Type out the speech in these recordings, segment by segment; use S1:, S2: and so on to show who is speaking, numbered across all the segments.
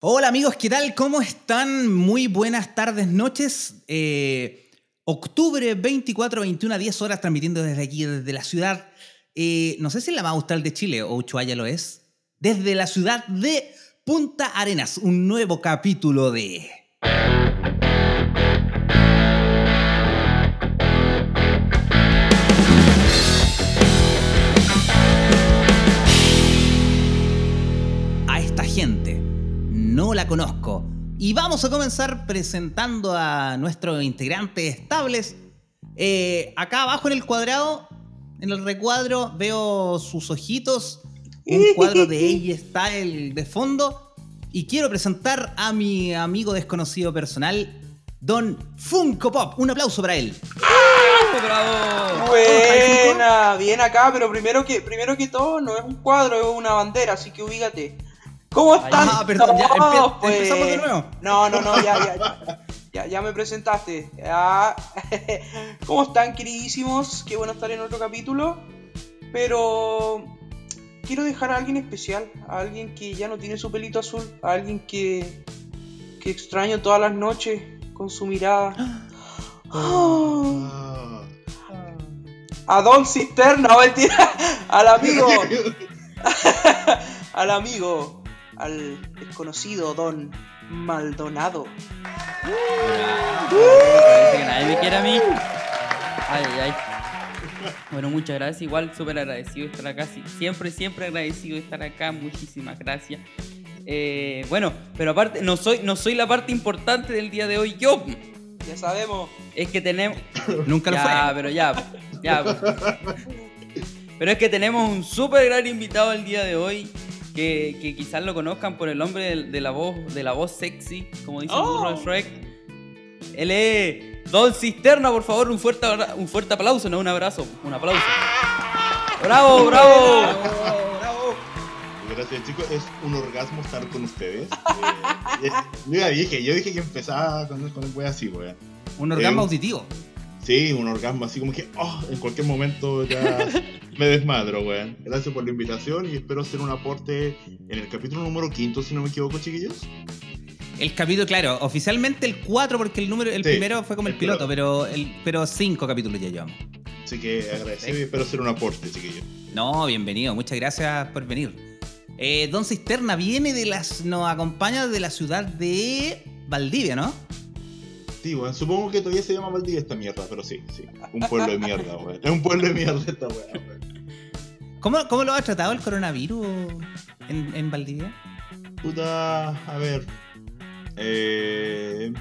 S1: Hola amigos, ¿qué tal? ¿Cómo están? Muy buenas tardes, noches. Eh, octubre 24, 21 a 10 horas transmitiendo desde aquí, desde la ciudad, eh, no sé si la más austral de Chile o Ushuaia lo es, desde la ciudad de Punta Arenas, un nuevo capítulo de... A esta gente no la conozco. Y vamos a comenzar presentando a nuestros integrantes estables. Eh, acá abajo en el cuadrado, en el recuadro, veo sus ojitos. Un cuadro de ella está el de fondo. Y quiero presentar a mi amigo desconocido personal, Don Funko Pop. Un aplauso para él.
S2: ¡Bravo!
S3: Buena, bien acá, pero primero que, primero que todo no es un cuadro, es una bandera, así que ubícate. ¿Cómo están?
S1: Ah, perdón, ya,
S3: todos,
S1: empe-
S3: pues?
S1: empezamos de nuevo.
S3: No, no, no, ya, ya, ya, ya, ya me presentaste. Ya. ¿Cómo están, queridísimos? Qué bueno estar en otro capítulo. Pero quiero dejar a alguien especial, a alguien que ya no tiene su pelito azul, a alguien que, que extraño todas las noches con su mirada.
S2: Ah.
S3: A Don Cisterna, mentira, al amigo, al amigo, al desconocido Don Maldonado.
S2: Parece que nadie me quiere a mí. Ay, ay, ay. Bueno, muchas gracias. Igual súper agradecido de estar acá. Siempre, siempre agradecido de estar acá. Muchísimas gracias. Eh, bueno, pero aparte, no soy, no soy la parte importante del día de hoy. Yo,
S3: Ya sabemos.
S2: es que tenemos.
S1: Nunca lo
S2: ya,
S1: fue.
S2: pero ya, ya. pues. Pero es que tenemos un súper gran invitado el día de hoy. Que, que quizás lo conozcan por el nombre de, de la voz de la voz sexy, como dice
S3: Oh.
S2: burro de Shrek. Él es Don Cisterna, por favor, un fuerte, un fuerte aplauso, no un abrazo, un aplauso. ¡Bravo, bravo!
S4: Gracias chicos, es un orgasmo estar con ustedes. Eh, es- yo ya dije, yo dije que empezaba con, con el wea así, weón.
S1: Un orgasmo
S4: Eh,
S1: auditivo.
S4: Sí, un orgasmo así como que, oh, en cualquier momento ya me desmadro, weón. Gracias por la invitación y espero hacer un aporte en el capítulo número quinto, si no me equivoco, chiquillos.
S1: El capítulo, claro, oficialmente el 4 porque el número el
S4: Sí,
S1: primero fue como el,
S4: el
S1: piloto,
S4: piloto.
S1: pero el pero cinco capítulos ya llevamos.
S4: Así que agradecido y espero hacer un aporte, chiquillos.
S1: No, bienvenido, muchas gracias por venir. Eh, Don Cisterna viene de las nos acompaña de la ciudad de Valdivia, ¿no?
S4: Sí, weón, supongo que todavía se llama Valdivia esta mierda, pero sí, sí. Un pueblo de mierda, weón. Es un pueblo de mierda esta weá, weón.
S1: ¿Cómo, cómo lo ha tratado el coronavirus en, en Valdivia?
S4: Puta, a ver. Eh.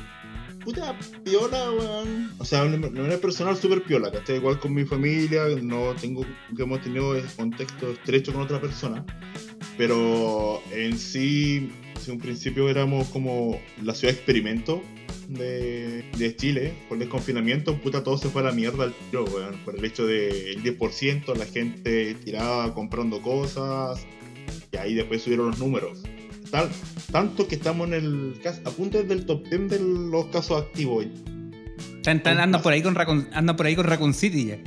S4: Puta, piola, weón. O sea, de manera personal, súper piola, ¿cachai? Igual con mi familia, no tengo que hemos tenido contexto estrecho con otra persona. Pero en sí, en un principio éramos como la ciudad experimento de, de Chile. Por el desconfinamiento, puta, todo se fue a la mierda al tiro, weón. Por el hecho del 10%, la gente tiraba comprando cosas. Y ahí después subieron los números. Tal, tanto que estamos en el a punto del top 10 de los casos activos.
S1: Están, están- andan por ahí con Raccoon, andan por ahí con Raccoon City ya.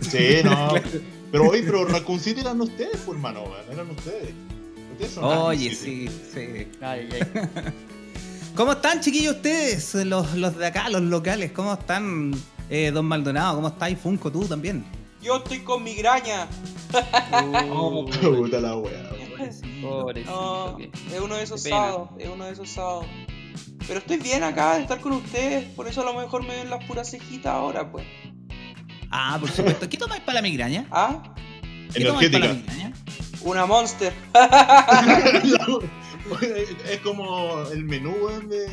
S4: Sí, no. Pero oye, pero Raccoon City eran ustedes, pues, hermano, weón, eran ustedes. Ustedes son Raccoon
S1: Oye, sí, sí.
S2: Ay, ay.
S1: ¿Cómo están, chiquillos, ustedes? Los, los de acá, los locales. ¿Cómo están, eh, Don Maldonado? ¿Cómo estáis, Funko, tú también?
S3: Yo estoy con migraña.
S2: Uh,
S4: Puta la wea,
S2: pobrecito, que-
S3: es uno de esos sábados, es uno de esos sábados. Pero estoy bien acá de estar con ustedes, por eso a lo mejor me ven las puras cejitas ahora, pues.
S1: Ah, por supuesto. ¿Qué tomáis para la migraña?
S3: ¿Ah?
S1: ¿Qué tomáis para la migraña?
S3: Una monster.
S4: es como el menú, weón, de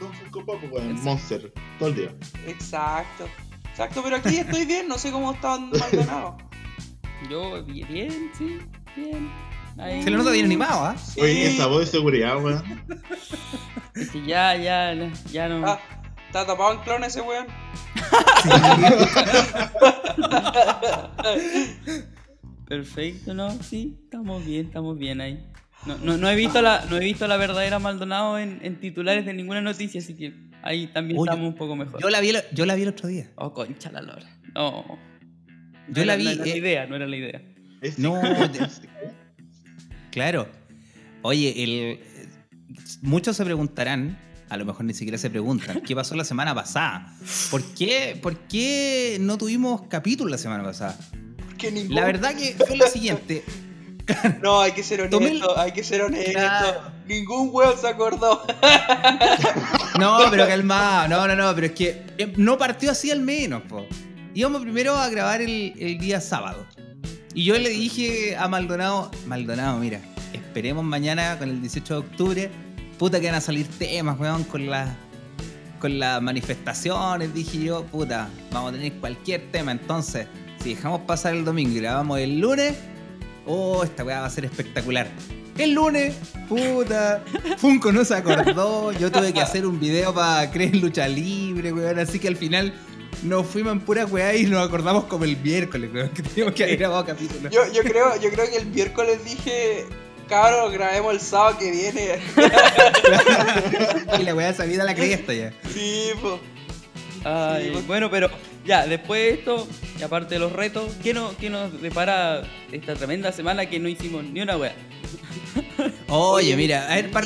S4: Don Funko Pop, weón. Monster. Todo el día.
S3: Exacto. Exacto, pero aquí estoy bien, no sé cómo están Maldonado.
S2: Yo, bien, sí, bien. Ahí.
S1: Se le nota bien animado, ¿ah?
S3: Sí.
S4: Oye, esa voz de seguridad, weón.
S2: Es que ya, ya, ya, ya no.
S3: Ah, ¿Está tapado en clon ese weón?
S2: Perfecto, ¿no? Sí, estamos bien, estamos bien ahí. No, no, no he visto la, no he visto la verdadera Maldonado en, en titulares de ninguna noticia, así que ahí también
S1: Oye,
S2: estamos un poco mejor.
S1: Yo la vi, el- yo la vi el otro día.
S2: Oh, concha la lora. No.
S1: Yo
S2: No
S1: la
S2: era-
S1: vi.
S2: No era la
S1: eh,
S2: idea, no era la idea.
S1: No, Claro. Oye, el, muchos se preguntarán, a lo mejor ni siquiera se preguntan, ¿qué pasó la semana pasada? ¿Por qué, por qué no tuvimos capítulo la semana pasada? La verdad que fue lo siguiente.
S3: No, hay que ser honesto,
S1: el-
S3: hay que ser honesto.
S1: Claro.
S3: Ningún weón se acordó.
S1: No, pero calmado, no, no, no, pero es que eh, no partió así al menos, po. Íbamos primero a grabar el, el día sábado. Y yo le dije a Maldonado, Maldonado, mira, esperemos mañana con el 18 de octubre, puta que van a salir temas, weón, con las con las manifestaciones, dije yo, puta, vamos a tener cualquier tema, entonces, si dejamos pasar el domingo y grabamos el lunes, oh, esta weá va a ser espectacular. El lunes, puta, Funko no se acordó, yo tuve que hacer un video para creer lucha libre, weón, así que al final nos fuimos en pura weá y nos acordamos como el miércoles, weón, que teníamos que haber grabado capítulo.
S3: Yo, yo creo, yo creo que el miércoles dije, cabrón, grabemos el sábado que viene.
S1: y la weá salida a la cresta ya.
S3: Sí, po.
S2: Ay,
S3: Sí, pues.
S2: bueno, pero ya, después de esto, y aparte de los retos, ¿qué, no, qué nos depara esta tremenda semana que no hicimos ni una wea?
S1: Oye, mira, a ver, par-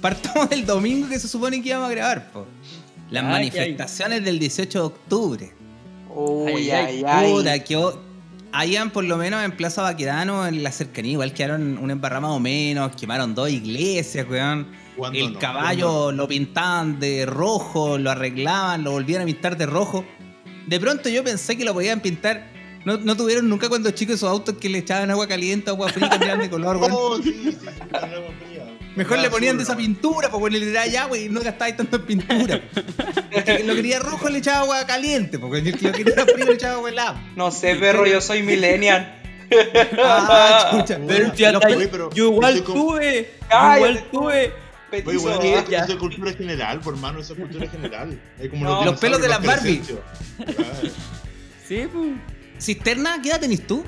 S1: partamos del domingo que se supone que íbamos a grabar, po. Las
S2: Ay,
S1: manifestaciones del 18 de octubre.
S3: Uy,
S2: Ay,
S3: ay,
S2: ay,
S3: ay.
S1: Puta, que o- habían por lo menos en Plaza Baquedano, en la cercanía, igual quedaron un embarramado menos, quemaron dos iglesias, weón.
S4: ¿Cuándo
S1: El
S4: no?
S1: caballo lo pintaban de rojo, lo arreglaban, lo volvían a pintar de rojo. De pronto yo pensé que lo podían pintar. No, no tuvieron nunca cuando chicos esos autos que le echaban agua caliente, agua fría, cambiaban de color, weón.
S4: Oh, sí, sí, sí, con el agua fría.
S1: Mejor le ponían de esa pintura, porque le tiraba ya, güey, y no gastáis tanto en pintura. El que lo quería rojo le echaba agua caliente, porque el que lo quería frío le echaba agua helada.
S3: No sé, perro, yo soy millennial.
S1: Ah, chucha.
S2: Pero, ya yo igual tuve, igual tuve.
S3: Petizo.
S4: Oye, bueno,
S2: ya.
S4: eso es cultura general, por hermano, eso es cultura general. Hay como
S3: No.
S1: Los pelos de las Barbie.
S2: Sí, pues.
S1: Cisterna, ¿qué edad tenés tú?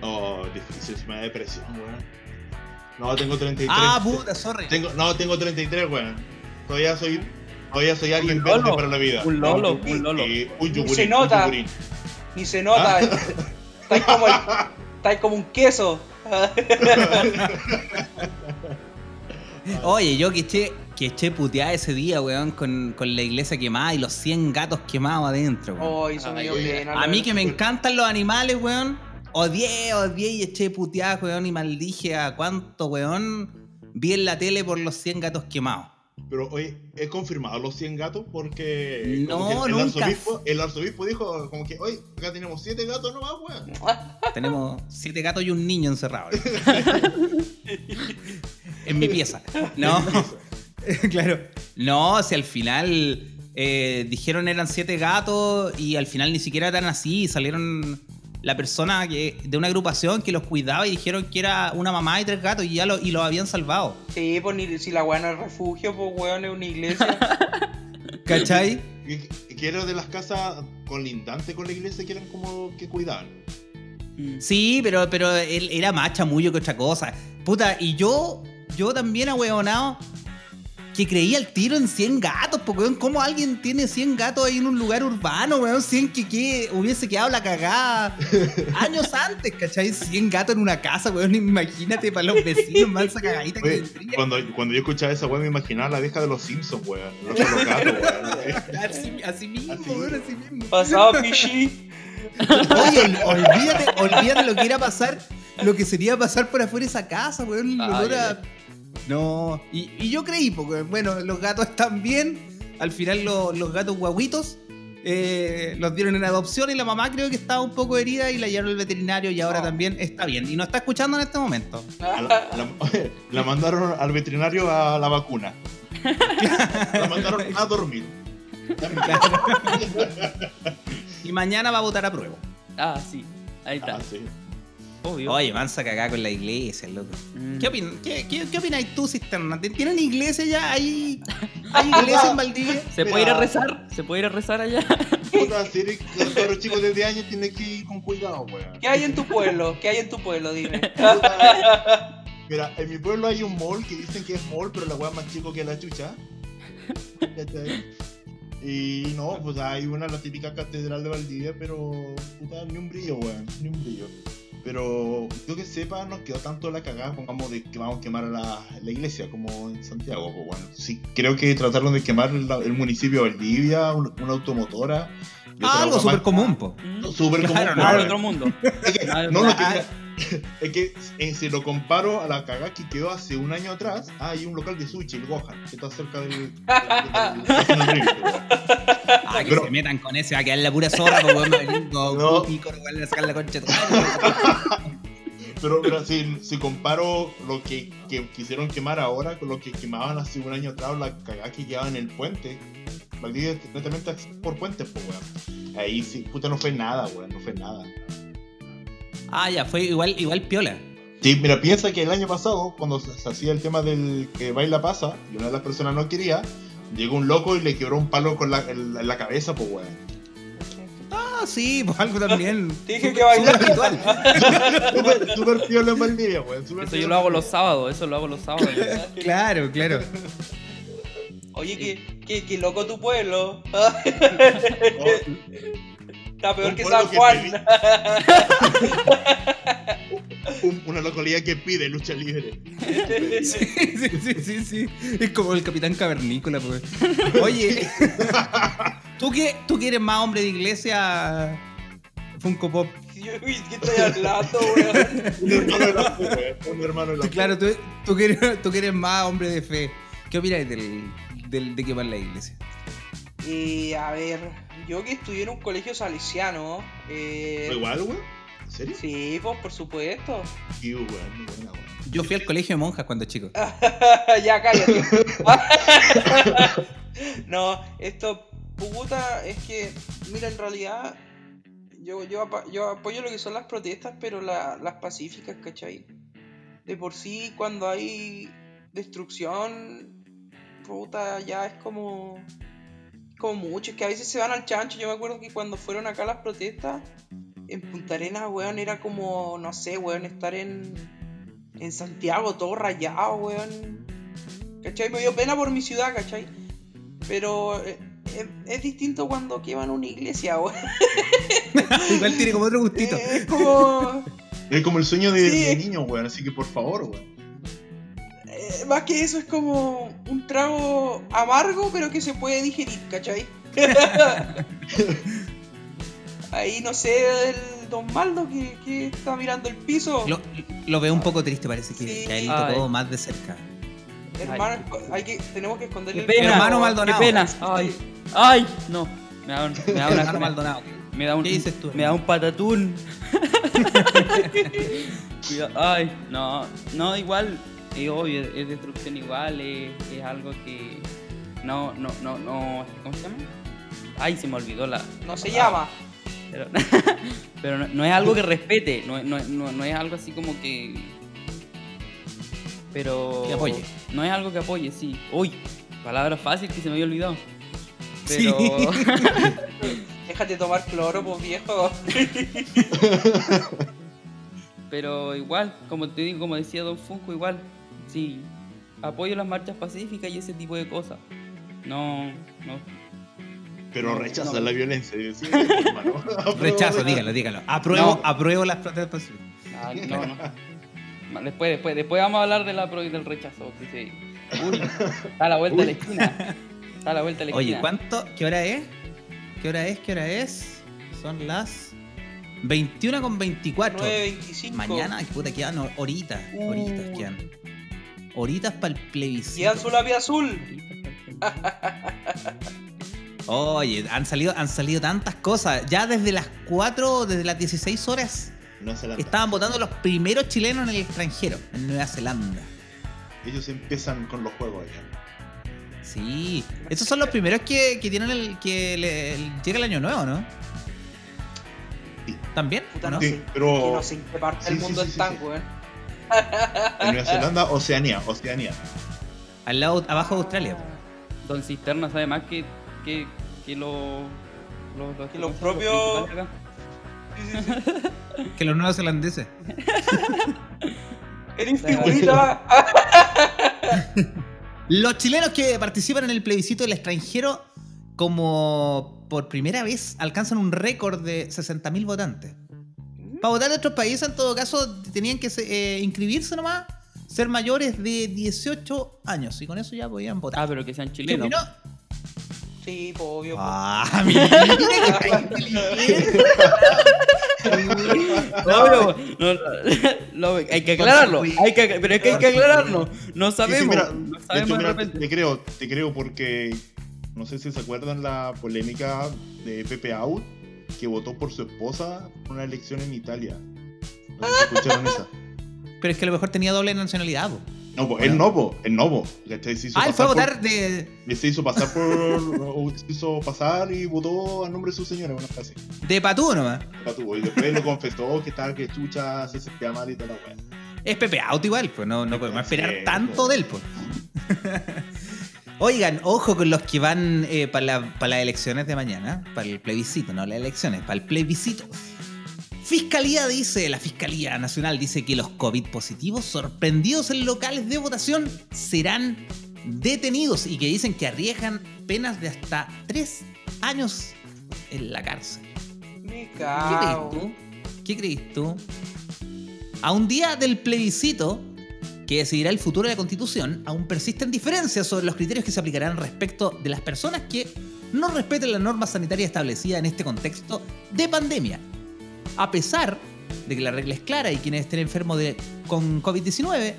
S4: Oh, difícil, se me da depresión, weón. No, tengo 33.
S1: Ah, puta, sorry.
S4: Tengo, no, tengo 33, weón. Todavía soy, todavía soy alguien
S2: Un
S4: verde para la vida.
S2: un lolo,
S4: Y-
S2: un lolo.
S4: y un
S3: Se
S4: yogurín,
S3: nota.
S4: un.
S3: Ni se nota.
S4: Ah.
S3: Estáis como, el- estáis como un queso.
S1: Oye, yo que eché, que eché puteada ese día, weón, con, con la iglesia quemada y los 100 gatos quemados adentro, weón.
S3: Oh, eso me dio
S4: Ay,
S3: pena.
S1: A mí que me encantan los animales, weón. Odié, odié y eché puteada, weón, y maldije a cuánto, weón, vi en la tele por los 100 gatos quemados.
S4: Pero oye, he confirmado los 100 gatos porque como
S1: No,
S4: que el,
S1: nunca.
S4: arzobispo, el arzobispo dijo como que, oye, acá tenemos 7 gatos nomás, weón.
S1: Tenemos siete gatos y un niño encerrado. en mi pieza. No, claro. No, si al final eh, dijeron eran siete gatos y al final ni siquiera eran así. Salieron la persona que, de una agrupación que los cuidaba y dijeron que era una mamá y tres gatos y ya lo, y los habían salvado.
S3: Sí, pues ni, si la weá no es refugio, pues weón es una iglesia.
S1: ¿Cachai?
S4: Que era de las casas colindantes con la iglesia que eran como que cuidaban.
S1: Sí, pero, pero él era más chamullo que otra cosa. Puta, y yo, yo también ahueonado que creía el tiro en 100 gatos, porque weón, ¿cómo alguien tiene 100 gatos ahí en un lugar urbano, weón? 100 que, que hubiese quedado la cagada años antes, ¿cachai? 100 gatos en una casa, weón, imagínate para los vecinos, mansa cagadita que tendría.
S4: cuando, cuando yo escuchaba esa weón me imaginaba la vieja de los Simpsons, weón. Los gatos, weón.
S1: Así, así mismo,
S4: Así.
S1: weón, así mismo.
S3: Pasado pichi.
S1: Oye, ol- olvídate, olvídate lo que era pasar, lo que sería pasar por afuera de esa casa, weón. el olor a- No, y, y yo creí, porque bueno, los gatos están bien. Al final lo- los gatos guaguitos eh, los dieron en adopción y la mamá creo que estaba un poco herida y la llevaron al veterinario y ahora
S3: Oh.
S1: también está bien. Y nos está escuchando en este momento.
S4: A La, la- la mandaron al veterinario a la vacuna. La mandaron a dormir.
S1: Y mañana va a votar a prueba.
S2: Ah, sí. Ahí está.
S4: Ah, sí.
S2: Obvio.
S1: Oye, mansa cagada con la iglesia, loco.
S2: Mm.
S1: ¿Qué, opin qué, qué, qué opináis tú, Cisterna? ¿Tienen iglesia ya? ¿Hay, hay iglesia en Valdivia?
S2: ¿Se puede ir a rezar? ¿Se puede ir a rezar allá?
S4: Puta, si eres- los chicos de 10 años tienen que ir con cuidado, weón.
S3: ¿Qué hay en tu pueblo? ¿Qué hay en tu pueblo? Dime.
S4: Puta, Mira, en mi pueblo hay un mall que dicen que es mall, pero la weá es más chico que la chucha. Y no, pues hay una, la típica catedral de Valdivia, pero puta, ni un brillo, weón, ni un brillo. Pero yo que sepa, nos quedó tanto la cagada, pongamos, de que vamos a quemar a la, la iglesia, como en Santiago. Pues bueno, sí, creo que trataron de quemar el, el municipio de Valdivia, un- una automotora.
S1: Ah, algo súper común, po.
S4: Súper común,
S1: Claro,
S4: pues,
S2: de
S4: bueno.
S2: otro mundo.
S4: Es que- no, no, que, es que eh, si lo comparo a la cagada que quedó hace un año atrás, ah, hay un local de sushi, el Gohan, que está cerca del. del- del- del- del-
S1: Ah, que
S4: Pero-
S1: se metan con ese, va a quedar la pura zorra, pues weón, gringo,
S4: No.
S1: pico, a sacar la concha.
S4: Pero, pero si, si comparo lo que, que quisieron quemar ahora con lo que quemaban hace un año atrás, la cagada que llevaban en el puente, Valdivia es netamente por puentes, pues, weón. Ahí sí, puta, no fue nada, weón, no fue nada.
S1: Ah, ya, fue igual, igual piola.
S4: Sí, mira, piensa que el año pasado, cuando se, se hacía el tema del que baila pasa, y una de las personas no quería, llegó un loco y le quebró un palo con la, en, en la cabeza, pues, weón.
S1: Ah, sí, pues algo también.
S3: Te dije que bailar.
S1: Súper
S4: super piola en Valdivia, weón.
S2: Eso
S4: piola
S2: yo lo hago los sábados, eso lo hago los sábados.
S1: Claro, claro.
S3: Oye, qué, qué, qué loco tu pueblo. Está peor
S4: Un
S3: que San
S4: que
S3: Juan.
S4: Un- una localidad que pide lucha libre.
S1: Sí, sí, sí, sí, sí. Es como el capitán cavernícola, pues. Oye, ¿tú que, tú que eres más hombre de iglesia, Funko Pop.
S3: Uy, ¿qué estoy hablando, weón?
S4: Un hermano de la fe, weón. Un hermano de la
S1: Sí,
S4: fe.
S1: claro, tú, tú, que eres, tú que eres más hombre de fe. ¿Qué opinas del, del, de quemar la iglesia?
S3: Eh, a ver, yo que estudié en un colegio salesiano. Eh,
S4: ¿Fue igual, weón? ¿En serio?
S3: sí, pues por supuesto.
S4: Sí, weón, muy buena, weón.
S1: Yo fui al colegio de monjas cuando chico.
S3: ya, cállate. no, esto, puta, es que, mira, en realidad, yo, yo, yo apoyo lo que son las protestas, pero la- las pacíficas, ¿cachai? De por sí, cuando hay destrucción, puta, ya es como, como mucho. Es que a veces se van al chancho. Yo me acuerdo que cuando fueron acá las protestas, en Punta Arenas, weón, era como, no sé, weón, estar en, en Santiago todo rayado, weón. ¿Cachai? Me dio pena por mi ciudad, ¿cachai? Pero eh, es distinto cuando queman una iglesia, weón.
S1: Igual tiene como otro gustito.
S3: Es como...
S4: Es como el sueño de,
S3: Sí.
S4: de niño, weón. Así que por favor, weón.
S3: Más que eso es como un trago amargo, pero que se puede digerir, ¿cachai? Ahí no sé, el Don Maldo que, que está mirando el piso.
S1: Lo, lo veo un poco triste, parece que,
S3: Sí.
S1: que a él le tocó
S2: Ay.
S1: más de cerca.
S3: Hermano, hay que, tenemos que esconderle
S2: Qué
S3: el
S2: pena,
S1: Hermano
S2: qué
S1: Maldonado.
S2: pena. Ay, ay, no. Me da un, me da una-
S1: Maldonado.
S2: me da un,
S1: ¿Qué dices tú,
S2: me da un patatún. Cuidado. Ay, no, no, igual, es obvio, es destrucción igual, es, es algo que no, no, no, no, ¿cómo se llama? Ay, se me olvidó la.
S3: No se
S2: la
S3: llama.
S2: Pero, pero no, no es algo que respete, no, no, no, no es algo así como que. Pero.
S1: Que apoye.
S2: No es algo que apoye, sí. Uy, palabra fácil que se me había olvidado.
S1: Sí.
S2: Pero.
S3: Déjate tomar cloro, pues viejo.
S2: Pero igual, como te digo, como decía Don Funko, igual. Sí. Apoyo las marchas pacíficas y ese tipo de cosas. No, no.
S4: Pero rechaza
S2: no.
S4: la violencia. Sí, hermano.
S1: Rechazo, dígalo, dígalo. Apruebo,
S2: No.
S1: apruebo las protestas.
S2: Ah, no, no. Después, después, después vamos a hablar de la pro y del rechazo. Que se... Uy, está a la vuelta de la esquina. Está a la vuelta de la
S1: Oye,
S2: esquina.
S1: ¿cuánto? ¿Qué hora es? ¿Qué hora es? ¿Qué hora es? Son las 21 con 24.
S3: 9.25.
S1: Mañana, que puta, quedan hor- horitas. Horitas
S2: Uh.
S1: quedan. Horitas para el plebiscito.
S3: Llevan su lápiz azul.
S1: Oye, han salido, han salido tantas cosas. Ya desde las 4, desde las 16 horas,
S4: No la
S1: estaban votando los primeros chilenos en el extranjero, en Nueva Zelanda.
S4: Ellos empiezan con los juegos allá.
S1: Sí, esos son los primeros que, que tienen el que le- el- llega el año nuevo, ¿no?
S4: Sí.
S1: ¿También?
S3: Puta,
S1: ¿O no?
S4: Sí, pero
S3: no sé en qué parte
S4: Sí,
S3: del mundo
S4: sí, sí,
S3: están,
S4: sí. En Nueva Zelanda, Oceanía, Oceanía.
S1: Al lado, abajo de Australia.
S2: Don Cisterna sabe más que, que, que los,
S3: Que los propios-
S2: principales acá.
S3: Sí, sí, sí.
S1: Que los neozelandeses.
S3: Eres figurita.
S1: Los chilenos que participan en el plebiscito del extranjero, como por primera vez, alcanzan un récord de 60.000 votantes. Para votar de otros países, en todo caso, tenían que se- eh, inscribirse nomás, ser mayores de 18 años. Y con eso ya podían votar.
S2: Ah, pero que sean
S1: ¿Qué
S2: chilenos.
S3: Sí, pues obvio. po.
S1: Ah, mira.
S2: No, pero no, no, no, hay que aclararlo. Hay que, pero es que hay que aclararlo. No
S4: Sí, sí,
S2: sabemos.
S4: mira,
S2: no
S4: de
S2: sabemos
S4: hecho, mira, te creo, te creo porque no sé si se acuerdan la polémica de Pepe Out que votó por su esposa en una elección en Italia. No sé si escucharon esa.
S1: Pero es que a lo mejor tenía doble nacionalidad.
S4: No, po, él no, po, él no, po. ¿cachai? Se hizo
S1: Ah, él fue a
S4: por-
S1: votar de,
S4: se hizo pasar por. se hizo pasar y votó a nombre de su señora, una frase.
S1: de patú nomás.
S4: Y después lo confesó que estaba que chucha se sentía mal y toda la weá.
S1: Es Pepe Out igual, pues no, no podemos esperar tanto de él, pues. Oigan, ojo con los que van para las elecciones de mañana, para el plebiscito, no las elecciones, para el plebiscito. Fiscalía dice, la Fiscalía Nacional dice que los COVID positivos sorprendidos en locales de votación serán detenidos y que dicen que arriesgan penas de hasta tres años en la cárcel.
S3: Me
S1: ¿Qué
S3: cago.
S1: crees tú? ¿Qué crees tú? A un día del plebiscito que decidirá el futuro de la Constitución, aún persisten diferencias sobre los criterios que se aplicarán respecto de las personas que no respeten las normas sanitarias establecidas en este contexto de pandemia. A pesar de que la regla es clara y quienes estén enfermos de, con COVID-19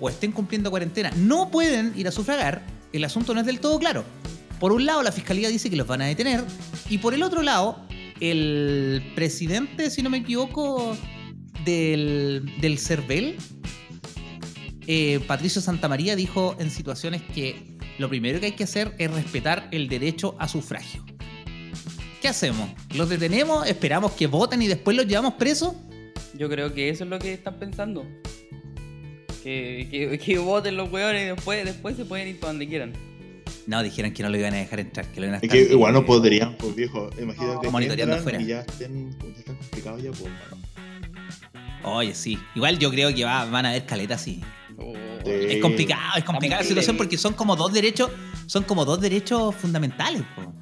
S1: o estén cumpliendo cuarentena no pueden ir a sufragar, el asunto no es del todo claro. Por un lado, la fiscalía dice que los van a detener, y por el otro lado, el presidente, si no me equivoco, del, del CERVEL, eh, Patricio Santamaría, dijo en situaciones que lo primero que hay que hacer es respetar el derecho a sufragio. ¿Qué hacemos? ¿Los detenemos? ¿Esperamos que voten y después los llevamos presos?
S2: Yo creo que eso es lo que están pensando. Que, que, que voten los hueones y después, después se pueden ir para donde quieran.
S1: No, dijeron que no lo iban a dejar entrar, que lo iban a
S4: Es
S1: estar,
S4: que igual no podrían, pues viejo. Imagínate que
S1: Monitoreando
S4: y ya estén, ya están complicados ya, pues hermano.
S1: Oye, sí. Igual yo creo que va- van a haber caletas, sí.
S2: Oh.
S1: Es complicado, es complicada la situación porque son como dos derechos, son como dos derechos fundamentales, po.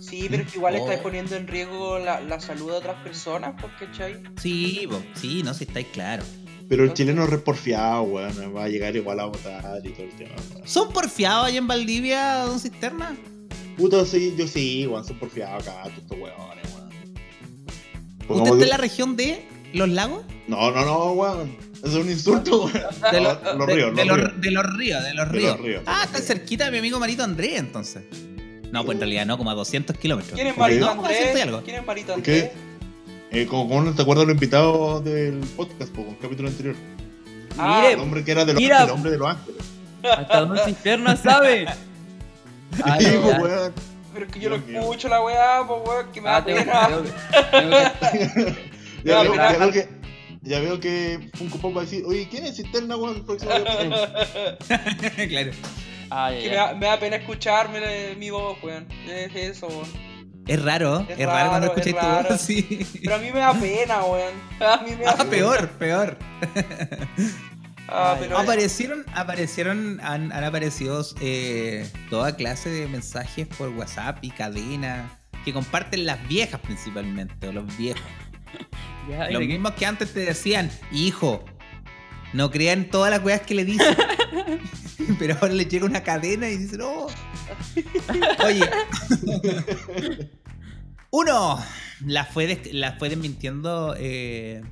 S3: Sí, pero es que igual
S1: Oh.
S3: estáis poniendo en riesgo la, la salud de otras personas, porque ¿cachai?
S1: Sí, po. sí, no, si estáis claros.
S4: Pero el chileno es re porfiado, weón. Va a llegar igual a votar y todo el tema, weón.
S1: ¿Son porfiados allá en Valdivia, don Cisterna?
S4: Puta, sí, yo sí, weón. Son porfiados acá, todos estos weones, weón. Pues
S1: ¿Usted está
S4: que-
S1: en la región de Los Lagos?
S4: No, no, no, weón. Es un insulto, weón.
S1: De,
S4: No,
S1: lo-
S4: los
S1: de-
S4: ríos,
S1: de
S4: los
S1: los,
S4: ríos.
S1: de los ríos, de los ríos.
S4: los ríos.
S1: Ah, está cerquita de mi amigo Marito Andrés, entonces. No, pues en realidad no, como a 200 kilómetros.
S3: ¿Quién es. Marito
S1: No,
S3: Andrés?
S1: algo.
S3: ¿Quién es Marito
S4: ¿Por
S3: Andrés?
S4: qué? Eh, como, como no te acuerdas de los invitados del podcast, po, con el capítulo anterior.
S3: Ah,
S2: Mire,
S4: El hombre que era de los,
S2: Mira.
S4: el hombre de los ángeles.
S2: hasta Don Cisterna sabe. Ah,
S4: Sí,
S2: no,
S4: po,
S2: ya.
S4: weón.
S3: Pero es que yo no
S4: mío.
S3: escucho la weá, pues weón, que me da
S2: Ah,
S3: pena.
S2: tengo que- tengo que-
S4: Ya, veo que, ya veo que Funko Pop va a decir, oye, ¿quién es Cisterna, weón? El próximo día?
S1: claro.
S2: Ah, ya,
S3: Que me da, me da pena escucharme mi voz, weón. Es eso, weón.
S1: Es raro, es,
S3: Es
S1: raro, cuando
S3: raro, es
S1: escucháis tu voz, sí.
S3: Pero a mí me da pena, weón. A mí me da
S1: Ah,
S3: pena.
S1: peor, peor.
S3: Ah, pero
S1: Aparecieron, aparecieron, han, han aparecido eh, toda clase de mensajes por WhatsApp y cadena que comparten las viejas principalmente, o los viejos.
S2: Ya, ¿y
S1: Los
S2: de qué?
S1: mismos que antes te decían, hijo, no crean todas las weas que le dicen. Pero ahora le llega una cadena y dicen, oh. Oye. Uno, la fue, la fue desmintiendo eh,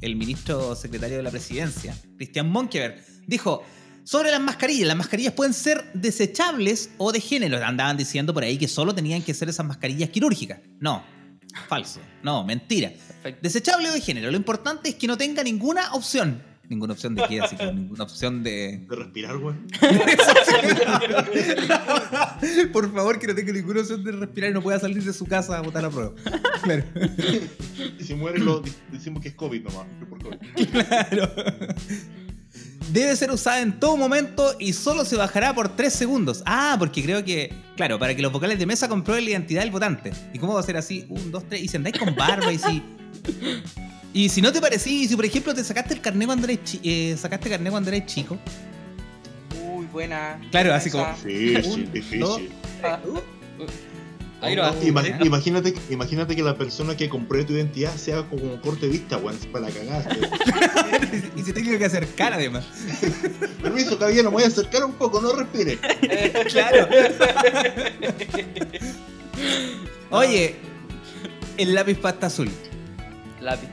S1: el ministro secretario de la presidencia, Cristian Monkever. Dijo, sobre las mascarillas, las mascarillas pueden ser desechables o de género. Andaban diciendo por ahí que solo tenían que ser esas mascarillas quirúrgicas. No, falso. No, mentira.
S2: Perfecto.
S1: Desechable o de género. Lo importante es que no tenga ninguna opción. Ninguna opción de qué, así ninguna opción de.
S4: De respirar, weón.
S1: Por favor, que no tenga ninguna opción de respirar y no pueda salir de su casa a botar a prueba. Claro.
S4: Y si muere, lo, decimos que es COVID nomás. que por COVID.
S1: Claro. Debe ser usada en todo momento y solo se bajará por 3 segundos. Ah, porque creo que, claro, para que los vocales de mesa comprueben la identidad del votante. ¿Y cómo va a ser así? Un, dos, tres. Y si andáis con barba y si. Y si no te parecí, si por ejemplo te sacaste el carnet cuando eres, chi- eh, sacaste carnet cuando eres chico.
S3: Uy, buena.
S1: Claro,
S3: buena
S1: así como-.
S4: Difícil,
S1: Un,
S4: difícil.
S1: dos,
S4: Imagínate, imagínate que la persona que compró tu identidad sea como corte de vista, weón. Para la cagada.
S1: y se tiene que acercar además.
S4: Permiso, caballero, me voy a acercar un poco, no respire.
S1: Claro. Oye, el lápiz pasta azul.
S2: Lápiz.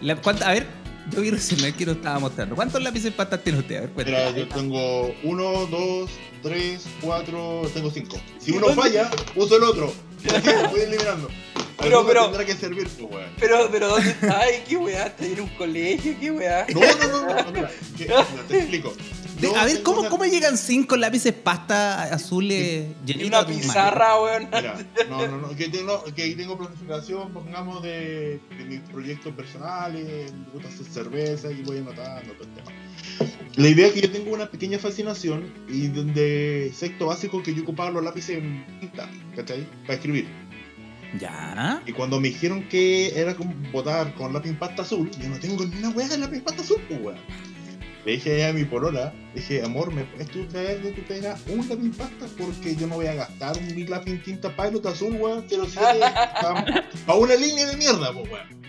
S1: La- ¿cuánta- a ver, yo vi recién que nos estaba mostrando. ¿Cuántos lápices pasta tiene usted? A ver, cuéntame.
S4: Mira, yo tengo uno, dos, tres, cuatro, tengo cinco. Si uno falla, uso el otro. Voy eliminando.
S3: Pero,
S4: Alguno
S3: pero-
S4: tendrá que servir, pues, weón.
S3: Pero, pero, ¿dónde está? Ay, ¿Qué weá? ¿Está en un colegio? ¿Qué weá?
S4: No, no, no, no, no, mira, que- mira, te explico.
S1: De-
S4: Yo
S1: a ver,
S4: tengo
S1: ¿cómo,
S4: una-
S1: ¿cómo llegan cinco lápices pasta azules
S3: Y
S1: llenitos
S3: una
S1: a tus manos?
S3: pizarra, weón.
S4: Mira, no, no, no, que tengo, que tengo planificación, pongamos, de, de mis proyectos personales, me gusta hacer cerveza y voy anotando todo el tema. La idea es que yo tengo una pequeña fascinación y de sexto básico que yo ocupaba los lápices en tinta, ¿cachai? Para escribir.
S1: Ya.
S4: Y cuando me dijeron que era como botar con lápiz pasta azul, yo no tengo ni una hueá de lápiz pasta azul, pues weón. Le dije a mi polola, le dije, amor, ¿me puedes tú traer de tu pega un lápiz pasta? Porque yo no voy a gastar un lápiz tinta pilot azul, weón, 07, a una línea de mierda, pues weón.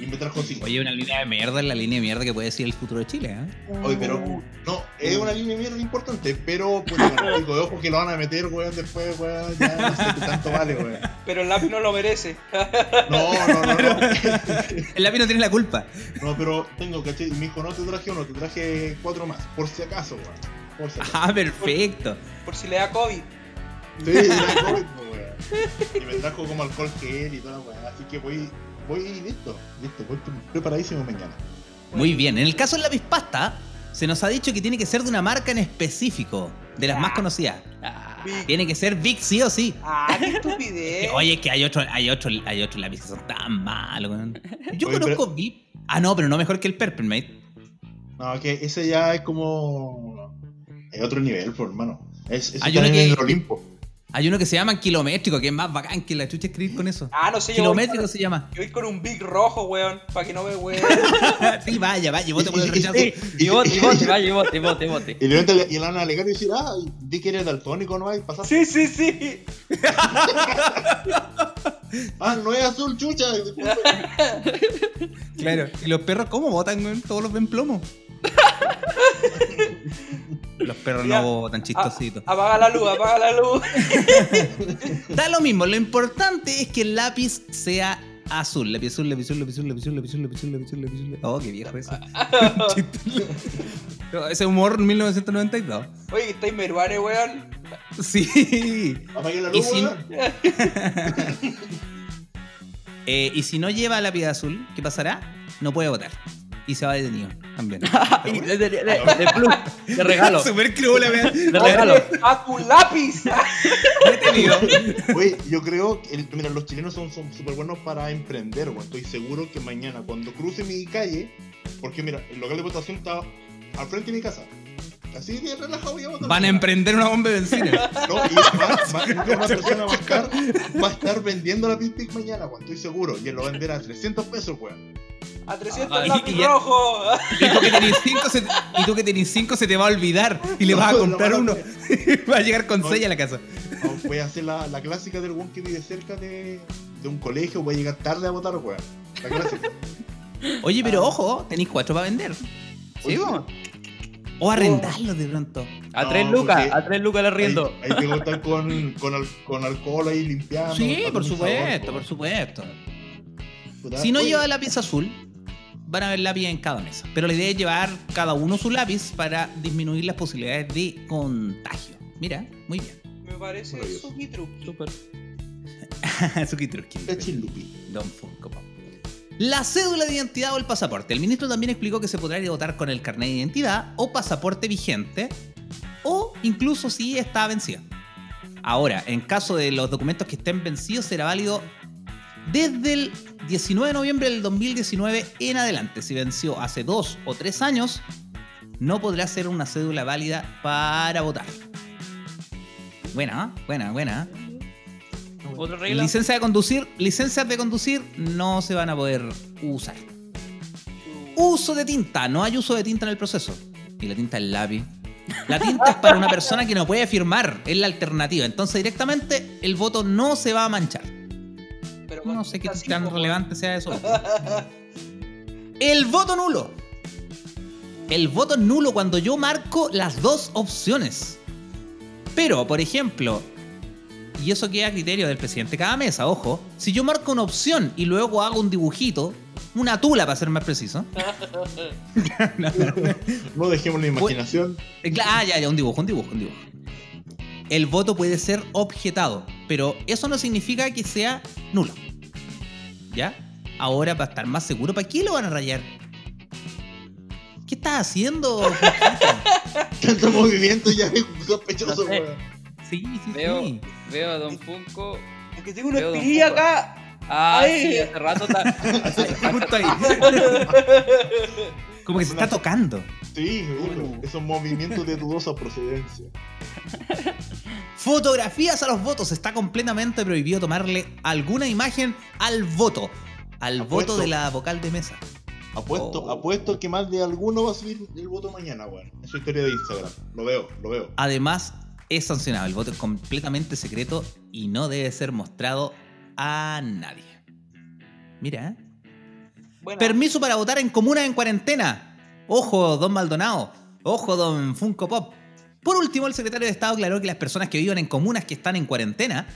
S4: Y me trajo cinco.
S1: Oye, una línea de mierda es la línea de mierda que puede decir el futuro de Chile, ¿eh?
S4: Oye, pero no, es una línea de mierda importante, pero pues pico de ojo que lo van a meter, weón, después, weón, ya no sé qué tanto vale, weón.
S3: Pero el lápiz no lo merece.
S4: No, no, no, no.
S1: El lápiz no tiene la culpa.
S4: No, pero tengo, ¿cachai? Me dijo, no te traje uno, te traje cuatro más, por si acaso, weón. Por si acaso.
S1: Ah, perfecto.
S3: Por si le da COVID.
S4: Sí, era COVID, pues, weón. Y me trajo como alcohol gel y toda la weá. Así que voy, voy listo, listo, voy pre- preparadísimo mañana.
S1: Muy bien. En el caso del lápiz pasta, se nos ha dicho que tiene que ser de una marca en específico, de las más conocidas.
S2: Ah.
S1: Tiene que ser Big sí o sí.
S3: Ah, qué estupidez.
S1: oye, es que hay otros hay otro, hay otros lápices que son tan malos, weón. Yo
S4: Oye,
S1: conozco Big. Ah, no, pero no mejor que el Peppermint.
S4: No, que ese ya es como. Es otro nivel, pues, hermano. Es,
S1: Hay
S4: está
S1: uno
S4: en
S1: que-
S4: el Olimpo.
S1: Hay uno que se llama kilométrico, que es más bacán que la chucha escribir con eso.
S3: Ah, no sé, yo
S1: Kilométrico se llama.
S3: yo voy con un big rojo, weón, para que no me weón.
S1: sí, vaya, vaya, vote por el rechazo.
S2: sí, y vote, y vote, vaya, y vote, y vote, y vote.
S4: Y le, y van a alegar y decir, ah, di que eres daltónico, ¿no? hay pasaste.
S3: Sí, sí, sí.
S4: Ah, no es azul, chucha.
S1: Claro. ¿Y los perros cómo votan? Todos los ven plomo. los perros no votan, chistositos.
S3: apaga la luz, apaga la luz.
S1: Da lo mismo, lo importante es que el lápiz sea azul. Lápiz azul, lápiz azul, lápiz azul, lápiz azul, lápiz azul, lápiz azul, lápiz azul, lápiz azul. Oh, qué viejo eso. No, Ese humor 1992.
S3: Oye, que estáis meruane, weón.
S1: Sí.
S4: La
S1: Y
S4: luz.
S1: Eh, y si no lleva lápiz azul, ¿qué pasará? No puede votar. Y se va detenido también.
S2: Y de, de, de, de plus, de regalo.
S1: Súper cruel.
S2: De regalo.
S3: A tu lápiz.
S1: Detenido.
S4: Oye, yo creo que el- mira, los chilenos son súper buenos para emprender, weón. Estoy seguro que mañana, cuando cruce mi calle, porque mira, el local de votación está al frente de mi casa. Así de relajado voy a votar.
S1: Van a emprender una bomba de benzina.
S4: No, y va, va- una persona va a estar, va a estar vendiendo la Pit mañana, weón. Estoy seguro. Y él lo va a vender a 300 pesos, weón.
S3: A 300
S1: Ay,
S3: lápiz
S1: y ya-
S3: rojo.
S1: Y tú que tenés cinco se te, se te va a olvidar y le vas a
S4: No,
S1: comprar
S4: no, no.
S1: uno. va a llegar con
S4: No.
S1: seis a la casa.
S4: No, voy a hacer la, la clásica del weón que vive cerca de, de un colegio. Voy a llegar tarde a votar, weón. La clásica.
S1: Oye, pero ojo, tenéis cuatro para vender.
S2: Sí, po.
S1: O arrendarlos de pronto.
S2: A
S4: No,
S2: tres lucas, a tres lucas el arriendo.
S4: Ahí, ahí estar con, con, al- con alcohol ahí limpiando.
S1: Sí,
S4: para
S1: por supuesto,
S4: sabor,
S1: por supuesto. Si no lleva lápiz azul, van a haber lápiz en cada mesa. Pero la idea es llevar cada uno su lápiz para disminuir las posibilidades de contagio. Mira, muy bien.
S3: Me parece
S4: Maravilloso.
S3: Suki Truki.
S2: Súper.
S1: Suki Truki. Don Funko Pop. La cédula de identidad o el pasaporte. El ministro también explicó que se podrá ir a votar con el carnet de identidad o pasaporte vigente o incluso si está vencido. Ahora, en caso de los documentos que estén vencidos, será válido desde el 19 de noviembre del 2019 en adelante. Si venció hace dos o tres años, no podrá ser una cédula válida para votar. Buena, ¿eh? buena, buena.
S2: Otra regla.
S1: Licencia de conducir, licencias de conducir no se van a poder usar. Uso de tinta, no hay uso de tinta en el proceso. Y la tinta es lápiz. La tinta es para una persona que no puede firmar, es la alternativa. Entonces directamente el voto no se va a manchar.
S3: Pero
S1: No sé qué tan relevante sea eso. El voto nulo. El voto nulo cuando yo marco las dos opciones. Pero, por ejemplo, y eso queda a criterio del presidente de cada mesa, ojo, si yo marco una opción y luego hago un dibujito, una tula para ser más preciso.
S4: No dejemos la imaginación.
S1: Eh, Ah, ya, ya, un dibujo, un dibujo, un dibujo. El voto puede ser objetado, pero eso no significa que sea nulo. ¿Ya? Ahora, para estar más seguro, ¿para qué lo van a rayar? ¿Qué estás haciendo?
S4: Tanto movimiento ya es sospechoso,
S2: No sé.
S4: weón.
S1: sí, sí,
S2: Veo,
S1: sí.
S2: Veo a Don Funko.
S3: Es que tengo una
S2: Funko.
S3: acá.
S2: Ah,
S3: Ay.
S2: sí, hace rato está.
S1: Justo ahí. Como que se está tocando.
S4: Sí, uno,
S2: Uh.
S4: esos movimientos de dudosa procedencia.
S1: Fotografías a los votos. Está completamente prohibido tomarle alguna imagen al voto. Al
S4: Apuesto.
S1: voto de la vocal de mesa.
S4: Apuesto,
S1: Oh.
S4: apuesto que más de alguno va a subir el voto mañana, weón. En su historia de Instagram. Lo veo, lo veo.
S1: Además, es sancionado. El voto es completamente secreto y no debe ser mostrado a nadie. Mira, ¿eh?
S3: Bueno,
S1: Permiso para votar en comunas en cuarentena. Ojo, don Maldonado. Ojo, don Funko Pop. Por último, el secretario de Estado aclaró que las personas que viven en comunas que están en cuarentena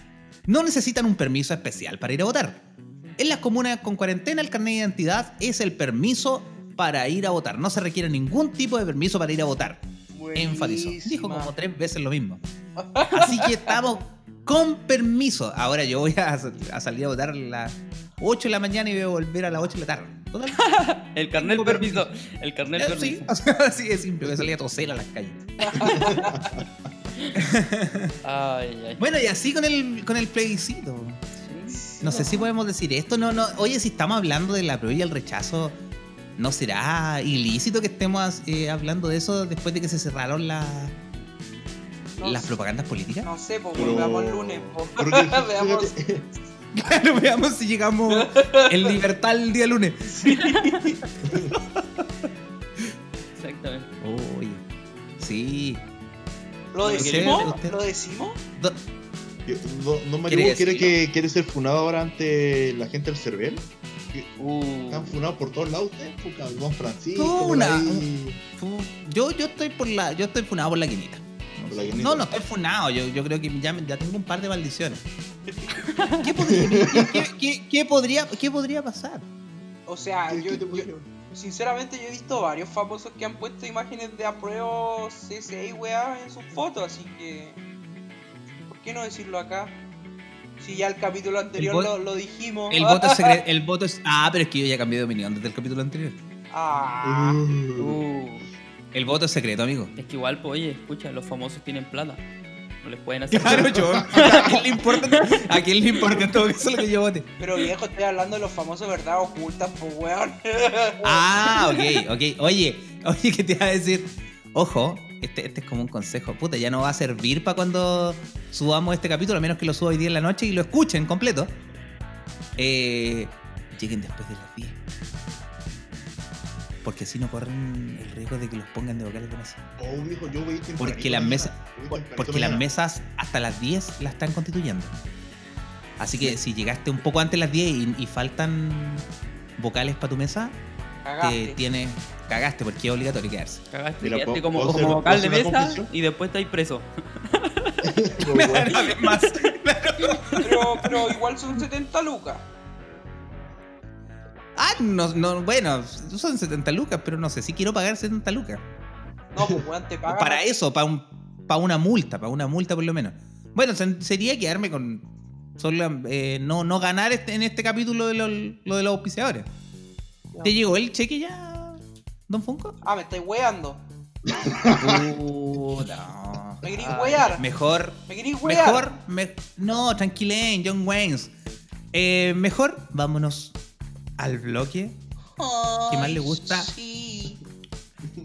S1: no necesitan un permiso especial para ir a votar. En las comunas con cuarentena, el carnet de identidad es el permiso para ir a votar. No se requiere ningún tipo de permiso para ir a votar. Enfatizó. Dijo como tres veces lo mismo. Así que estamos con permiso. Ahora yo voy a, a salir a votar a las 8 de la mañana y voy a volver a las 8 de la tarde. Total.
S2: El carnet permiso. El carnet
S1: Eh,
S2: permiso.
S1: Sí, o sea, así de simple. Voy a salir a toser a las calles.
S2: Ay, ay.
S1: Bueno, y así con el, con el plebiscito. No sé si podemos decir esto. No, no. Oye, si estamos hablando de la prueba y el rechazo, ¿no será ilícito que estemos eh, hablando de eso después de que se cerraron la-
S3: No
S1: las
S3: sé.
S1: propagandas políticas?
S3: No sé, pues
S4: Pero-
S3: veamos el lunes.
S4: que-
S3: veamos.
S1: Claro, veamos si llegamos en libertad el día lunes.
S2: Exactamente.
S1: Oye, sí.
S3: ¿Lo
S1: ¿Usted-
S3: decimos?
S1: usted-
S3: ¿Lo decimos?
S1: Do-
S4: ¿No, no
S1: ¿Quiere
S4: que, quiere ser funado ahora ante la gente del CERVEL?
S2: Uh,
S4: Están funados por todos lados ustedes, Don Francisco,
S1: No,
S4: por ahí.
S1: fu- yo, yo estoy por la. Yo estoy funado por la quinita.
S4: Por la guinita.
S1: No, no estoy funado. Yo, yo creo que ya, ya tengo un par de maldiciones. ¿Qué podría, qué- qué- qué- qué podría, qué podría pasar?
S3: O sea,
S4: ¿Qué-
S3: Ah, yo, sinceramente yo he visto varios famosos que han puesto imágenes de apruebo y weá en sus fotos, así que... ¿Por qué no decirlo acá? Si ya el capítulo anterior lo, lo dijimos.
S1: El voto es secreto. El voto es. Ah, pero es que yo ya cambié de opinión desde el capítulo anterior.
S3: Ah,
S4: Uh.
S2: uh.
S1: El voto es secreto, amigo.
S2: Es que igual, pues, oye, escucha, los famosos tienen plata. No les pueden hacer.
S1: Claro, yo. ¿A quién le importa? ¿A quién le importa todo caso lo que yo vote?
S3: pero viejo, estoy hablando de los famosos verdad ocultas, pues weón.
S1: Ah, ok, ok. Oye, oye, ¿qué te iba a decir? Ojo, este, este es como un consejo. Puta, ya no va a servir para cuando subamos este capítulo, a menos que lo suba hoy día en la noche y lo escuchen completo. Eh, lleguen después de las 10. Porque así no corren el riesgo de que los pongan de vocales de mesa.
S4: Oh, yo voy
S1: Porque las mesas- Porque las mesas hasta las 10 las están constituyendo. Así que si llegaste un poco antes de las 10 y, y faltan vocales para tu mesa, te
S3: Cagaste.
S1: tienes. Cagaste porque es obligatorio quedarse.
S2: Cagaste,
S4: Mira,
S2: quedaste
S4: ¿puedo-
S2: como, como
S4: hacer-
S2: vocal de mesa y después estáis preso.
S1: Más.
S3: Pero, pero igual son 70 lucas.
S1: Ah, no, no, bueno, son 70 lucas, pero no sé si quiero pagar 70 lucas.
S3: No, pues weón, te pagan.
S1: Para eso, para un, para una multa, para una multa por lo menos. Bueno, se- sería quedarme con solo eh, no, no ganar este- en este capítulo de lo, lo de los auspiciadores. ¿Te llegó el cheque ya, Don Funko?
S3: Ah, me estáis weando.
S1: Uh, no.
S3: Me querís
S2: Ay,
S3: wear.
S1: Mejor,
S3: Me querís wear.
S1: mejor, me- no, tranquilen, John Waynes. Eh, mejor, vámonos al bloque. ¿Qué más le gusta?
S3: Sí.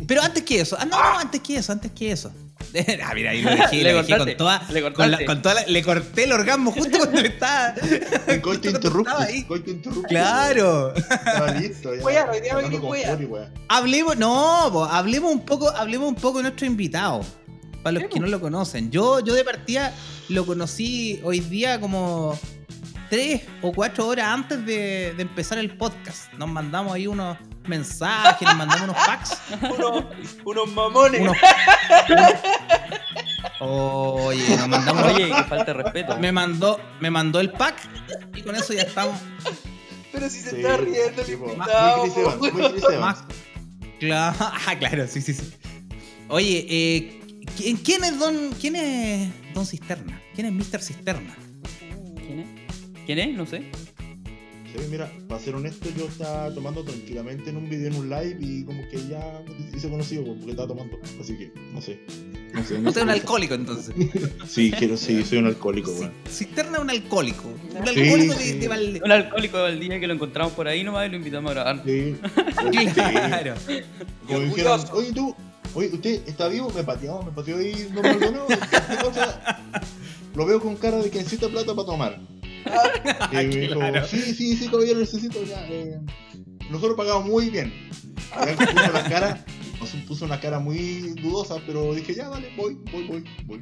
S1: Pero antes que eso, ah, no, no, antes que eso, antes que eso. ah, mira, ahí lo dejé,
S2: Le
S1: lo dejé con
S2: cortaste,
S1: toda.
S2: le
S1: con
S2: cortaste.
S1: la- con toda la- le corté el orgasmo justo cuando estaba.
S4: Interruptus. Coito interruptus.
S1: Claro.
S4: Estaba listo. ya.
S3: Hoy día.
S1: Hablemos, no, po, hablemos un poco, hablemos un poco de nuestro invitado. Para los que no lo conocen. Yo, yo de partida lo conocí hoy día como tres o cuatro horas antes de, de empezar el podcast. Nos mandamos ahí unos mensajes, nos mandamos unos packs.
S3: Unos, unos mamones.
S1: Unos... Oye, nos mandamos.
S2: Oye, que falta de respeto.
S1: Me mandó, me mandó el pack y con eso ya estamos
S3: Pero si se
S4: Sí,
S3: está riendo el
S4: sí,
S3: invitado.
S4: Muy
S1: más. Claro, ah, claro, sí, sí, sí. Oye, eh, ¿quién, quién es Don, quién es Don Cisterna? ¿Quién es Mr. Cisterna?
S2: ¿Quién es? ¿Quién es? No sé.
S4: Sí, mira, para ser honesto, yo estaba tomando tranquilamente en un video, en un live, y como que ya me hice conocido porque estaba tomando. Así que, no sé. No sé. No
S1: Usted es un alcohólico entonces.
S4: Sí, quiero, sí, soy un alcohólico, weón.
S1: Cisterna es un alcohólico. Un
S3: Sí,
S1: alcohólico de,
S4: sí.
S1: de Valde-
S2: Un alcohólico del día que lo encontramos por ahí nomás y lo invitamos a grabar.
S4: Sí.
S1: Claro.
S4: sí. Como
S3: Y
S4: dijeron, oye tú, oye, ¿usted está vivo? Me pateó, me pateó ahí, no Maldonado. ¿Qué cosa? Lo veo con cara de que necesita plata para tomar. Y me dijo,
S1: Claro.
S4: sí, sí, sí, caballero, necesito ya. eh, nosotros pagamos muy bien. Y él puso la cara, nos puso una cara muy dudosa, pero dije, ya, dale, voy, voy, voy, voy.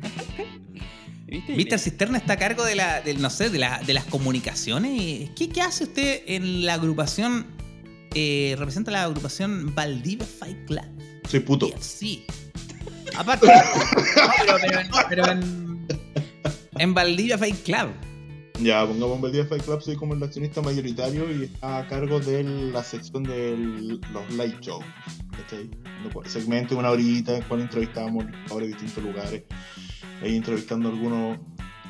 S2: ¿Viste?
S1: Mr. Cisterna está a cargo de la, del, no sé, de, la, de las comunicaciones. ¿Qué, qué hace usted en la agrupación? eh, representa la agrupación Valdivia Fight Club.
S4: Soy puto.
S1: Sí. Aparte. no, pero, pero en, pero en, en Valdivia Fight Club.
S4: Ya, pongamos en día Fight Club, soy como el accionista mayoritario y está a cargo de la sección de los live shows. cual- Segmento una horita en el cual entrevistamos ahora de distintos lugares. Ahí entrevistando a algunos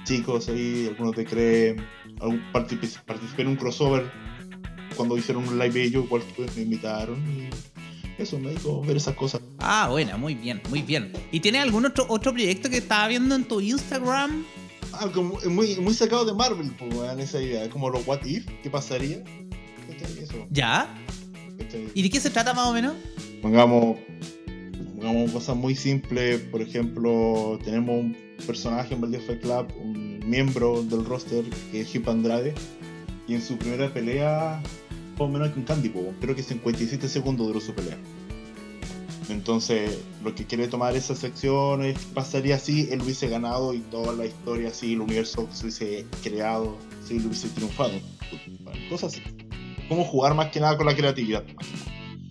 S4: chicos ahí, algunos de CRE. algún- participé, participé en un crossover cuando hicieron un live ellos, igual me invitaron y eso, me hizo ver esas cosas.
S1: Ah, buena, muy bien, muy bien. ¿Y tienes algún otro, otro proyecto que estaba viendo en tu Instagram?
S4: Ah, como muy, muy sacado de Marvel, pues, weón, esa idea, como los what if, ¿qué pasaría?
S1: ¿Ya? ¿Y de qué se trata más o menos?
S4: pongamos, pongamos cosas muy simples, por ejemplo, tenemos un personaje en Valdez Fight Club, un miembro del roster que es Hip Andrade, y en su primera pelea, más o menos con Candy, po, creo que 57 segundos duró su pelea. Entonces, lo que quiere tomar esa sección es pasaría si él hubiese ganado y toda la historia así, el universo se hubiese creado, si él hubiese triunfado. Cosas así. Cómo jugar más que nada con la creatividad.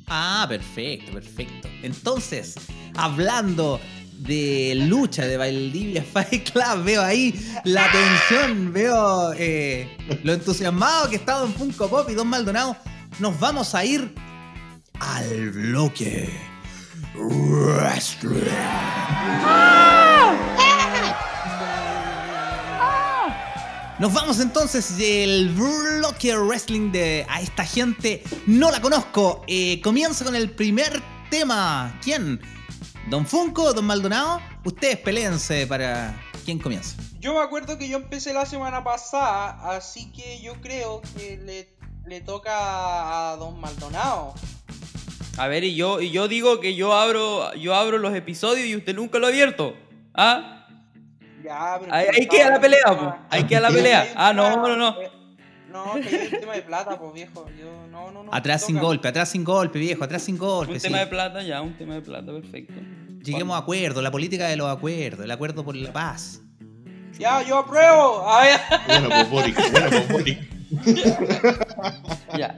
S1: Ah, perfecto, perfecto. Entonces, hablando de lucha de Valdivia Fight Club, veo ahí la tensión, veo eh, lo entusiasmado que estaba en Funko Pop y Don Maldonado. Nos vamos a ir al bloque Wrestling. Nos vamos entonces del bloque wrestling de a esta gente no la conozco. Eh, comienzo con el primer tema. ¿Quién? ¿Don Funko? ¿Don Maldonado? Ustedes peleense para quién comienza.
S3: Yo me acuerdo que yo empecé la semana pasada, así que yo creo que le, le toca a Don Maldonado.
S2: A ver, y yo, y yo digo que yo abro, yo abro los episodios y usted nunca lo ha abierto. ¿Ah?
S3: Ya, pero
S2: Ahí,
S3: es que
S2: ahí queda la pelea, po. Ahí queda la
S3: Hay un
S2: pelea. Ah, no, no, no.
S3: No, que hay un tema de plata, pues viejo. Yo, no, no, no.
S1: Atrás sin
S3: toca.
S1: golpe, atrás sin golpe, viejo, atrás sin golpe.
S2: Un
S1: sí.
S2: tema de plata, ya, un tema de plata, perfecto.
S1: Lleguemos a acuerdo, la política de los acuerdos, el acuerdo por la paz.
S3: Ya, yo apruebo. A.
S4: Bueno, pues Boric, bueno, pues Boric.
S2: Ya.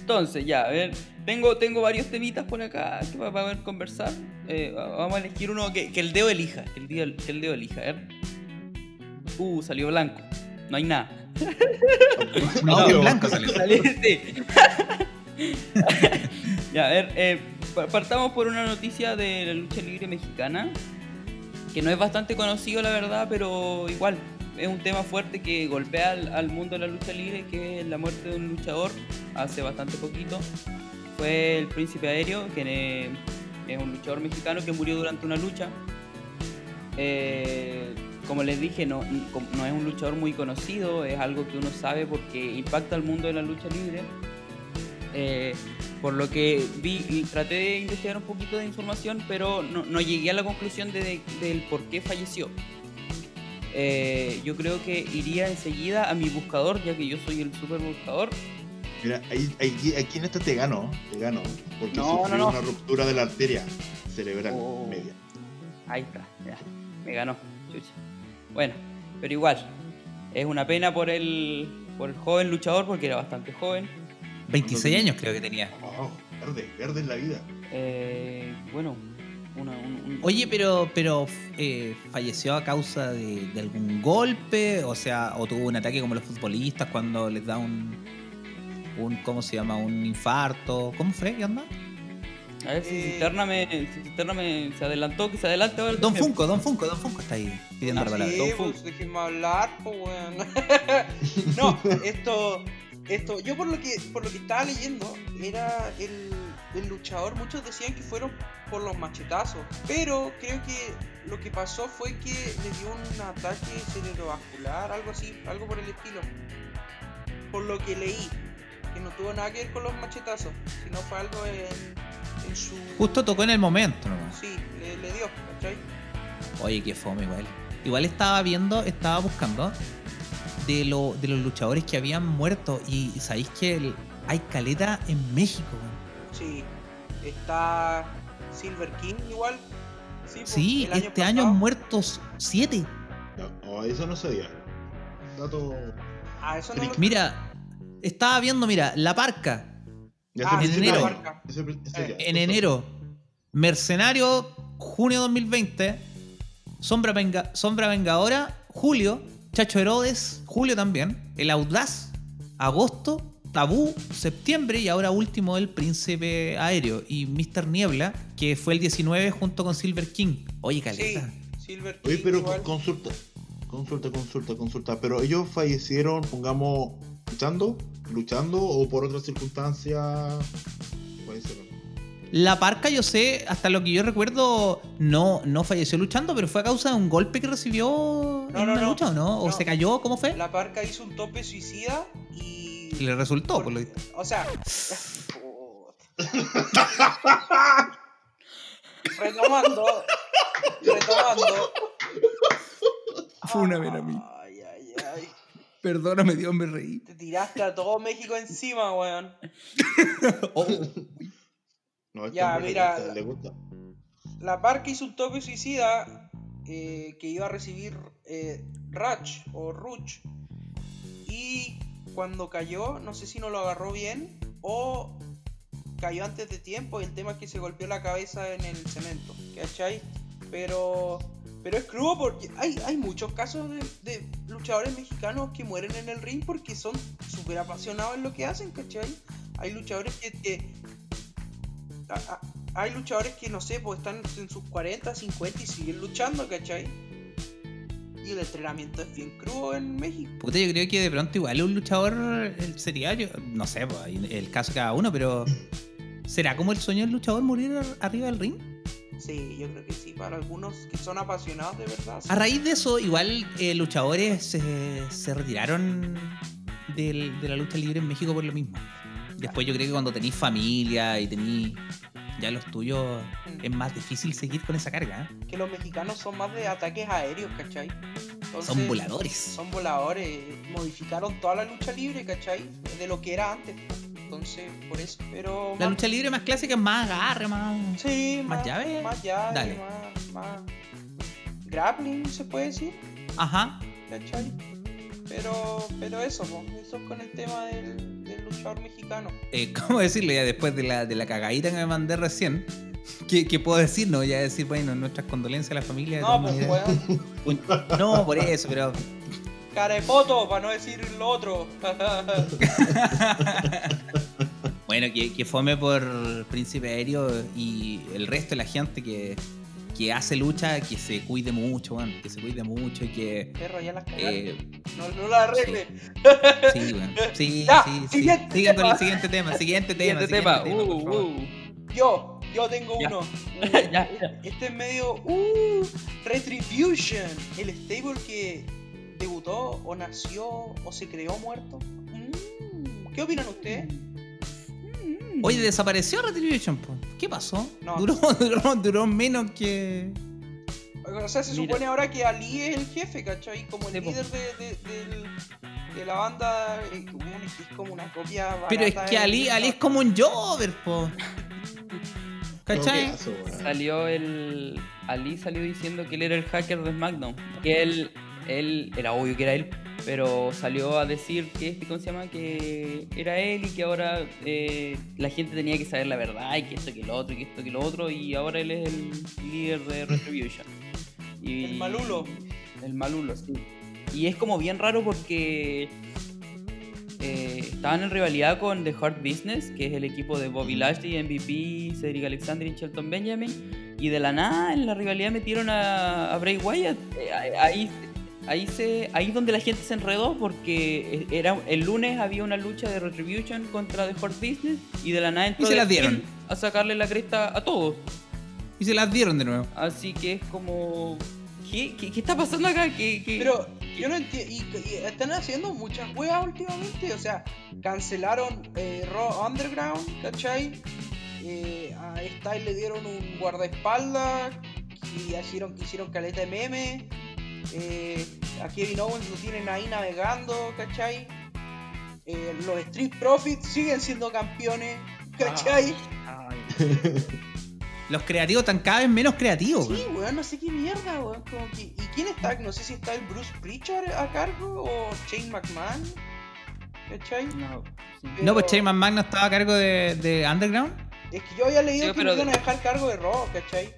S2: Entonces, ya, a ver. Tengo, tengo varios temitas por acá que va a poder conversar. Eh, vamos a elegir uno que, que el dedo elija. Que el, dedo, que el dedo elija, a ver. Uh, salió blanco. No hay nada.
S1: No, en blanco salió.
S2: Ya, a ver, eh, pa- partamos por una noticia de la lucha libre mexicana, que no es bastante conocido la verdad, pero igual es un tema fuerte que golpea al, al mundo de la lucha libre, que es la muerte de un luchador hace bastante poquito. Fue el príncipe aéreo, que es un luchador mexicano que murió durante una lucha. Eh, como les dije, no, es un luchador muy conocido, es algo que uno sabe porque impacta al mundo de la lucha libre. Eh, por lo que vi y traté de investigar un poquito de información, pero no, llegué a la conclusión de, del por qué falleció. Eh, yo creo que iría enseguida a mi buscador, ya que yo soy el super buscador.
S4: Mira, ahí, ahí- aquí en esto te gano, te gano. Porque
S2: No, no,
S4: sufrió
S2: no.
S4: una ruptura de la arteria cerebral
S2: Oh.
S4: media.
S2: Ahí está, ya, me ganó. chucha. Bueno, pero igual, es una pena por el, por el joven luchador, porque era bastante joven.
S1: 26 años creo que tenía.
S4: Oh, verde, verde en la vida.
S2: Eh, bueno, una, un- un-
S1: Oye, pero, pero eh, falleció a causa de, de algún golpe, o sea, o tuvo un ataque como los futbolistas cuando les da un, un ¿cómo se llama? Un infarto. ¿Cómo fue? ¿Qué onda?
S2: A ver si
S3: Eh,
S2: Cisterna me, si Cisterna me se adelantó, que se adelante ahora.
S1: Don. Funko, Don Funko, Don Funko está ahí pidiendo
S2: Ah,
S1: la
S3: Sí,
S1: palabra.
S2: Don
S3: pues déjenme hablar, pues weón. no, esto, esto, yo por lo que, por lo que estaba leyendo, era el, el luchador, muchos decían que fueron por los machetazos, pero creo que lo que pasó fue que le dio un ataque cerebrovascular, algo así, algo por el estilo. Por lo que leí, que no tuvo nada que ver con los machetazos, sino fue algo en, en su...
S1: Justo tocó en el momento nomás.
S3: Sí, le, le dio, ¿cachai?
S1: Oye, qué fome igual. Igual estaba viendo, estaba buscando de, lo, de los luchadores que habían muerto. Y sabéis que el- hay caleta en México.
S3: Sí, está Silver King igual. Sí, pues,
S1: Sí,
S3: año
S1: este año han
S3: pasado.
S1: muerto siete.
S4: No, oh, eso no sabía. Dato.
S3: Ah, eso no lo...
S1: Mira, estaba viendo, mira, La Parca.
S3: Ah,
S1: en enero.
S4: ese
S3: Eh,
S1: En enero, Mercenario, junio 2020. Sombra, Venga- Sombra Vengadora, julio. Chacho Herodes, julio también. El Audaz, agosto. Tabú, septiembre. Y ahora último, El Príncipe Aéreo. Y Mr. Niebla, que fue el 19 junto con Silver King. Oye,
S3: Sí,
S1: caleta.
S3: Silver King
S4: Oye, pero
S3: igual.
S4: consulta. Consulta, consulta, consulta. Pero ellos fallecieron, pongamos, luchando, luchando o por otras circunstancias. Fallecieron.
S1: La Parca, yo sé, hasta lo que yo recuerdo, no, no falleció luchando, pero fue a causa de un golpe que recibió
S3: No,
S1: en
S3: no,
S1: una
S3: no.
S1: lucha, ¿o no? ¿O
S3: No.
S1: se cayó? ¿Cómo fue?
S3: La parca hizo un tope suicida y...
S1: Y le resultó, por lo visto.
S3: O sea... retomando... Retomando...
S1: Fúname a mí.
S3: Ay, ay, ay.
S1: Perdóname, Dios, me reí.
S3: Te tiraste a todo México encima, weón.
S1: Oh,
S4: No, este
S3: Ya, mira,
S4: Le gusta. le gusta.
S3: La parca hizo un tope suicida eh, que iba a recibir eh, Rach o Ruch. Y cuando cayó, no sé si no lo agarró bien o cayó antes de tiempo. Y el tema es que se golpeó la cabeza en el cemento, ¿cachai? Pero, pero es crudo porque hay, hay muchos casos de, de luchadores mexicanos que mueren en el ring porque son súper apasionados en lo que hacen, ¿cachai? Hay luchadores que, que- hay luchadores que no sé, pues están en sus 40, 50 y siguen luchando, ¿cachai? Y el entrenamiento es bien crudo en México.
S1: Puta, yo creo que de pronto igual un luchador sería, yo, no sé, pues, el caso de cada uno, pero ¿será como el sueño del luchador morir ar- arriba del ring?
S3: Sí, yo creo que sí, para algunos que son apasionados de verdad.
S1: A raíz de eso, igual eh, luchadores se, se retiraron del- de la lucha libre en México por lo mismo. Después yo creo que cuando tenéis familia y tenéis ya los tuyos, es más difícil seguir con esa carga. ¿eh?
S3: Que los mexicanos son más de ataques aéreos, ¿cachai? Entonces,
S1: Son voladores.
S3: Son voladores, modificaron toda la lucha libre, ¿cachai? De lo que era antes. Entonces, por eso. Pero.
S1: La
S3: más-
S1: lucha libre más clásica es más agarre, más...
S3: Sí,
S1: ¿Más
S3: más,
S1: llave?
S3: Más llave,
S1: Dale.
S3: más, más. Grappling, se puede decir.
S1: Ajá.
S3: ¿cachai? Pero, pero eso, eso con el tema del, del luchador mexicano.
S1: Eh, ¿Cómo decirlo ya después de la, de la cagadita que me mandé recién? ¿Qué, qué puedo decir? No, ya decir, bueno, nuestras condolencias a la familia.
S3: No, pues weón,
S1: No, por eso, pero
S3: cara de poto, para no decir lo otro.
S1: Bueno, que, que fome por Príncipe Aéreo y el resto de la gente que, que hace lucha, que se cuide mucho, weón, que se cuide mucho y que...
S3: Perro, ya las
S1: eh,
S3: no, no la arregle.
S1: sí, weón. Sí,
S3: Ya,
S1: sí, Sigan con el siguiente tema, siguiente tema.
S2: Siguiente
S1: siguiente
S2: tema.
S1: por
S2: Uh,
S1: favor.
S2: uh.
S3: Yo, yo tengo
S2: Ya.
S3: uno.
S2: Ya, ya.
S3: Este es medio. Uh, Retribution. El stable que debutó o nació o se creó muerto. Mm, ¿Qué opinan ustedes?
S1: Oye, desapareció Retribution, po. ¿Qué pasó?
S3: No.
S1: Duró, duró, duró menos que.
S3: O sea, se
S2: Mira.
S3: supone ahora que Ali es el jefe, ¿cachai? Como el
S2: Sí,
S3: líder de, de, del- de la banda. eh, como es como una copia.
S1: Pero es que Ali. Ali es como un Jover, po. ¿Cachai?
S2: Salió el. Ali salió diciendo que él era el hacker de SmackDown. Que él. Él. Era obvio que era él. Pero salió a decir que este, ¿cómo se llama? Que era él y que ahora eh, la gente tenía que saber la verdad y que esto que lo otro y que esto que lo otro. Y ahora él es el líder de Retribution. Y-
S3: El Malulo.
S2: El Malulo, sí. Y es como bien raro porque eh, estaban en rivalidad con The Hard Business, que es el equipo de Bobby Lashley, MVP, Cedric Alexander y Shelton Benjamin. Y de la nada en la rivalidad metieron a, a Bray Wyatt. Eh, ahí, ahí, se, ahí es donde la gente se enredó porque era, el lunes había una lucha de Retribution contra The Hard Business y de la nada entró
S1: Y se
S2: The
S1: las dieron.
S2: Fiend a sacarle la cresta a todos.
S1: Y se las dieron de nuevo.
S2: Así que es como... ¿Qué, qué, qué está pasando acá? ¿Qué, qué-
S3: Pero yo no entiendo. Y, y están haciendo muchas weas últimamente. O sea, cancelaron eh, Raw Underground, ¿cachai? Eh, a Style le dieron un guardaespaldas. Y hicieron, hicieron caleta de meme. Eh, a Kevin Owens lo tienen ahí navegando, ¿cachai? Eh, los Street Profits siguen siendo campeones, ¿cachai?
S1: Los creativos están cada vez menos creativos,
S3: Sí,
S1: weón.
S3: weón, no sé qué mierda, weón. Como que... ¿Y quién está? No sé si está el Bruce Pritchard a cargo o Shane McMahon. ¿Cachai?
S2: No, sí.
S1: No, pues Shane McMahon no estaba a cargo de, de Underground.
S3: Es que yo había leído
S2: Sí,
S3: que
S2: pero-
S3: iban a dejar cargo de Raw, ¿cachai?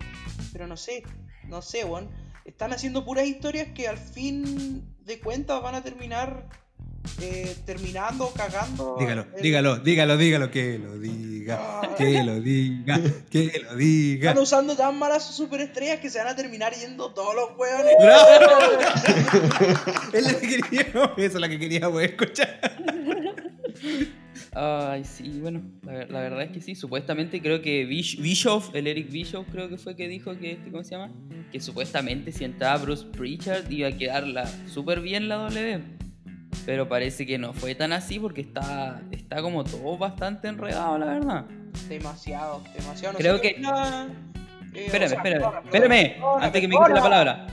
S3: Pero no sé, no sé, weón. Están haciendo puras historias que al fin de cuentas van a terminar eh, terminando, cagando.
S1: Dígalo,
S3: el-
S1: dígalo, dígalo, dígalo, que lo diga,
S3: Ah.
S1: que lo diga, que lo diga.
S3: Están usando tan malas superestrellas que se van a terminar yendo todos los weones.
S1: Es lo que queríamos, eso es lo que queríamos escuchar.
S2: Ay, sí, bueno, la, la verdad es que sí. Supuestamente creo que Bischoff, el Eric Bischoff, creo que fue que dijo que, este, ¿cómo se llama? Que supuestamente si entraba Bruce Pritchard iba a quedarla súper bien la W. Pero parece que no fue tan así porque está, está como todo bastante enredado, la verdad.
S3: Demasiado, demasiado. No
S2: Creo que-
S3: eh,
S2: Espérame,
S3: o sea,
S2: espérame, espérame, antes que me quite la palabra.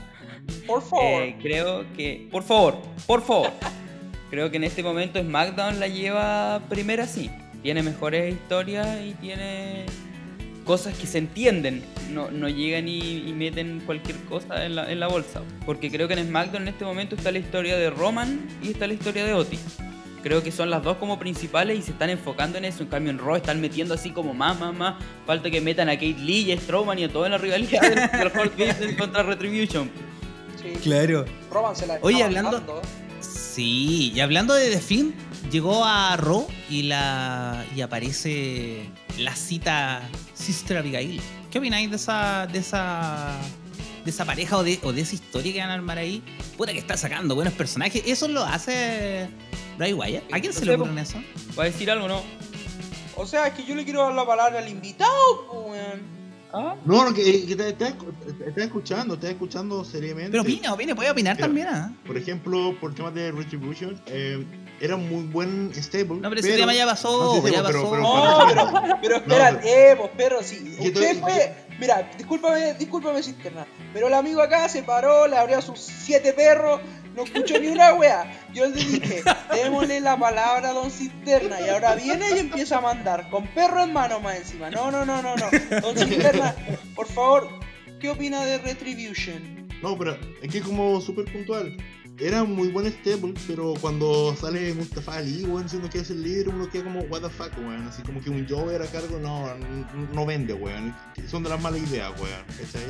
S3: Por favor.
S2: Eh, creo que, por favor, por favor. creo que en este momento SmackDown la lleva primera sí. Tiene mejores historias y tiene cosas que se entienden. No, no llegan y, y meten cualquier cosa en la, en la bolsa. Porque creo que en SmackDown en este momento está la historia de Roman y está la historia de Otis. Creo que son las dos como principales y se están enfocando en eso. En cambio, en Raw están metiendo así como más, más, más. Falta que metan a Kate Lee y a Strowman y a toda la rivalidad del, Business contra Retribution.
S3: Sí,
S1: Claro.
S3: Roman se la
S1: Oye,
S3: está
S1: hablando-. Sí, y hablando de The Fiend, llegó a Raw y la y aparece la cita Sister Abigail. ¿Qué opináis de esa de esa de esa pareja o de, o de esa historia que van a armar ahí? Puta que está sacando buenos personajes. Eso lo hace Bray Wyatt. ¿A quién se le ocurre eso?
S2: ¿Va a decir algo no?
S3: O sea, es que yo le quiero dar la palabra al invitado, weón.
S2: ¿Ah?
S4: No, no, que, que te, te- te- estás escuchando, estás escuchando seriamente.
S1: Pero opina, opina, puede opinar
S4: Mira.
S1: también, ¿ah?
S4: Por ejemplo, por temas de Retribution, eh, era un muy buen stable.
S1: No, pero ese tema ya pasó,
S4: No, sí,
S1: ya
S4: pero-
S1: pasó.
S4: pero-
S3: No, pero, pero espérate, pues, perro, sí. Usted fue. Mira, discúlpame, discúlpame, cisterna. Pero el amigo acá se paró, le abrió a sus siete perros, no escuchó ni una wea. Yo le dije, démosle la palabra a don Cisterna. Y ahora viene y empieza a mandar, con perro en mano más encima. No, no, no, no, no. Don Cisterna, por favor, ¿qué opina de Retribution?
S4: No, pero es que como súper puntual. Era muy buen stable, pero cuando sale Mustafa Ali, weón, diciendo que es el líder, uno queda como, what the fuck, weón. Así como que un Jover a cargo, no, no vende, weón. Son de las malas ideas, weón. ¿cachai?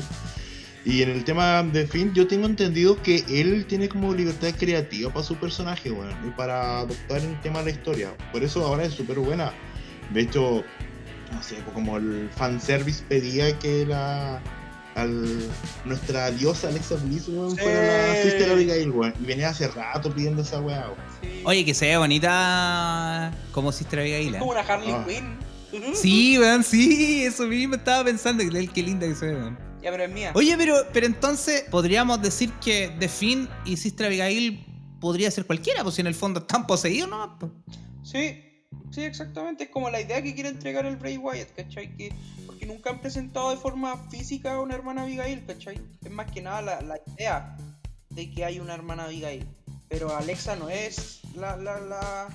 S4: Y en el tema de Finn, yo tengo entendido que él tiene como libertad creativa para su personaje, weón. Y para adoptar el tema de la historia. Por eso ahora es súper buena. De hecho, no sé, pues como el fanservice pedía que la al, nuestra diosa Alexa Bliss, weón,
S3: Sí.
S4: fuera la Sister Abigail, weón. Y venía hace rato pidiendo esa weá, weón.
S3: Sí.
S1: Oye, que se ve bonita como Sister Abigail. ¿eh?
S3: como una Harley
S4: Ah.
S3: Quinn.
S1: Sí, weón, sí, eso mismo estaba pensando. que Qué linda que se ve, weón.
S3: Ya, pero es mía.
S1: Oye, pero, pero entonces podríamos decir que The Finn y Sister Abigail podría ser cualquiera, pues si en el fondo están poseídos, ¿no? Pues.
S3: Sí, sí, exactamente. Es como la idea que quiere entregar el Bray Wyatt, ¿cachai? Que, porque nunca han presentado de forma física a una hermana Abigail, ¿cachai? Es más que nada la, la idea de que hay una hermana Abigail. Pero Alexa no es la, la, la,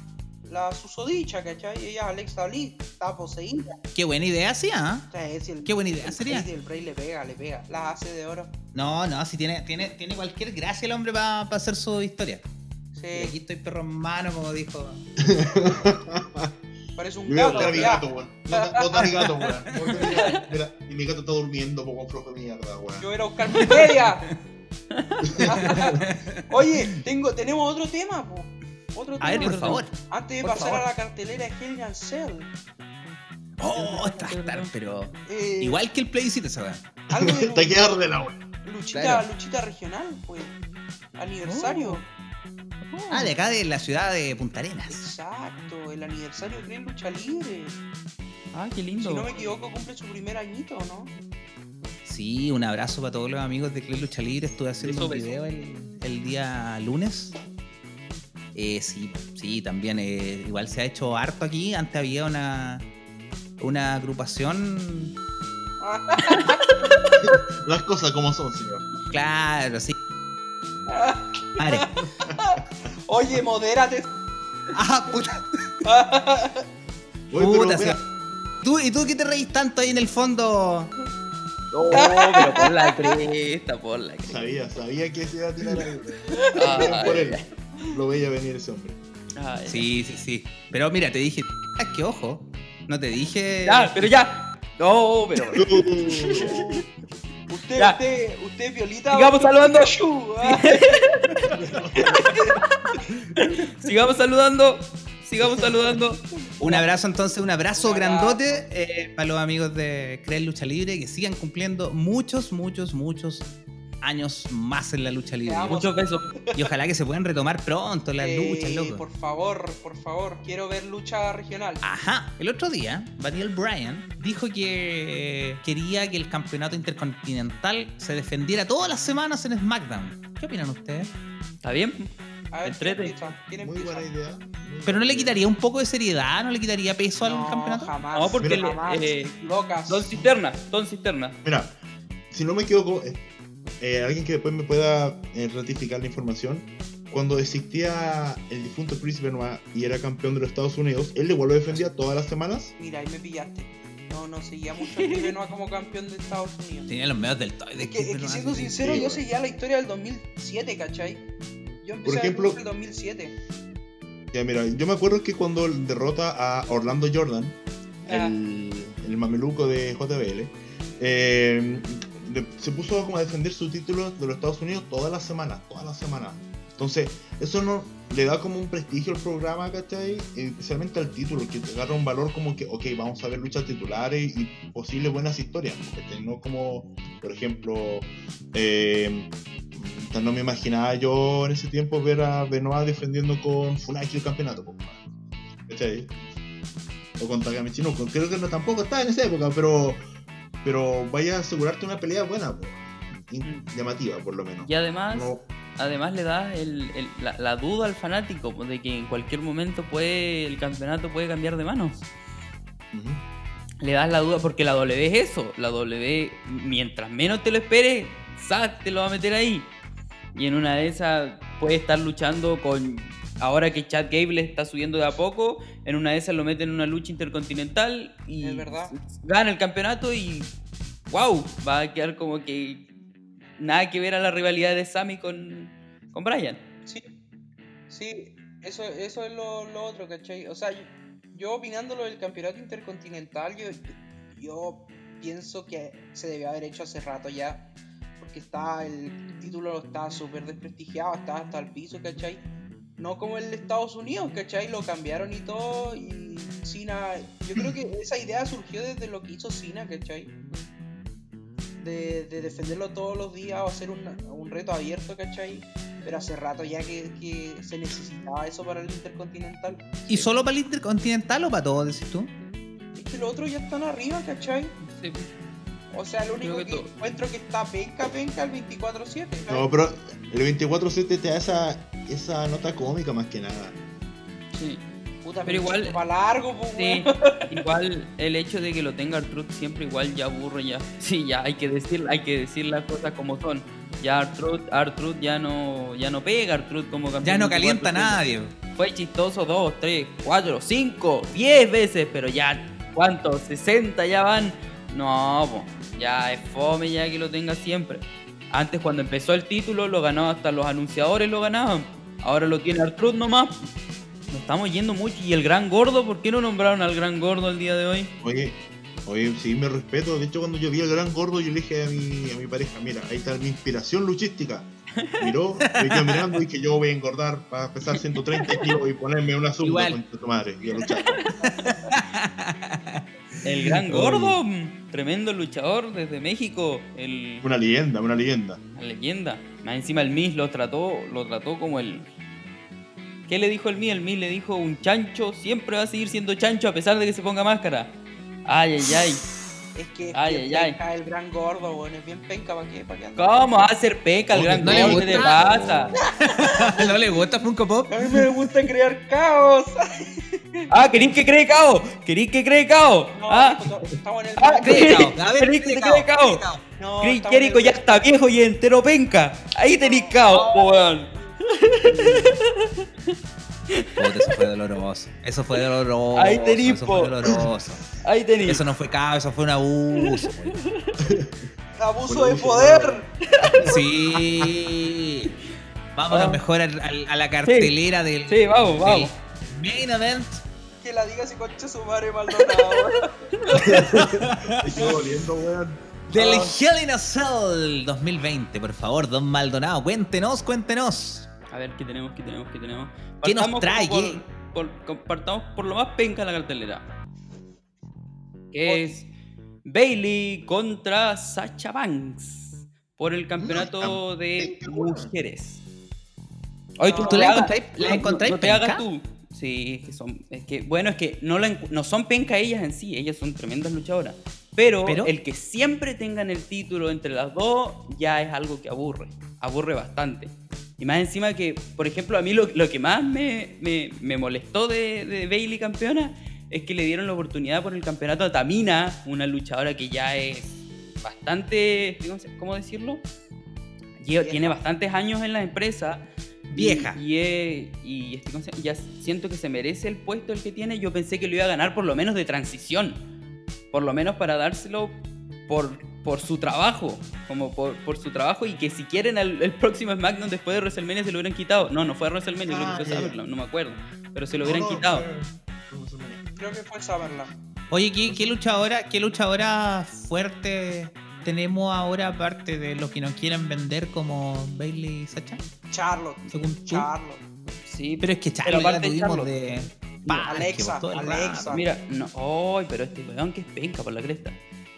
S3: la susodicha, ¿cachai? Ella es Alexa Lee, está poseída.
S1: Qué buena idea, sí, ¿ah?
S3: O sea,
S1: Qué buena idea
S3: el
S1: sería.
S3: El Bray le pega, le pega. La hace de oro.
S1: No, no, si tiene, tiene, tiene cualquier gracia el hombre para hacer su historia. Y aquí
S3: Sí,
S1: estoy perro en mano, como dijo.
S3: parece un
S4: Yo voy a
S3: gato.
S4: a mi gato, weón. A mi gato, weón. Gato. Mira, y mi gato está durmiendo, poco flojo de mierda, weón.
S3: Yo voy a buscar mi. Oye, tengo, tenemos otro tema, po. Otro
S1: A ver,
S3: tema.
S1: por favor.
S3: Antes de
S1: por
S3: pasar
S1: favor.
S3: a la cartelera de Hell Cell.
S1: Oh, está, está, pero.
S3: eh,
S1: Igual que el plebiscito, esa weá.
S3: Algo de
S4: Te quedas de la weón.
S3: luchita,
S1: Claro.
S3: luchita regional, pues. Aniversario.
S1: Ah, de acá de la ciudad de Punta Arenas.
S3: Exacto, el aniversario de Lucha Libre.
S2: Ah, qué lindo.
S3: Si no me equivoco, cumple su primer añito, ¿no?
S1: Sí, un abrazo para todos los amigos de Club Lucha Libre. Estuve haciendo un video el, el día lunes. Eh, sí, sí, también. eh, igual se ha hecho harto aquí. Antes había una, una agrupación.
S4: Las cosas como son, señor.
S1: Claro, sí. Madre.
S3: Oye, modérate.
S1: Ah, puta.
S4: Oye,
S1: Puta,
S4: pero
S1: sí.
S4: mira,
S1: ¿Tú, ¿Y tú qué te reís tanto ahí en el fondo?
S2: No, pero por la cresta, por la cresta.
S4: sabía, sabía que se iba a tirar ahí.
S2: Ay,
S4: por él. Lo veía venir ese hombre.
S2: ay.
S1: Sí, sí, sí. Pero mira, te dije. Es que ojo. No te dije.
S2: Ya, pero ya. No, pero.
S3: Usted,
S2: Ya.
S3: usted, usted, Violita.
S2: Sigamos
S3: usted,
S2: saludando.
S3: Pikachu, ah.
S2: Sigamos saludando. Sigamos saludando.
S1: Un abrazo entonces, un abrazo grandote eh, para los amigos de Creer Lucha Libre que sigan cumpliendo muchos, muchos, muchos años más en la lucha libre.
S2: Muchos besos.
S1: Y ojalá que se puedan retomar pronto las
S3: Eh,
S1: luchas, loco.
S3: Por favor, por favor, quiero ver lucha regional.
S1: Ajá, el otro día, Daniel Bryan dijo que quería que el campeonato intercontinental se defendiera todas las semanas en SmackDown. ¿Qué opinan ustedes?
S2: ¿Está bien?
S3: A ver, ¿quién
S2: Entrete.
S3: empieza? ¿Quién
S4: Muy buena idea. muy
S1: Pero no le quitaría un poco de seriedad, no le quitaría peso
S3: No,
S1: al campeonato.
S3: jamás.
S2: No, porque
S4: Mira,
S2: le-
S3: jamás.
S2: eh,
S3: Locas.
S2: Don Cisterna, Don Cisterna.
S4: Mira, si no me equivoco, eh, alguien que después me pueda eh, ratificar la información, cuando existía el difunto Chris Benoit y era campeón de los Estados Unidos, él igual lo defendía todas las semanas.
S3: Mira, ahí me pillaste. No, no seguía mucho a Chris Benoit como campeón de Estados Unidos.
S1: Tenía los medios del toy de
S3: Es que, es que
S1: Chris
S3: siendo sincero,
S4: Sí,
S3: yo seguía la historia del 2007, ¿cachai? Yo empecé
S4: Por
S3: a ver
S4: ejemplo-
S3: lucha el 2007.
S4: Ya, mira, yo me acuerdo que cuando derrota a Orlando Jordan,
S3: Ah.
S4: el, el mameluco de JBL, eh, se puso como a defender su título de los Estados Unidos todas las semanas, todas las semanas. Entonces, eso no le da como un prestigio al programa, ¿cachai? Eh, Especialmente al título, que te agarra un valor como que, ok, vamos a ver luchas titulares y posibles buenas historias, ¿cachai? No como, por ejemplo, eh, no me imaginaba yo en ese tiempo ver a Benoit defendiendo con Funaki el campeonato, ¿cachai? O con Takamichi no, creo que no tampoco estaba en esa época, pero pero vaya a asegurarte una pelea buena, po, in- llamativa por lo menos.
S2: Y además,
S4: No,
S2: además le da el- el- la, la duda al fanático de que en cualquier momento puede el campeonato puede cambiar de manos. Le das la duda porque la W es eso. La W, mientras menos te lo esperes, ¡zas! te lo va a meter ahí. Y en una de esas puede estar luchando con. Ahora que Chad Gable está subiendo de a poco, en una de esas lo meten en una lucha intercontinental y
S3: Es verdad.
S2: gana el campeonato y. ¡Wow! Va a quedar como que. Nada que ver a la rivalidad de Sammy con, con Brian.
S3: Sí, sí, eso, eso es lo, lo otro, ¿cachai? O sea, yo, yo opinando lo del campeonato intercontinental, yo, yo pienso que se debió haber hecho hace rato ya, porque está el título está súper desprestigiado, está hasta el piso, ¿cachai? No como el de Estados Unidos, ¿cachai? Lo cambiaron y todo, y Cena, yo creo que esa idea surgió desde lo que hizo Cena, ¿cachai? De, de defenderlo todos los días o hacer un, un reto abierto, ¿cachai? Pero hace rato ya que, que se necesitaba eso para el Intercontinental.
S1: ¿Y solo para el Intercontinental o para todo, decís tú?
S3: Es que los otros ya están arriba, ¿cachai? O sea, lo único
S2: Creo
S3: que,
S2: que
S3: encuentro que está penca, penca el 24-7.
S4: No, pero el 24-7 te da esa, esa nota cómica más que nada.
S2: Sí.
S3: Puta,
S2: Pero igual-
S3: Va largo, pues,
S2: Sí, igual el hecho de que lo tenga Artrud siempre igual ya aburre ya. Sí, ya hay que decir, hay que decir las cosas como son. Ya Artrud, Artrud ya no, ya no pega Artrud como campeón.
S1: Ya no
S2: 24/7.
S1: calienta a nadie.
S2: Fue chistoso dos, tres, cuatro, cinco, diez veces, pero ya, ¿cuántos? 60 ya van. No, po, ya es fome ya que lo tenga siempre. Antes cuando empezó el título lo ganó hasta los anunciadores lo ganaban. Ahora lo tiene Artrud nomás. Nos estamos yendo mucho. ¿Y el gran gordo? ¿Por qué no nombraron al gran gordo el día de hoy?
S4: Oye, oye, sí, me respeto. De hecho, cuando yo vi al gran gordo, yo le dije a mi, a mi pareja, mira, ahí está mi inspiración luchística. Miró, me quedó mirando y que yo voy a engordar para pesar 130 kilos y ponerme una zumba con tu madre y a luchar.
S2: El gran gordo, tremendo luchador desde México, el,
S4: Una leyenda, una leyenda.
S2: la leyenda. Más encima el Miss lo trató, lo trató como el. ¿Qué le dijo el Miss? El Miss le dijo un chancho, siempre va a seguir siendo chancho a pesar de que se ponga máscara. Ay, ay, ay.
S3: Es que es
S2: Ay,
S3: bien
S2: ay, ay.
S3: penca el gran gordo, weón. Es bien penca, ¿para qué? ¿Para qué anda?
S2: ¿Cómo va a hacer peca el gran
S1: no le
S2: gordo? ¿Qué te pasa?
S1: ¿No le gusta Funko Pop?
S3: A mí me gusta crear caos.
S2: Ah, ¿queréis que cree cao? ¿Queréis que cree cao?
S3: No,
S2: Ah,
S3: estamos en el.
S2: Ah,
S1: Cree cao. A ver,
S2: Creí que
S1: cree
S2: te
S1: cao,
S2: cree cao.
S1: cree cao.
S3: no,
S2: Chris Jericho
S3: el-
S2: ya está viejo y entero penca. Ahí tenéis cao, po, weón.
S1: Puta, eso fue doloroso. Eso fue doloroso.
S2: Ahí tení,
S1: Eso
S2: po.
S1: fue doloroso.
S2: Ahí.
S1: Eso no fue caos, eso fue un abuso.
S3: Abuso de poder.
S1: Sí. Vámonos
S2: Ah.
S1: mejor al- al- a la cartelera del,
S2: Sí, vamos, vamos.
S1: main event.
S3: Que la diga si concha su madre Maldonado.
S4: Weón.
S1: Del
S2: Ah.
S1: Hell in a Cell 2020. Por favor, don Maldonado, cuéntenos, cuéntenos.
S2: A ver, ¿qué tenemos? ¿Qué tenemos? ¿Qué tenemos?
S1: ¿Qué nos
S2: Partamos
S1: trae?
S2: Por, por- partamos por lo más penca de la cartelera. Que es Bailey contra Sacha Banks por el campeonato de mujeres. Hoy
S3: ¿Tú
S2: no
S1: la
S2: hagas-
S1: encontráis-
S2: no- no te hagas
S1: penca?
S2: tú. Sí, es que son. Es que, bueno, es que no, la no son penca ellas en sí, ellas son tremendas luchadoras. Pero,
S1: ¿Pero?
S2: el que siempre tengan el título entre las dos ya es algo que aburre. Aburre bastante. Y más encima que, por ejemplo, a mí lo, lo que más me, me- me molestó de, de Bailey campeona es que le dieron la oportunidad por el campeonato a Tamina, una luchadora que ya es bastante, ¿cómo se- ¿cómo decirlo? Tiene bastantes años en la empresa. y-
S1: Vieja.
S2: Y, es- y este, ya siento que se merece el puesto el que tiene. Yo pensé que lo iba a ganar por lo menos de transición. Por lo menos para dárselo por, por su trabajo. Como por, por su trabajo. Y que si quieren el, el próximo SmackDown después de WrestleMania se lo hubieran quitado. No, no fue WrestleMania, creo
S4: Ah,
S2: que fue
S4: ya.
S2: SummerSlam, no me acuerdo. Pero se lo hubieran
S4: No, no,
S2: quitado.
S4: fue- Summerland.
S3: Creo que fue Summerland.
S1: Oye, ¿qué, qué luchadora, qué luchadora fuerte tenemos ahora aparte de los que nos quieren vender como Bailey y Sacha?
S3: Charlotte.
S1: Según tú.
S3: Charlotte.
S2: Sí,
S1: Pero es que
S2: Pero
S1: Charlo ya la
S2: aparte de
S1: tuvimos de
S3: Alexa, Alexa.
S2: Mira, no. ¡Ay! pero este weón que es penca por la cresta.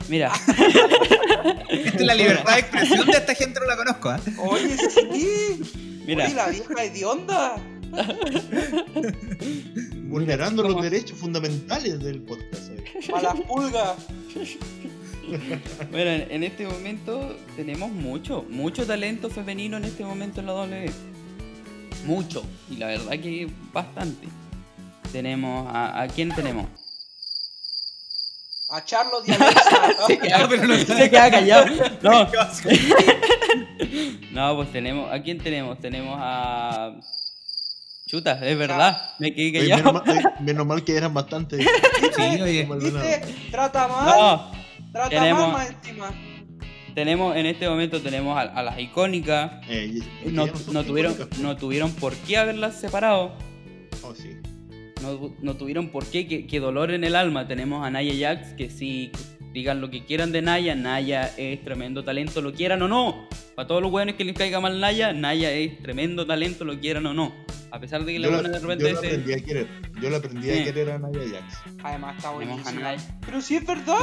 S2: Mira,
S1: Esta es la libertad de expresión de esta gente, no la conozco, ¿eh?
S3: Oye, sí.
S2: mira.
S3: Oye, la vieja hedionda.
S4: Vulnerando
S2: ¿cómo?
S4: los derechos fundamentales del podcast.
S3: A las pulgas.
S2: Bueno, en este momento tenemos mucho, mucho talento femenino en este momento en la W. Mucho. Y la verdad que bastante. Tenemos a, ¿a quién tenemos?
S3: A y Alexa.
S2: Se queda,
S1: pero no-
S2: se queda callado. No. no, pues tenemos. ¿A quién tenemos? Tenemos a. Chuta, es verdad. Me quedé
S4: Oye, menos,
S2: callado.
S4: mal, oye, menos mal que eran bastante.
S1: Sí, oye.
S3: Trata mal.
S2: No,
S3: Trata
S2: tenemos-
S3: mal encima.
S2: tenemos, en este momento tenemos a, a las icónicas.
S4: Eh,
S2: No, tuvieron,
S4: icónicas.
S2: no tuvieron por qué haberlas separado.
S4: Oh, sí.
S2: No, no tuvieron por qué, qué, qué dolor en el alma. Tenemos a Naya Jax, que sí, digan lo que quieran de Naya, Naya es tremendo talento, lo quieran o no. Para todos los buenos que les caiga mal Naya, Naya es tremendo talento, lo quieran o no. A pesar de que la
S4: Yo la,
S2: buena de
S4: yo
S2: repente
S4: la
S2: se-
S4: aprendí a querer. Yo la aprendí
S2: Sí.
S4: a querer a Naya Jax.
S3: Además está buenísima. Pero sí es verdad.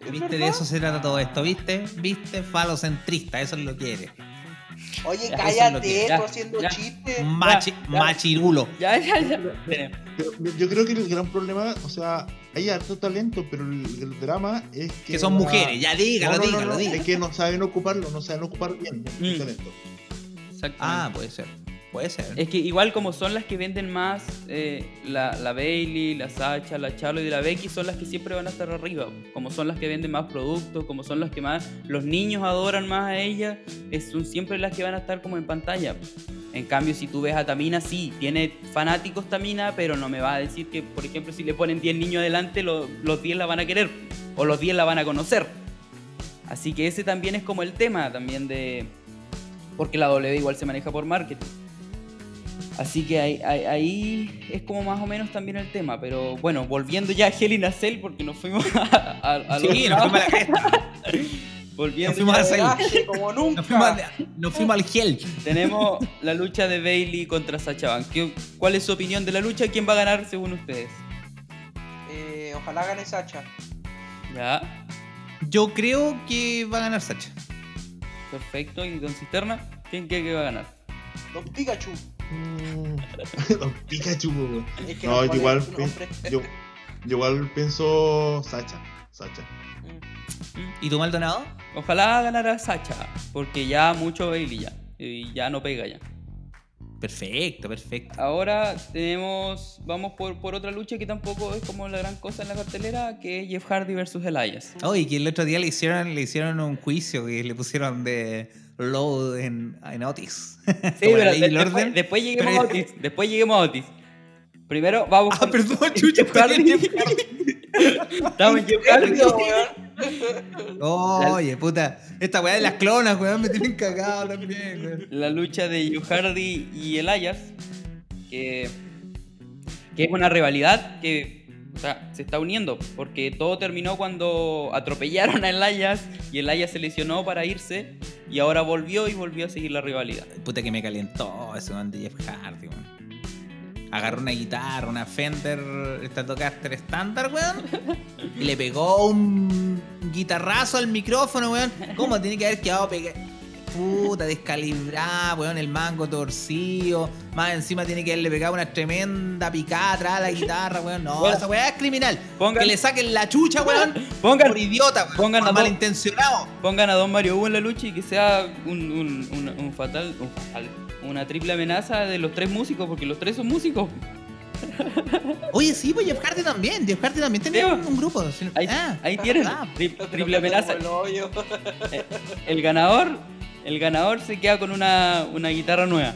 S1: ¿Viste? ¿Viste? De eso se trata todo esto, ¿viste? ¿Viste? Falocentrista, eso es lo que eres.
S3: Oye,
S2: Ya,
S3: cállate, tú haciendo
S2: ya.
S3: chistes.
S1: Machi-
S2: ya.
S1: Machirulo.
S2: Ya, ya, ya.
S4: Pero yo creo que el gran problema, o sea, hay harto talento, pero el, el drama es que.
S1: Que son
S4: la-
S1: mujeres, ya dígalo,
S4: no, no,
S1: dígalo,
S4: no,
S1: dígalo.
S4: Es que no saben ocuparlo, no saben ocupar bien el
S2: Mm.
S4: talento.
S1: Ah, puede ser. Puede ser.
S2: Es que igual como son las que venden más, eh, la, la Bailey, la Sacha, la Charlotte y la Becky son las que siempre van a estar arriba. Como son las que venden más productos, como son las que más los niños adoran más a ellas, es- son siempre las que van a estar como en pantalla. En cambio, si tú ves a Tamina, sí, tiene fanáticos Tamina, pero no me va a decir que, por ejemplo, si le ponen 10 niños adelante, lo- los 10 la van a querer o los 10 la van a conocer. Así que ese también es como el tema también de... Porque la W igual se maneja por marketing. Así que ahí, ahí- ahí es como más o menos también el tema. Pero bueno, volviendo ya a Hell in a Cell, porque nos fuimos a, a, a los
S1: Sí, nos fuimos a la cresta.
S2: Volviendo
S1: nos fuimos a
S3: como nunca.
S1: Nos fuimos, a- nos fuimos al gel.
S2: tenemos la lucha de Bailey contra Sacha Banks. ¿Qué- ¿Cuál es su opinión de la lucha? ¿Quién va a ganar según ustedes?
S3: Eh, ojalá gane Sacha.
S2: Ya,
S1: Yo creo que va a ganar Sacha.
S2: perfecto. ¿Y Don Cisterna? ¿Quién cree que va a ganar?
S3: Don Pikachu.
S4: Don Pikachu, weón.
S3: Es que
S4: No, yo igual, yo, yo igual pienso Sacha. Sacha.
S3: Mm.
S1: ¿Y tú, Maldonado?
S2: Ojalá ganara Sacha, porque ya mucho Bailey ya. Y ya no pega ya.
S1: Perfecto, perfecto.
S2: Ahora tenemos, vamos por, por otra lucha que tampoco es como la gran cosa en la cartelera, que es Jeff Hardy versus Elias.
S1: Oye, que el otro día le hicieron, le hicieron un juicio que le pusieron de load en, en Otis.
S2: Sí, pero de- después, después lleguemos
S1: Pero-
S2: a Otis. Después lleguemos a Otis. Primero vamos
S1: Ah, perdón, chucha,
S2: Jeff Hardy. Estamos en Jeff Hardy.
S3: Eso, weón.
S1: Oye, puta, esta weá de las clonas, weón, me tienen cagado también, weón.
S2: La lucha de Jeff Hardy y Elias, que, que es una rivalidad que o sea, se está uniendo, porque todo terminó cuando atropellaron a Elias y Elias se lesionó para irse y ahora volvió y volvió a seguir la rivalidad.
S1: Puta que me calentó ese weón de Jeff Hardy, weón. Agarró una guitarra, una Fender Stratocaster estándar, weón. Y le pegó un guitarrazo al micrófono, weón. ¿Cómo tiene que haber quedado pegado? Puta, descalibrada, weón, el mango torcido. Más encima tiene que haberle pegado una tremenda picada atrás a la guitarra, weón. No,
S2: Bueno,
S1: esa weá es criminal.
S2: pongan-
S1: que le saquen la chucha, weón.
S2: Pongan-
S1: por idiota, weón.
S2: pongan
S1: por
S2: a
S1: malintencionado.
S2: Pongan a Don Mario Hugo en la lucha y que sea un, un- un- un fatal, un fatal- una triple amenaza de los tres músicos, porque los tres son músicos.
S1: Oye, sí, pues Jeff Hardy también. Jeff Hardy también tenía
S2: Sí,
S1: un, un grupo.
S2: Ahí,
S1: Ah,
S2: ahí tienes,
S1: ah,
S2: triple amenaza.
S3: el.
S2: El ganador, el ganador se queda con una, una guitarra nueva.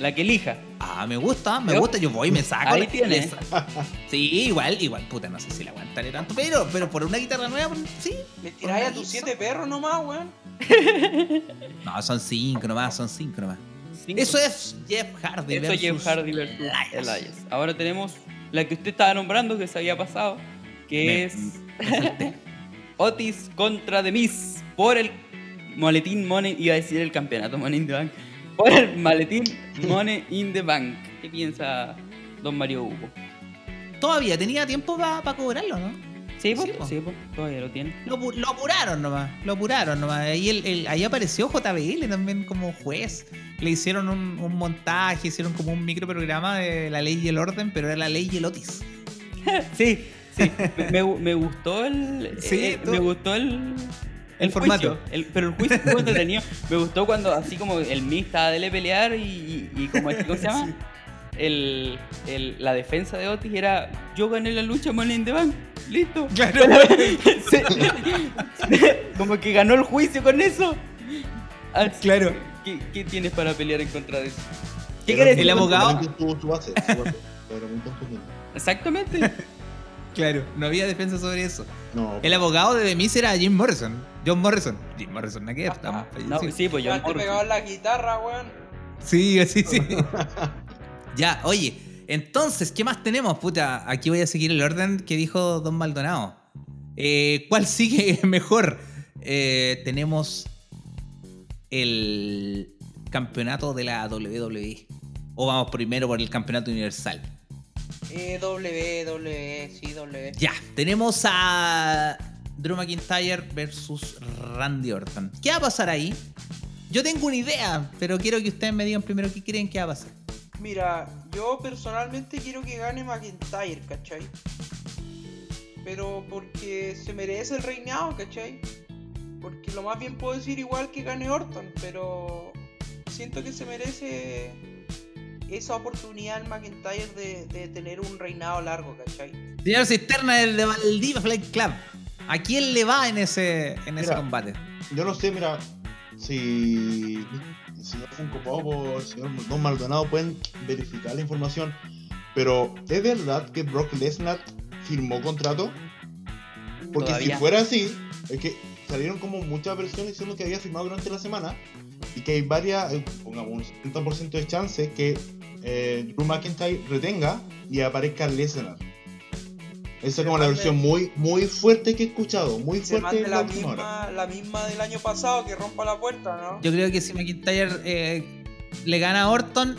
S2: La que elija.
S1: Ah, me gusta, me
S2: Yo-
S1: gusta, yo voy, me saco.
S2: Ahí
S1: le-
S2: tiene.
S1: le sa- Sí, igual, igual, puta, no sé si la aguantaré tanto, pero, pero por una guitarra nueva, sí.
S3: Le tiráis a tus siete perros nomás, weón.
S1: No, son cinco nomás, son cinco nomás.
S2: Cinco.
S1: Eso es Jeff Hardy.
S2: Eso es Jeff Hardy versus
S1: Elias.
S2: Elias. Ahora tenemos la que usted estaba nombrando, que se había pasado, que
S1: Me-
S2: es
S1: me.
S2: Otis contra The Miz por el maletín Money, iba a decir el campeonato Money in the Bank, por el maletín Money in the Bank. ¿Qué piensa Don Mario Hugo?
S1: Todavía tenía tiempo para cobrarlo, ¿no?
S2: Sí, pues,
S1: Sí, po.
S2: sí, po, todavía lo tiene.
S1: Lo, lo apuraron nomás, lo apuraron nomás. Ahí, el- el- ahí apareció JBL también como juez. Le hicieron un, un montaje, hicieron como un microprograma de la ley y el orden, pero era la ley y el Otis.
S2: Sí, sí. Me, me- me gustó el.
S1: Sí,
S2: eh, me gustó el.
S1: El formato.
S2: juicio. El- pero el juicio estuvo entretenido. Me gustó cuando, así como el Miz estaba de pelear y, y, y como, ¿cómo se llama? El, el- la defensa de Otis era: Yo gané la lucha Money in the Bank. Listo.
S1: Claro.
S2: Sí. como que ganó el juicio con eso. Así-
S1: Claro.
S2: ¿Qué, qué tienes para pelear en contra de eso? ¿Qué querés
S1: el abogado-
S4: su base, su base.
S2: Exactamente.
S1: Claro, no había defensa sobre eso.
S4: No,
S1: El abogado de The Miz era Jim Morrison. John Morrison. Jim Morrison, ¿no? que estamos
S2: No,
S1: fallecidos.
S2: sí, pues yo.
S3: Antes pegado la guitarra, weón.
S1: Sí, sí, sí. ya, oye, entonces, ¿qué más tenemos? Puta, aquí voy a seguir el orden que dijo Don Maldonado. Eh, ¿Cuál sigue mejor? Eh, tenemos el campeonato de la WWE. O vamos primero por el campeonato universal.
S3: Eh, W, W, sí, W.
S1: Ya, tenemos a Drew McIntyre versus Randy Orton. ¿Qué va a pasar ahí? Yo tengo una idea, pero quiero que ustedes me digan primero qué creen que va a pasar.
S3: Mira, yo personalmente quiero que gane McIntyre, ¿cachai? Pero porque se merece el reinado, ¿cachai? Porque lo más bien puedo decir igual que gane Orton, pero siento que se merece esa oportunidad en McIntyre de, de tener un reinado largo, ¿cachai?
S1: Señor Cisterna del de Valdivia Flight Club. ¿A quién le va en ese, en ese combate?
S4: Yo no sé, mira, si el señor Funko Pop o el señor Don Maldonado pueden verificar la información, pero ¿es verdad que Brock Lesnar firmó contrato? Porque
S2: Todavía.
S4: si fuera así, es que salieron como muchas versiones diciendo que había firmado durante la semana y que hay varias, pongamos un 70% de chances que eh, Drew McIntyre retenga y aparezca Lesnar. Esa es como la versión muy, muy fuerte que he escuchado, muy
S3: Se
S4: fuerte
S3: la
S4: última hora.
S3: misma, la misma del año pasado que rompa la puerta, ¿no?
S1: Yo creo que si McIntyre eh, le gana a Orton,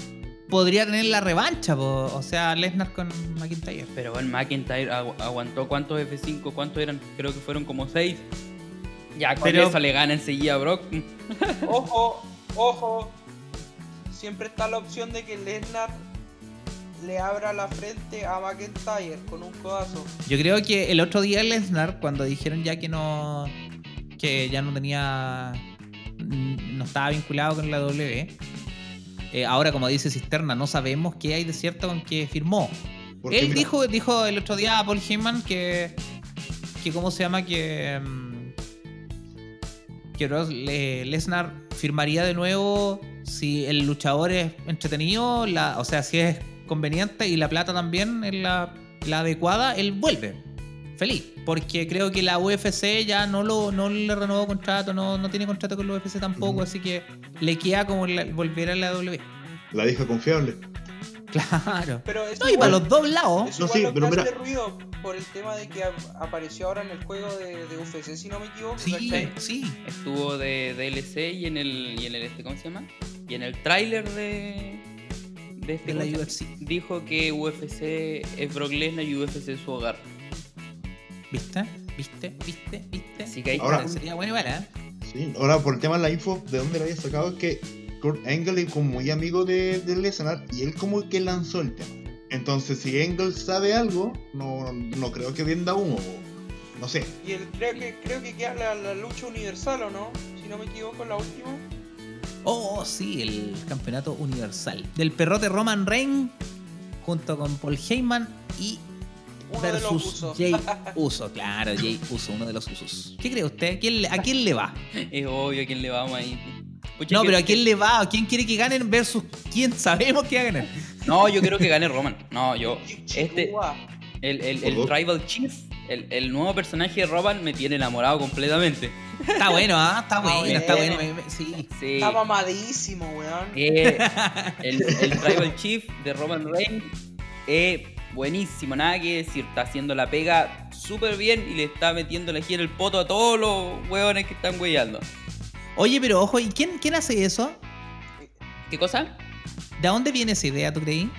S1: podría tener la revancha, po. o sea, Lesnar con McIntyre.
S2: Pero el McIntyre agu- aguantó cuántos F5, cuántos eran, creo que fueron como 6. Ya con
S1: Pero-
S2: eso le gana enseguida a Brock.
S3: Ojo, ojo. Siempre está la opción de que Lesnar le abra la frente a McIntyre con un codazo.
S1: Yo creo que el otro día Lesnar, cuando dijeron ya que no. que ya no tenía. no estaba vinculado con la W. eh, ahora, como dice Cisterna, no sabemos qué hay de cierto con que firmó.
S4: Porque,
S1: Él
S4: mira,
S1: dijo, dijo el otro día a Paul Heyman que. que ¿Cómo se llama? Que. mm, que Le- Lesnar firmaría de nuevo si el luchador es entretenido, la, o sea, si es conveniente y la plata también es la, la adecuada, él vuelve. Feliz. Porque creo que la UFC ya no lo no le renovó contrato, no, no tiene contrato con la UFC tampoco, así que le queda como la- volver a la W.
S4: la vieja confiable.
S1: Claro.
S3: Pero eso
S1: No, y para los dos lados.
S3: eso
S4: No, sí,
S3: lo
S4: pero
S3: que
S4: mira-
S3: hace ruido por el tema de que ap- apareció ahora en el juego de, de UFC, si no me equivoco.
S1: Sí, sí.
S2: Estuvo de DLC y en el. y en el este, ¿cómo se llama? Y en el tráiler de. de este
S1: De la. UFC.
S2: Dijo que UFC es Brock Lesnar y UFC es su hogar.
S1: ¿Viste? ¿Viste? ¿Viste? ¿Viste?
S2: Así que ahí
S4: Ahora-
S1: sería bueno igual, ¿eh?
S4: Sí, ahora por el tema de la info, de dónde la había sacado es que Kurt Angle es como muy amigo de, de Lesnar y él como que lanzó el tema. Entonces, si Angle sabe algo, no, no creo que venda humo. No sé.
S3: Y el, creo, que, creo que queda la, la lucha universal, ¿o no? Si no me equivoco, la última.
S1: Oh, sí, el campeonato universal. Del perrote Roman Reigns junto con Paul Heyman y
S3: Uno de los
S1: versus
S3: usos.
S1: Jay Uso. Claro, Jay Uso, uno de los usos. ¿Qué cree usted? ¿Quién le- ¿A quién le va?
S2: Es obvio a quién le vamos ahí. Pucha,
S1: No,
S2: que-
S1: pero ¿a quién le va? ¿A quién quiere que ganen versus quién sabemos que va a ganar?
S2: No, yo creo que gane Roman. No, yo. Este. El, el, el. Tribal Chief, el, el nuevo personaje de Roman me tiene enamorado completamente.
S1: Está bueno, ¿ah? Está bueno, está bueno. Sí.
S2: Sí.
S3: Está mamadísimo, weón.
S2: Eh, el, el Tribal Chief de Roman Reigns es buenísimo, nada que decir. Está haciendo la pega súper bien y le está metiendo la gira el poto a todos los hueones que están huellando.
S1: Oye, pero ojo, ¿y quién, quién hace eso?
S2: ¿Qué cosa?
S1: ¿De dónde viene esa idea, tú creí?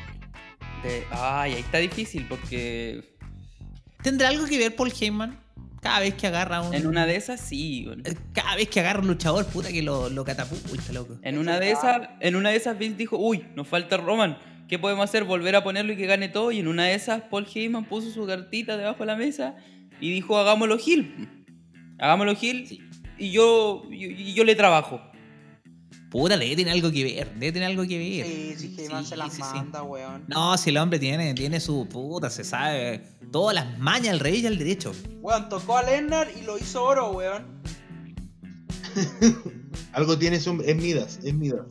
S2: De- Ay, ahí está difícil porque
S1: ¿Tendrá algo que ver Paul Heyman? Cada vez que agarra un.
S2: en una de esas sí. bueno.
S1: Cada vez que agarra un luchador, puta que lo, lo catapulta, loco.
S2: En una de esas, en una de esas Vince dijo, uy, nos falta Roman. ¿Qué podemos hacer? Volver a ponerlo y que gane todo. Y en una de esas, Paul Heyman puso su cartita debajo de la mesa y dijo, hagámoslo Gil. Hagámoslo Gil
S1: Sí.
S2: Y yo, y, y yo le trabajo.
S1: Puta, debe tener algo que ver, debe tener algo que ver.
S3: Sí, sí, Heyman
S1: Sí,
S3: se las
S1: sí, sí.
S3: manda, weón.
S1: No, si el hombre tiene, tiene su puta, se sabe todas las mañas al revés y al derecho.
S3: Weón, tocó a Lennar y lo hizo oro, weón.
S4: Algo tiene su... Es Midas, es Midas.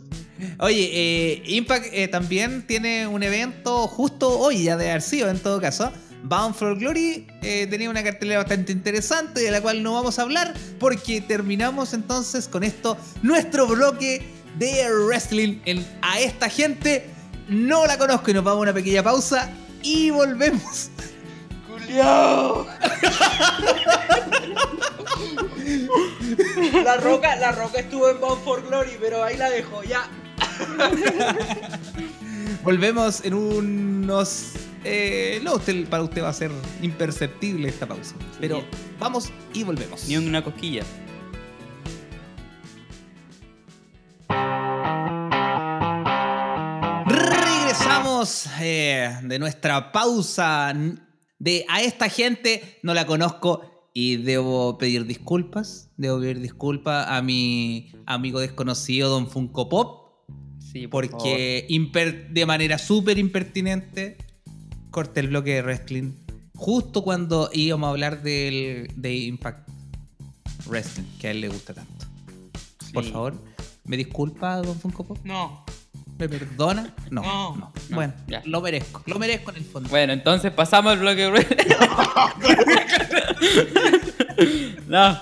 S1: Oye, eh, Impact eh, también tiene un evento justo hoy, ya de haber sido en todo caso. Bound for Glory eh, tenía una cartelera bastante interesante de la cual no vamos a hablar porque terminamos entonces con esto nuestro bloque de wrestling en a esta gente no la conozco y nos vamos a una pequeña pausa y volvemos.
S3: ¡Culiao! la roca, la roca estuvo en Bound for Glory, pero ahí la dejo, ya.
S1: Volvemos en unos... Eh, no, usted, para usted va a ser imperceptible esta pausa. Pero vamos y volvemos.
S2: Ni una cosquilla.
S1: Regresamos eh, de nuestra pausa de a esta gente no la conozco y debo pedir disculpas. Debo pedir disculpas a mi amigo desconocido Don Funko Pop.
S2: Sí, por
S1: porque de manera súper impertinente corté el bloque de wrestling justo cuando íbamos a hablar del, de Impact Wrestling, que a él le gusta tanto. Por favor, ¿me disculpa, don Funko Pop?
S3: No.
S1: ¿Me perdona? No,
S3: No.
S1: no.
S2: No,
S1: Bueno,
S2: ya.
S1: lo merezco, lo merezco en el fondo.
S2: Bueno, entonces pasamos al bloque No.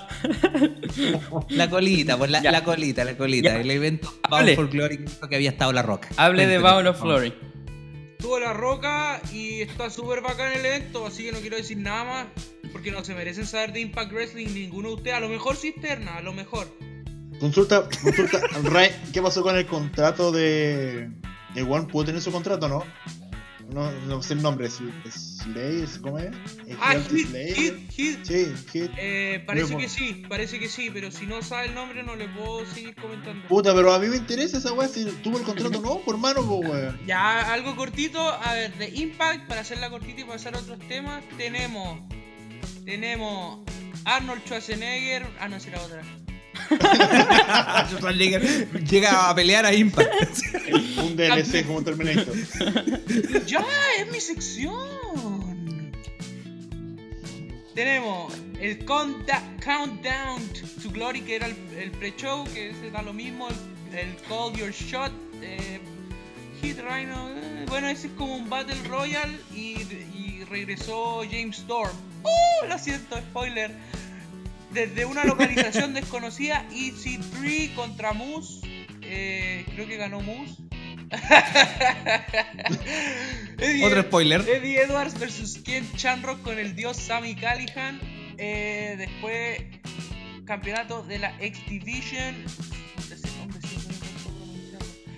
S1: La colita, pues la, la colita, la colita.
S2: Ya.
S1: El evento. Bound for Glory que había estado la roca.
S2: Hable de Bound of. Glory.
S3: Tuvo la roca y está súper bacán el evento, así que no quiero decir nada más. Porque no se merecen saber de Impact Wrestling ninguno de ustedes. A lo mejor cisterna, a lo mejor.
S4: Consulta, consulta, Ray, ¿qué pasó con el contrato de. ¿El One pudo tener su contrato no? No, no sé el nombre, es Slayer, ¿cómo es? ¿Es
S3: Ah, Hit? Hit, Hit.
S4: Sí, Hit.
S3: Eh, parece que sí, parece que sí, pero si no sabe el nombre no le puedo seguir comentando.
S4: Puta, pero a mí me interesa esa weá, si tuvo el contrato no, por mano, pues weón.
S3: Ya, algo cortito, a ver, de Impact, para hacerla cortita y pasar a otros temas, tenemos. Tenemos Arnold Schwarzenegger. Ah, no, será otra.
S1: Schwarzenegger Llega a pelear a Impact.
S4: Un DLC como Terminator.
S3: ¡Ya! ¡Es mi sección! Tenemos el Countdown to Glory, que era el, el pre-show, que ese da lo mismo. El, el Call Your Shot, eh, Hit Rhino. eh, bueno, ese es como un Battle Royale y, y regresó James Storm. ¡Uh! Lo siento, spoiler. Desde una localización desconocida, EC3 contra Moose. Eh, creo que ganó Moose. Eddie,
S1: Otro spoiler.
S3: Eddie Edwards versus Ken Shamrock con el dios Sammy Callihan. Eh, después, campeonato de la X Division.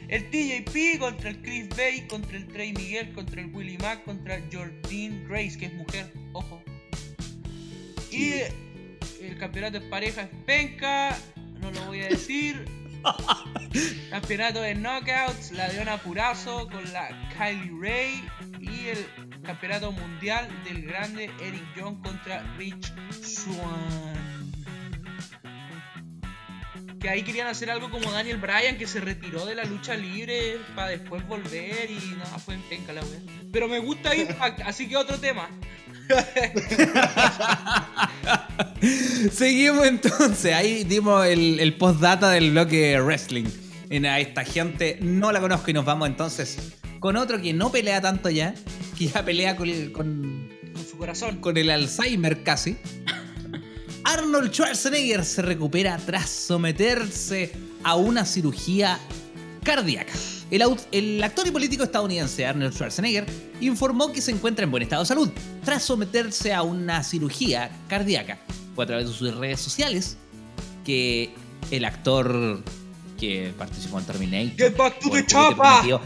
S3: El TJP contra el Chris Bay, contra el Trey Miguel, contra el Willie Mack, contra Jordine Grace, que es mujer, ojo. Y el campeonato en pareja es penca, no lo voy a decir. campeonato de knockouts, la Diona Purazo con la Kylie Ray. Y el campeonato mundial del grande Eric Young contra Rich Swan. Que ahí querían hacer algo como Daniel Bryan que se retiró de la lucha libre para después volver y nada, fue en penca la wea. Pero me gusta Impact, así que otro tema.
S1: Seguimos entonces. Ahí dimos el, el postdata del bloque wrestling. En a esta gente no la conozco y nos vamos entonces con otro que no pelea tanto ya, que ya pelea con, el- con,
S3: Con su corazón.
S1: con el Alzheimer casi. Arnold Schwarzenegger se recupera tras someterse a una cirugía cardíaca. El, actor y político estadounidense Arnold Schwarzenegger informó que se encuentra en buen estado de salud tras someterse a una cirugía cardíaca. Fue a través de sus redes sociales que el actor que participó en Terminator.
S3: Get back to the
S1: el juguete
S3: chopper.
S1: prometido-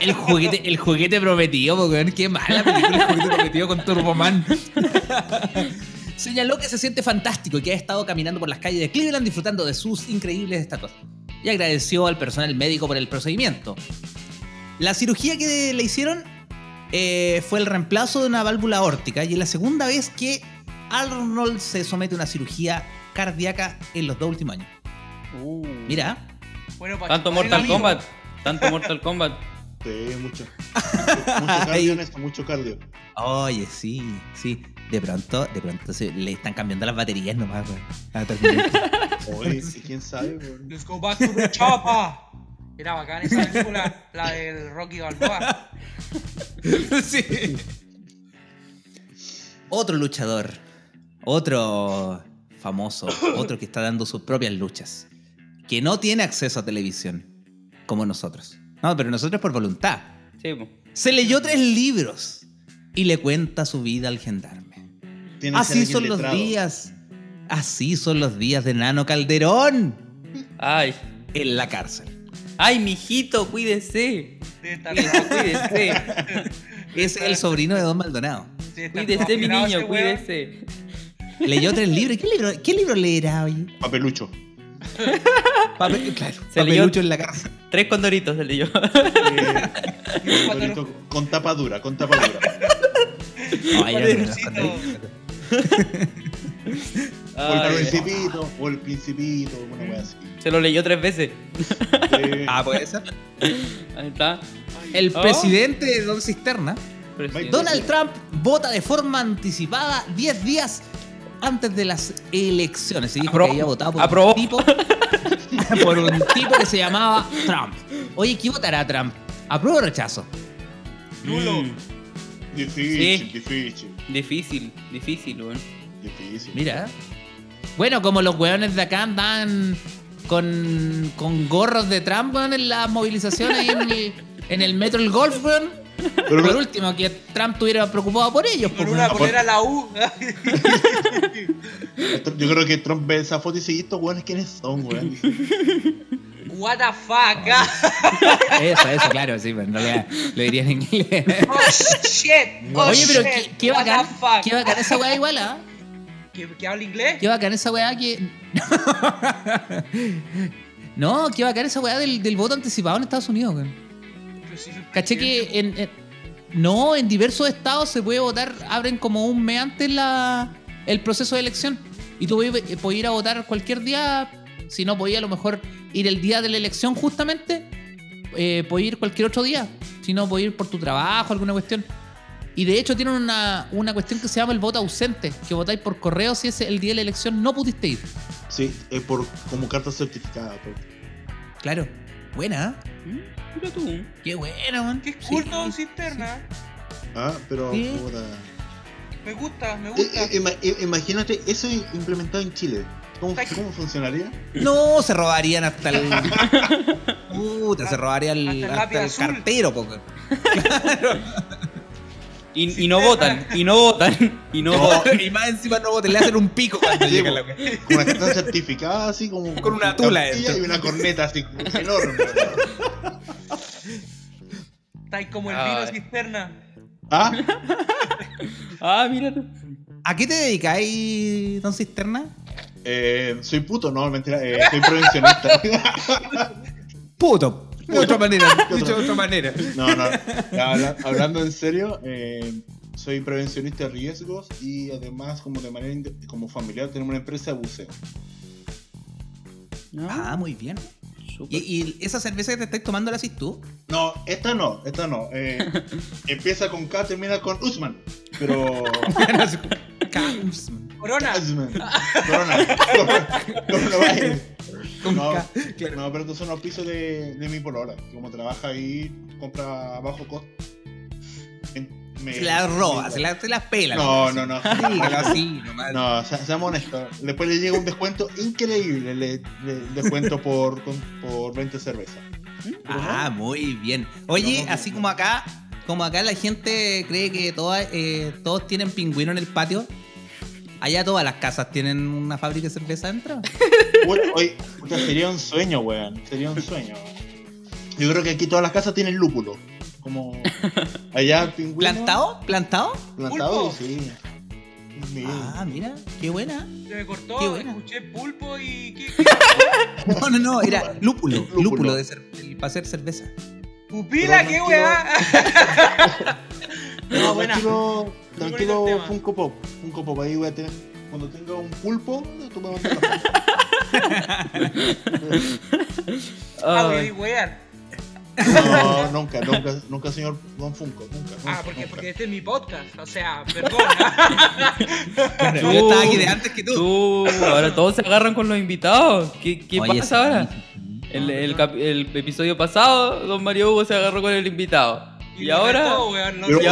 S1: El juguete, el juguete prometido, po, weón. Qué mala película el juguete prometido con Turboman. Señaló que se siente fantástico y que ha estado caminando por las calles de Cleveland disfrutando de sus increíbles estatuas. Y agradeció al personal médico por el procedimiento. La cirugía que le hicieron eh, fue el reemplazo de una válvula aórtica y es la segunda vez que Arnold se somete a una cirugía cardíaca en los dos últimos años.
S2: Uh.
S1: Mira,
S3: Bueno,
S2: Tanto Mortal. Kombat. Tanto Mortal Kombat.
S4: Sí, mucho. Mucho cardio en esto, mucho cardio.
S1: Oye, sí, sí. De pronto, de pronto se le están cambiando las baterías nomás, weón. A Terminator.
S4: Oye, sí, quién sabe, weón.
S3: Let's go back to the chopper. Era bacán esa película, la del Rocky Balboa.
S1: sí. Otro luchador. Otro famoso. Otro que está dando sus propias luchas. Que no tiene acceso a televisión. Como nosotros. No, pero nosotros por voluntad.
S2: Sí.
S1: Se leyó tres libros. Y le cuenta su vida al gendarme.
S4: Tiene que ser
S1: Así son los
S4: letrado.
S1: días. Así son los días de Nano Calderón.
S2: Ay.
S1: En la cárcel.
S2: Ay, mijito,
S3: estar
S2: Cuídese, cuídese.
S1: Es el sobrino de Don Maldonado.
S2: Cuídese, mi niño, cuídese.
S1: Leyó tres libros. ¿Qué libro, qué libro leerá hoy?
S4: Papelucho.
S1: Papel, claro,
S2: Se leyó-
S1: papelucho en la cárcel.
S2: Tres condoritos se leyó.
S4: Eh, Dorito con tapa dura, con tapa dura.
S1: No,
S4: O el principito, o el principito, una wea así.
S2: Se lo leyó tres veces.
S4: Sí.
S1: Ah, puede ser.
S2: Ahí está.
S1: El
S2: Oh.
S1: presidente de Don Cisterna,
S2: Presidente.
S1: Donald Trump, vota de forma anticipada 10 días antes de las elecciones. Y dijo
S2: Aprobó.
S1: que había votado por
S2: Aprobó.
S1: un tipo por un tipo que se llamaba Trump. Oye, ¿qué votará Trump? ¿Apruebo o rechazo?
S3: Nulo.
S2: Mm,
S4: Difícil,
S2: Sí.
S4: difícil,
S2: difícil, difícil, weón.
S4: difícil.
S1: Mira. Bueno, como los weones de acá andan con, con gorros de Trump, weón, en las movilizaciones ahí en el, en el metro El Golf, weón.
S4: Pero,
S1: Por último, que Trump estuviera preocupado por ellos. Pues,
S3: una polera a la U.
S4: yo creo que Trump ve esa foto y dice, "¿Y estos weones quiénes son, weón?
S3: What the fuck.
S1: Eso, eso, claro, sí, pero en realidad lo diría en inglés.
S3: Oh shit. Oh,
S1: Oye, pero
S3: shit.
S1: qué, qué
S3: What
S1: bacán,
S3: the fuck.
S1: qué bacán esa weá igual, ¿ah?
S3: ¿Que, que habla inglés?
S1: Qué bacán esa weá que... no, qué bacán esa weá del, del voto anticipado en Estados Unidos, weón. Caché que en, en- no, en diversos estados se puede votar, abren como un mes antes la, el proceso de elección. Y tú puedes, puedes ir a votar cualquier día, si no podías a lo mejor ir el día de la elección justamente, eh, puedes ir cualquier otro día. Si no, puedes ir por tu trabajo, alguna cuestión. Y de hecho tienen una, una cuestión que se llama el voto ausente, que votáis por correo si es el día de la elección no pudiste ir.
S4: Sí, es por, como carta certificada.
S1: Claro. Buena, ¿eh?
S2: Mm, Mira tú.
S1: Qué buena, man.
S3: Qué culto
S1: sí.
S3: cisterna.
S4: Ah, pero...
S1: Sí.
S4: puta.
S3: Me gusta, me
S4: Eh,
S3: gusta.
S4: eh, eh, imagínate eso implementado en Chile. ¿Cómo, cómo funcionaría?
S1: No, se robarían hasta el. Puta, se robaría el,
S3: Hasta el
S1: hasta
S3: lápiz
S1: el
S3: azul.
S1: cartero, po.
S2: Y, y no votan, y no votan, y no
S4: No.
S2: votan.
S1: y más encima no te le hacen un pico cuando
S4: Sí,
S1: llega la wea.
S4: Con una carta certificada así como...
S1: Con una tula dentro.
S4: Y una corneta así enorme.
S3: Estáis como el
S2: Ay.
S3: vino cisterna.
S4: ¿Ah?
S2: Ah, mira tú.
S1: ¿A qué te dedicáis, don Cisterna?
S4: Eh, soy puto, no, mentira. Eh, soy prevencionista.
S1: Puto. De otra manera, dicho de otra manera.
S4: No, no. Habla- hablando en serio, eh, soy prevencionista de riesgos y además, como de manera como familiar, tenemos una empresa de buceo.
S2: Ah,
S1: Ah, muy bien. ¿Y, y esa cerveza que te estáis tomando la haces tú?
S4: No, esta no, esta no. Eh, empieza con K, termina con Usman. Pero.
S3: Corona.
S4: Usman. Corona. Corona. No,
S1: claro.
S4: no, pero estos son los pisos de, de mi polola. Como trabaja ahí, compra a bajo costo. Me-
S1: Se las roba, se las, se las pela.
S4: No, no, no.
S1: Así, nomás.
S4: No, se- seamos honestos. Después le llega un descuento increíble. Le, le- descuento por, con- por 20 cervezas.
S1: Ah, muy bien. Oye,
S4: No, no,
S1: así
S4: no.
S1: como acá, como acá la gente cree que todas, eh, todos tienen pingüino en el patio, allá todas las casas tienen una fábrica de cerveza dentro.
S4: Puta, sería un sueño, weón. Sería un sueño. Yo creo que aquí todas las casas tienen lúpulo. Como allá pingüino.
S1: ¿Plantado? ¿Plantado?
S4: Plantado,
S3: ¿Pulpo?
S4: sí.
S1: Ah, mira, qué buena.
S3: Se me cortó,
S1: Qué buena.
S3: escuché pulpo y. ¿Qué? qué?
S1: No, no, no, era lúpulo. Lúpulo,
S4: Lúpulo.
S1: de cer- para hacer cerveza.
S3: ¡Pupila,
S4: Pero
S3: qué
S4: no
S3: weá! no, buena.
S4: Tranquilo,
S3: Muy
S4: tranquilo
S3: bonito el tema.
S4: Funko Pop. Funko Pop, ahí voy a tener. Cuando tenga un pulpo, tú me mandas la
S3: Ah, voy a.
S4: No, nunca, nunca, nunca, señor Don Funko. Nunca, nunca.
S3: Ah, porque,
S4: nunca.
S3: porque este es mi podcast. O sea, perdona.
S1: Yo estaba aquí de antes que tú.
S2: tú, ahora todos se agarran con los invitados. ¿Qué, qué
S1: Oye,
S2: pasa ahora? El, el episodio pasado, don Mario Hugo se agarró con el invitado. Y ahora,
S3: retó, weón, no
S4: Pero,
S3: sé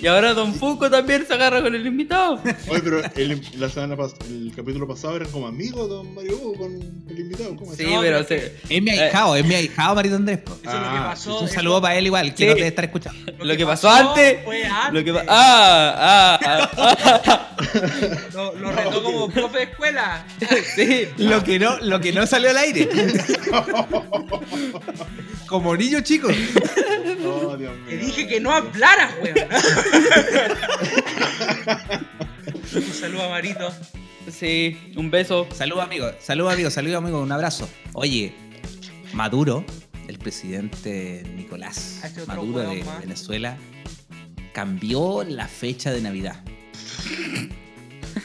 S2: y ahora- don Fuco también se agarra con el invitado.
S4: Oye, pero el, la semana pas- el capítulo pasado eran como amigos Don Mario Hugo con el invitado. ¿Cómo?
S2: Sí,
S3: No,
S2: pero se-
S1: Es mi ahijado, es mi ahijado, Marito Andrés.
S3: Eso es lo que
S4: Ah,
S3: pasó.
S1: Un
S3: eso-
S1: saludo para él igual, que
S2: Sí.
S1: no debe estar escuchando.
S2: lo que pasó antes-
S3: Fue
S2: Lo que
S3: antes.
S2: pa- ah, ah, ah,
S3: Lo, lo retó como profe de escuela.
S2: sí.
S1: Lo que no, lo que no salió al aire. Como niño chico.
S4: Oh, Dios mío.
S3: Te dije que no hablaras, weón. Un saludo a Marito.
S2: Sí, un beso.
S1: Salud amigo, salud amigo, salud amigo, un abrazo. Oye, Maduro, el presidente Nicolás Maduro de
S3: más.
S1: Venezuela, cambió la fecha de Navidad.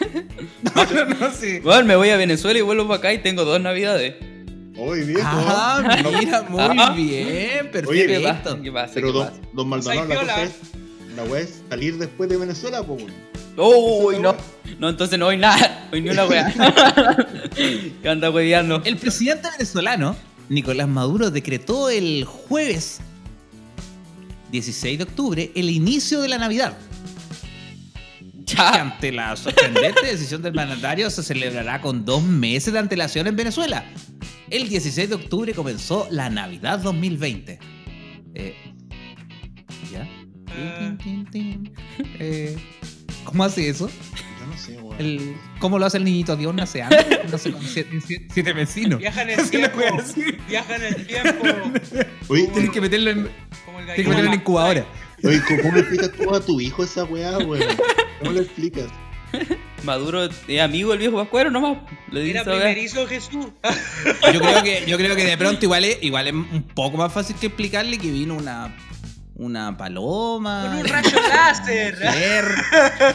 S1: no, no, no, sí.
S2: Bueno, me voy a Venezuela y vuelvo para acá y tengo dos navidades.
S4: Oye, viejo.
S1: Ah, mira, muy
S2: Ah.
S1: bien,
S2: ¿Qué
S1: perfecto.
S2: pasa? ¿Qué pasa?
S4: Pero
S2: ¿Qué
S4: don,
S2: pasa?
S4: don Maldonado, la cosa es, la weá es salir después de Venezuela, weón.
S2: Uy, no.
S4: weá.
S2: No, entonces no hay nada. No hay ni una wea. ¿Qué anda hueveando?
S1: El presidente venezolano, Nicolás Maduro, decretó el jueves 16 de octubre el inicio de la Navidad. Que
S2: Ya.
S1: ante la sorprendente decisión del mandatario se celebrará con dos meses de antelación en Venezuela. El 16 de octubre comenzó la Navidad 2020. Eh, ¿Ya? Tin, tin, tin, tin. Eh, ¿Cómo hace eso?
S4: Yo no sé, weón.
S1: El, ¿Cómo lo hace el niñito Dios? ¿Nace antes? No sé, con siete, siete- siete vecinos.
S3: Viaja en el tiempo. Viaja en el tiempo.
S4: Oye,
S1: Tienes que meterlo en, tienes que meterlo en la incubadora.
S4: oye, ¿cómo le explicas tú a tu hijo esa weá, weón? ¿Cómo le explicas?
S2: Maduro es amigo del viejo Pascuero nomás. Le dice
S3: Era
S2: wea.
S3: primerizo Jesús.
S1: Yo creo que, yo creo que de pronto igual es, igual es un poco más fácil que explicarle que vino una, una paloma.
S3: Con un rayo láser.
S1: mujer,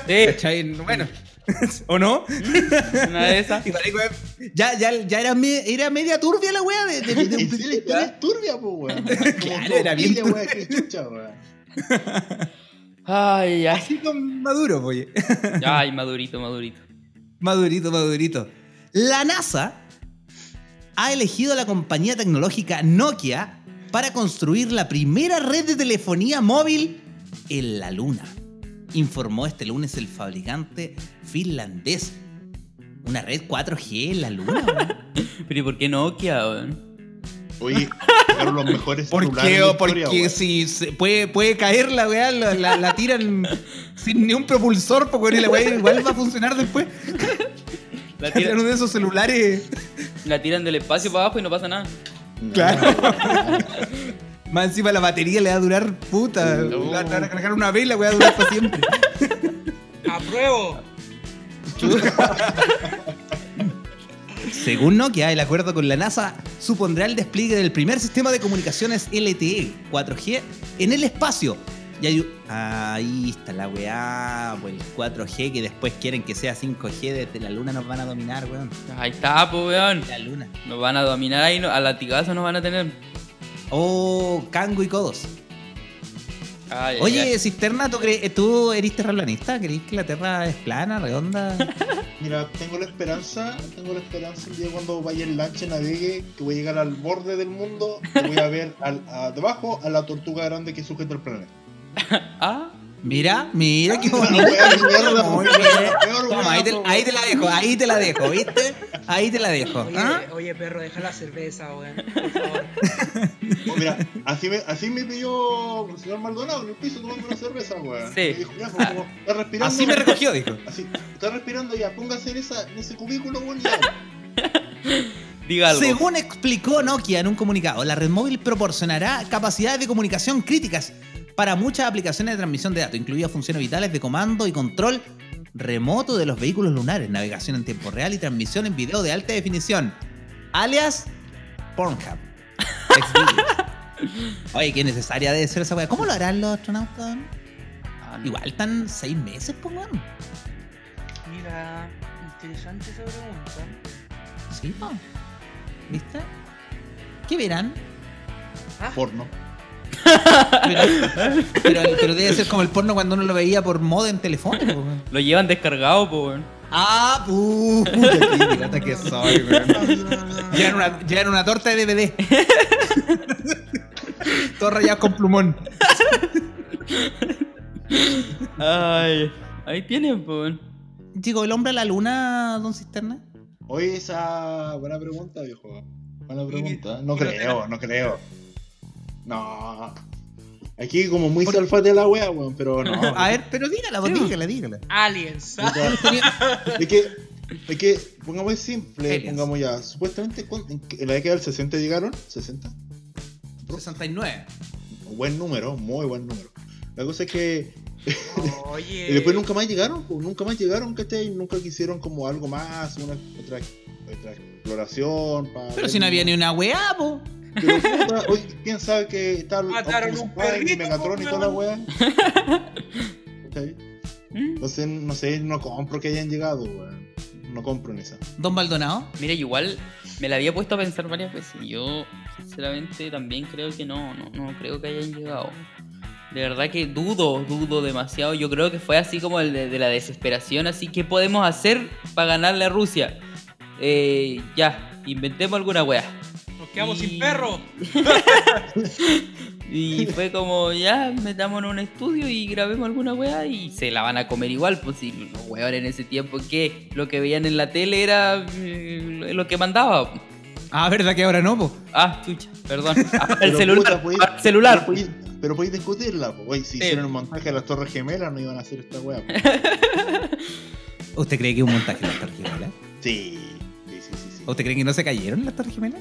S2: Sí,
S1: ¿cachai? Bueno. ¿O no?
S2: una de esas.
S1: Que ya, ya, ya era, me- era media turbia la wea de, de, de- de-
S4: sí, la historia es turbia, pues, weón.
S1: Claro, era bien
S4: turbia, weón. Qué chucha, weón.
S2: Ay, ay.
S1: Así con Maduro, oye.
S2: Ay, madurito, madurito.
S1: Madurito, madurito. La NASA ha elegido a la compañía tecnológica Nokia para construir la primera red de telefonía móvil en la Luna. Informó este lunes el fabricante finlandés. Una red 4G en la Luna.
S2: Pero ¿y por qué Nokia?
S4: Oye, sacaron los mejores
S1: ¿Por qué?
S4: de la
S1: O
S4: historia,
S1: porque si se puede, puede caer la weá, la, la- la tiran sin ni un propulsor, porque la weá igual va a funcionar después.
S2: La
S1: Tiran uno de esos celulares.
S2: la tiran del espacio para abajo y no pasa nada.
S1: Claro. Más encima la batería le va a durar puta.
S2: No.
S1: A cargar una vela, voy a durar para siempre.
S3: Apruebo.
S1: Según Nokia, el acuerdo con la NASA supondrá el despliegue del primer sistema de comunicaciones LTE 4G en el espacio. Y hay- ahí está la weá, pues el 4G que después quieren que sea 5G desde la luna nos van a dominar, weón.
S2: Ahí está, pues, weón.
S1: La luna.
S2: Nos van a dominar ahí, no- a latigazo nos van a tener.
S1: Oh, Kango y Codos. Oye,
S2: ay.
S1: Cisterna, ¿tú, ¿tú eres terraplanista? ¿Crees que la Tierra es plana, redonda?
S4: Mira, tengo la esperanza, tengo la esperanza el día cuando vaya en lancha navegue, que voy a llegar al borde del mundo y voy a ver al, a- debajo a la tortuga grande que sujeta el planeta.
S2: Ah,
S1: Mira, mira qué bonito. Muy bien. Toma, ahí te, ahí te la dejo, ahí te la dejo, ¿viste? Ahí te la dejo.
S3: Oye,
S1: ¿ah?
S3: oye, perro, deja la cerveza, weón. Por favor.
S4: Oh, Mira, así me, así me pidió el señor Maldonado en el piso tomando una cerveza, weón.
S2: Sí.
S4: Me dijo, ya, pues, como, está respirando.
S1: Así me recogió, dijo.
S4: Así, está respirando ya, póngase en, esa, en ese cubículo, weón, ya.
S2: diga algo.
S1: Según explicó Nokia en un comunicado, la red móvil proporcionará capacidades de comunicación críticas para muchas aplicaciones de transmisión de datos, incluidas funciones vitales de comando y control remoto de los vehículos lunares, navegación en tiempo real y transmisión en video de alta definición, alias Pornhub. Oye, qué necesaria debe ser esa weá. ¿Cómo lo harán los astronautas?
S2: Ah.
S1: Igual están seis meses, pues, weón.
S3: Mira, interesante esa pregunta.
S1: Sí, po. ¿Viste? ¿Qué verán?
S4: Porno.
S1: Pero, pero, pero debe ser como el porno cuando uno lo veía por moda en weón.
S2: Lo llevan descargado, pues.
S1: Ah, puta, qué que soy, weón. Llevan una, llevan una torta de DVD. Todos rayados con plumón.
S2: Ay, ahí tienen, pues.
S1: Chico, ¿el hombre a la luna, don Cisterna?
S4: Oye, esa buena pregunta, viejo. Buena pregunta. No creo, no creo. No. Aquí como muy salfate la wea, weón, pero no.
S1: A ver, pero dígala, vos, dígala, dígala.
S3: Aliens.
S4: Es que, es que, pongamos simple,
S1: Aliens.
S4: pongamos ya, supuestamente ¿cuán- en, la década del 60 llegaron, 60,
S1: 69.
S4: buen número, muy buen número. La cosa es que
S3: Oye.
S4: y después nunca más llegaron, pues, nunca más llegaron, ¿cachai? Nunca quisieron como algo más, una otra, otra exploración. pa
S1: Pero si no había ni una weá, po.
S4: Pero puta, hoy, ¿quién sabe que está el
S3: Mataron
S4: Optimus
S3: un
S4: Prime y
S3: perrito,
S4: Megatron y toda la wea? ¿Cachai?
S2: ¿Mm?
S4: Entonces, no sé, no compro que hayan llegado, weón. no compro en esa.
S1: Don Maldonado.
S2: Mira, igual me la había puesto a pensar varias veces. y Yo, sinceramente, también creo que no, no, no creo que hayan llegado. De verdad que dudo, dudo demasiado. Yo creo que fue así como el de, de la desesperación. Así que podemos hacer para ganarle a Rusia. Eh, ya, inventemos alguna wea.
S3: Nos quedamos
S2: Y-
S3: sin perro.
S2: Y fue como, ya, metamos en un estudio y grabemos alguna weá y se la van a comer igual, pues si los weones en ese tiempo que lo que veían en la tele era eh, lo que mandaba.
S1: Ah, ¿verdad que ahora no, po?
S2: Ah, chucha, perdón. Ah, el
S4: Pero,
S2: celular,
S4: puta, podéis-
S2: ah, el celular.
S4: Pero podéis, pero podéis discutirla, pues. Oye, si
S2: Sí.
S4: hicieron el montaje de las Torres Gemelas, no iban a hacer esta weá. po.
S1: ¿Usted cree que es un montaje de las Torres Gemelas?
S4: Sí, sí, sí, sí. sí.
S1: ¿Usted cree que no se cayeron las Torres Gemelas?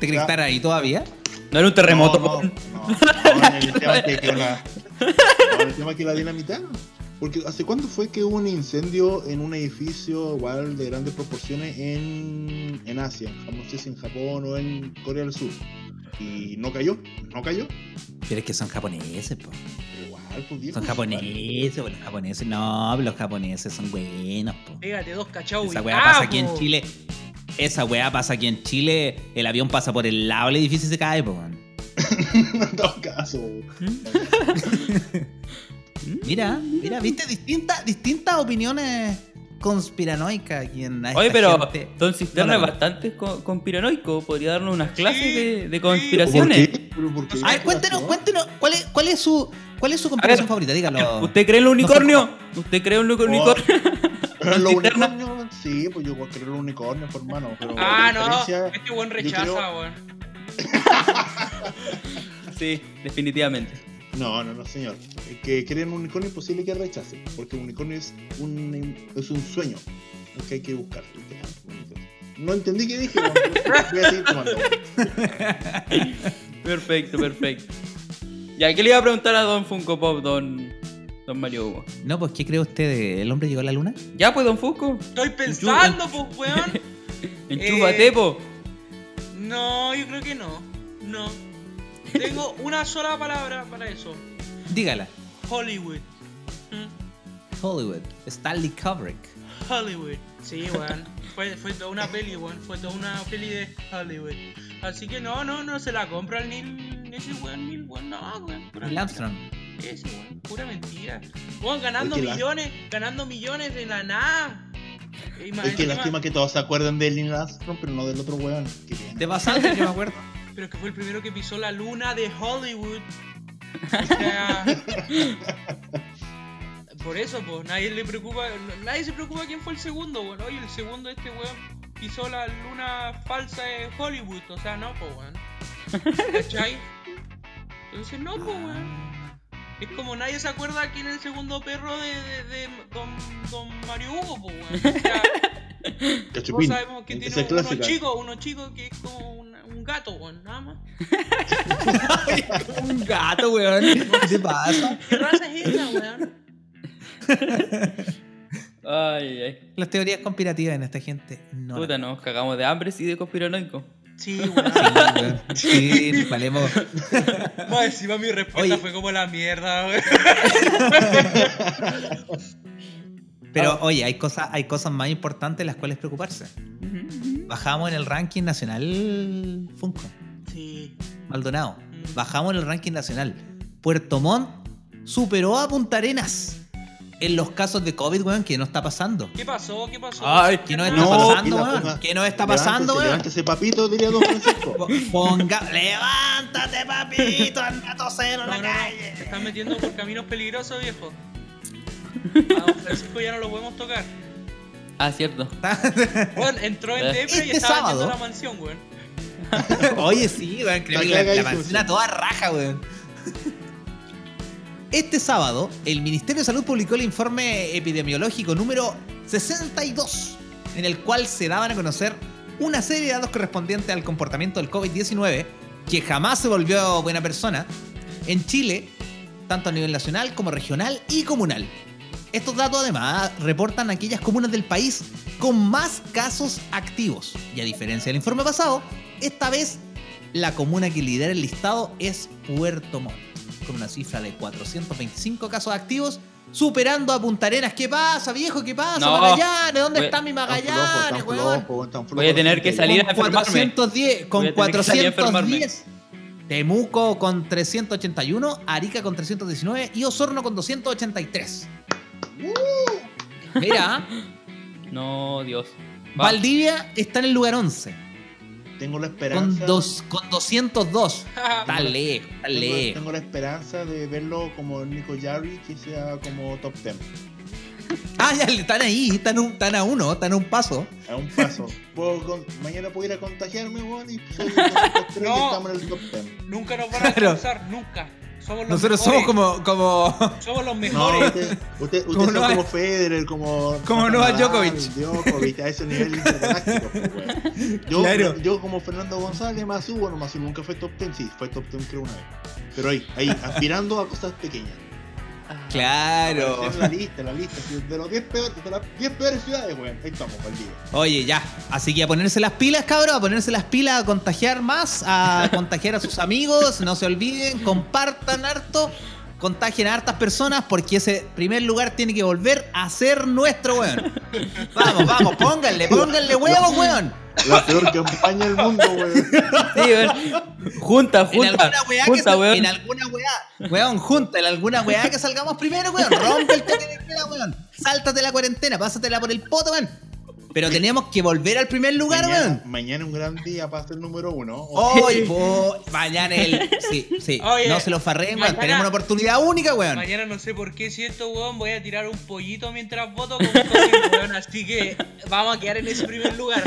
S1: ¿Usted cree que
S4: Ya.
S1: están ahí todavía?
S2: No era un terremoto.
S4: No, no, no, no, el tema es que, que la, no, el tema es que la dinamitaron. Porque ¿hace cuánto fue que hubo un incendio en un edificio igual de grandes proporciones en, en Asia? No sé si en Japón o en Corea del Sur. Y no cayó, no cayó.
S1: Pero es que son japoneses, po.
S4: Igual, pues
S1: Son japoneses, po, los japoneses. No, los japoneses son buenos, po.
S3: Pégate dos cachau.
S1: Esa weá pasa
S3: ¡ah,
S1: aquí en! Chile. Esa weá pasa aquí en Chile. El avión pasa por el lado del edificio y se cae, po. weón.
S4: en todo caso.
S1: Mira, mira, viste distintas distintas opiniones conspiranoicas aquí en
S2: Oye, pero
S1: gente.
S2: Don Cisterna
S1: No,
S2: es
S1: no.
S2: bastante co- conspiranoico. Podría darnos unas clases
S3: Sí,
S2: de, de
S3: sí.
S4: ¿Por
S2: conspiraciones.
S4: por qué?
S1: A ver, cuéntenos, cuéntenos, ¿cuál es, cuál es su cuál es su conspiración
S2: ver,
S1: favorita? Dígalo.
S2: ¿Usted cree en los unicornios? ¿Usted cree en los
S4: Oh,
S2: unicornios?
S4: Pero los unicornios, sí, pues yo creo los unicornios, por hermano. Pero
S3: Ah, no. Este buen rechaza,
S4: creo-
S3: weón.
S2: Sí, definitivamente.
S4: No, no, no, señor. El que cree en un unicornio es posible que rechace, porque un unicornio es un, es un sueño el que hay que buscar. No entendí qué dije, bueno, voy a seguir tomando.
S2: Perfecto, perfecto. Ya, ¿qué le iba a preguntar a Don Funko Pop, Don, don Mario Hugo?
S1: No, pues ¿qué cree usted? ¿El hombre llegó a la luna?
S2: Ya, pues, Don Funko.
S3: Estoy pensando, pues, weón.
S2: Enchúfate,
S3: Eh,
S2: po.
S3: No, yo creo que no. No. Tengo una sola palabra para eso.
S1: Dígala.
S3: Hollywood. ¿Mm?
S1: Hollywood. Stanley Kubrick.
S3: Hollywood. Sí, weón. Fue, fue toda una peli, weón. Fue toda una peli de Hollywood. Así que no, no, no se la compra el Neil. Ese weón, Neil, weón. No, weón.
S1: Neil Armstrong.
S3: Ese weón. Pura mentira. Weón, ganando
S4: la-
S3: millones. Ganando millones de la nada.
S4: Es que lástima que todos se acuerdan de Neil Armstrong, pero no del otro weón.
S1: De bastante que me acuerdo.
S3: Pero es que fue el primero que pisó la luna de Hollywood. O sea. por eso, pues, nadie le preocupa. Nadie se preocupa quién fue el segundo, weón. Oye, el segundo, este weón, pisó la luna falsa de Hollywood. O sea, no, pues, weón. ¿Cachai? Entonces, no, pues, weón. Es como nadie se acuerda quién es el segundo perro de, de, de don, don Mario Hugo, pues, weón. O sea, todos sabemos que tiene
S4: es
S3: uno
S4: clásica.
S3: chico, uno chico que es como un, un gato, weón, nada más.
S1: Un gato, weón. ¿Qué te pasa?
S3: ¿Qué raza es esa, weón?
S2: Ay, ay.
S1: Las teorías conspirativas en esta gente. No.
S2: Puta, nos cagamos de hambre y de conspiranoico.
S3: Sí, weón.
S1: Sí. Sí, valemos.
S3: Más encima mi respuesta
S1: Oye.
S3: fue como la mierda, weón.
S1: Pero oye, hay cosas, hay cosas más importantes en las cuales preocuparse. Bajamos en el ranking nacional Funko.
S3: Sí.
S1: Maldonado.
S3: Mm.
S1: Bajamos en el ranking nacional. Puerto Montt superó a Punta Arenas en los casos de COVID, weón, que no está pasando.
S3: ¿Qué pasó? ¿Qué pasó?
S2: Ay,
S1: ¿Qué no está
S4: No,
S1: pasando, weón?
S4: ponga-
S1: ¿Qué no está pasando,
S4: Levántese,
S1: weón?
S4: Levántese, papito, diría don Francisco.
S1: Po- Ponga, levántate, papito, anda a toser en
S3: No,
S1: la calle.
S3: Te estás metiendo por caminos peligrosos, viejo. A don Francisco ya no lo podemos tocar.
S2: Ah, cierto.
S3: Weón, entró en depre y
S1: Este
S3: estaba
S1: sábado-
S3: la mansión, weón.
S1: Oye, sí, weón, creo que la, la mansión
S4: sí.
S1: toda raja, weón. Este sábado, el Ministerio de Salud publicó el informe epidemiológico número 62, en el cual se daban a conocer una serie de datos correspondientes al comportamiento del COVID-19, que jamás se volvió buena persona, en Chile, tanto a nivel nacional como regional y comunal. Estos datos además reportan aquellas comunas del país con más casos activos. Y a diferencia del informe pasado, esta vez la comuna que lidera el listado es Puerto Montt, con una cifra de 425 casos activos, superando a Punta Arenas. ¿Qué pasa, viejo? ¿Qué pasa,
S2: No.
S1: Magallanes? ¿Dónde
S2: Voy-
S1: está mi
S4: flojo,
S1: Magallanes, weón?
S4: flojo, weón, tan flojo.
S2: Voy a tener que salir a enfermarme.
S1: 410, con
S2: Voy a tener que salir a enfermarme.
S1: 410. Temuco con 381, Arica con 319 y Osorno con 283. Mira,
S2: No, Dios. Va.
S1: Valdivia está en el lugar 11
S4: Tengo la
S1: con,
S4: esperanza.
S1: dos, con 202. Está lejos, está
S4: Tengo,
S1: lejos.
S4: tengo la esperanza de verlo como Nico Jarry, que sea como top 10.
S1: Ah, ya están ahí, están, un- están a uno, están a un paso.
S4: A un paso. Puedo con- mañana puedo ir a contagiarme, weón, y soy el top 3 y
S3: No.
S4: estamos en el top 10.
S3: Nunca nos van a
S1: Claro.
S3: alcanzar, nunca. Somos los
S1: Nosotros
S3: mejores.
S1: somos como, como,
S3: Somos los
S4: No,
S3: mejores.
S4: usted, usted,
S1: Como
S4: usted son
S1: Novak-
S4: como Federer, como.
S1: como Novak
S4: Nadal,
S1: Djokovic.
S4: Djokovic, a ese nivel intergaláctico, pues. Yo,
S1: Claro.
S4: yo como Fernando González, Masu, bueno, Masu nunca fue top 10, sí, fue top 10 creo una vez. Pero ahí, ahí, aspirando a cosas pequeñas.
S1: Claro.
S4: En la lista, la lista, de los 10 peores, de las 10 peores ciudades, weón. Ahí estamos, Valdivia.
S1: Oye, ya. Así que a ponerse las pilas, cabrón, a ponerse las pilas, a contagiar más, a contagiar a sus amigos, no se olviden, compartan harto, contagien a hartas personas, porque ese primer lugar tiene que volver a ser nuestro, weón. Vamos, vamos, pónganle, pónganle huevos, weón.
S4: La peor campaña del mundo, weón.
S2: Sí, weón. Junta,
S1: En
S2: junta.
S1: alguna weá que
S2: Junta,
S1: sal-
S2: weón.
S1: en alguna weá, weón, junta, en alguna weá que salgamos primero, weón. Rompe el toque de queda, weón. Sáltate la cuarentena, pásatela por el poto, weón. Pero tenemos que volver al primer lugar,
S4: mañana,
S1: weón.
S4: mañana un gran día para ser número uno.
S1: Hoy, mañana el. Sí, sí.
S3: Oye,
S1: no se lo farreen, weón.
S3: mañana-
S1: Tenemos una oportunidad única, weón.
S3: Mañana no sé por qué siento, weón, voy a tirar un pollito mientras voto con weón, así que vamos a quedar en ese primer lugar.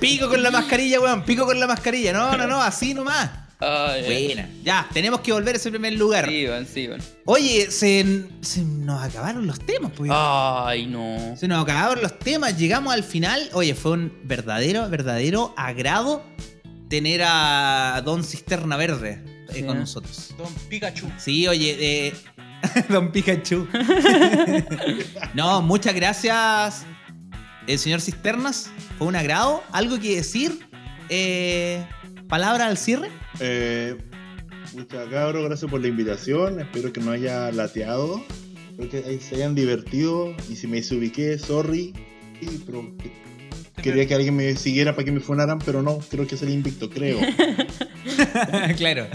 S1: Pico con la mascarilla, weón. Pico con la mascarilla. No, no, no, así nomás.
S2: Ay.
S1: Buena. Ya, tenemos que volver a ese primer lugar.
S2: Sí, weón, sí, weón.
S1: Oye, se, se nos acabaron los temas, pues.
S2: Ay, no.
S1: Se nos acabaron los temas, llegamos al final. Oye, fue un verdadero, verdadero agrado tener a Don Cisterna Verde eh,
S2: Sí.
S1: con nosotros.
S3: Don Pikachu.
S1: Sí, oye, eh, Don Pikachu. no, muchas gracias, el señor Cisternas. Fue un agrado. ¿Algo que decir? Eh, ¿Palabra al cierre?
S4: Eh, pucha, cabros, gracias por la invitación. Espero que no haya lateado. Espero que se hayan divertido. Y si me desubiqué, sorry. Sí, pero que- quería que alguien me siguiera para que me funaran, pero no, creo que sería invicto, creo.
S1: claro.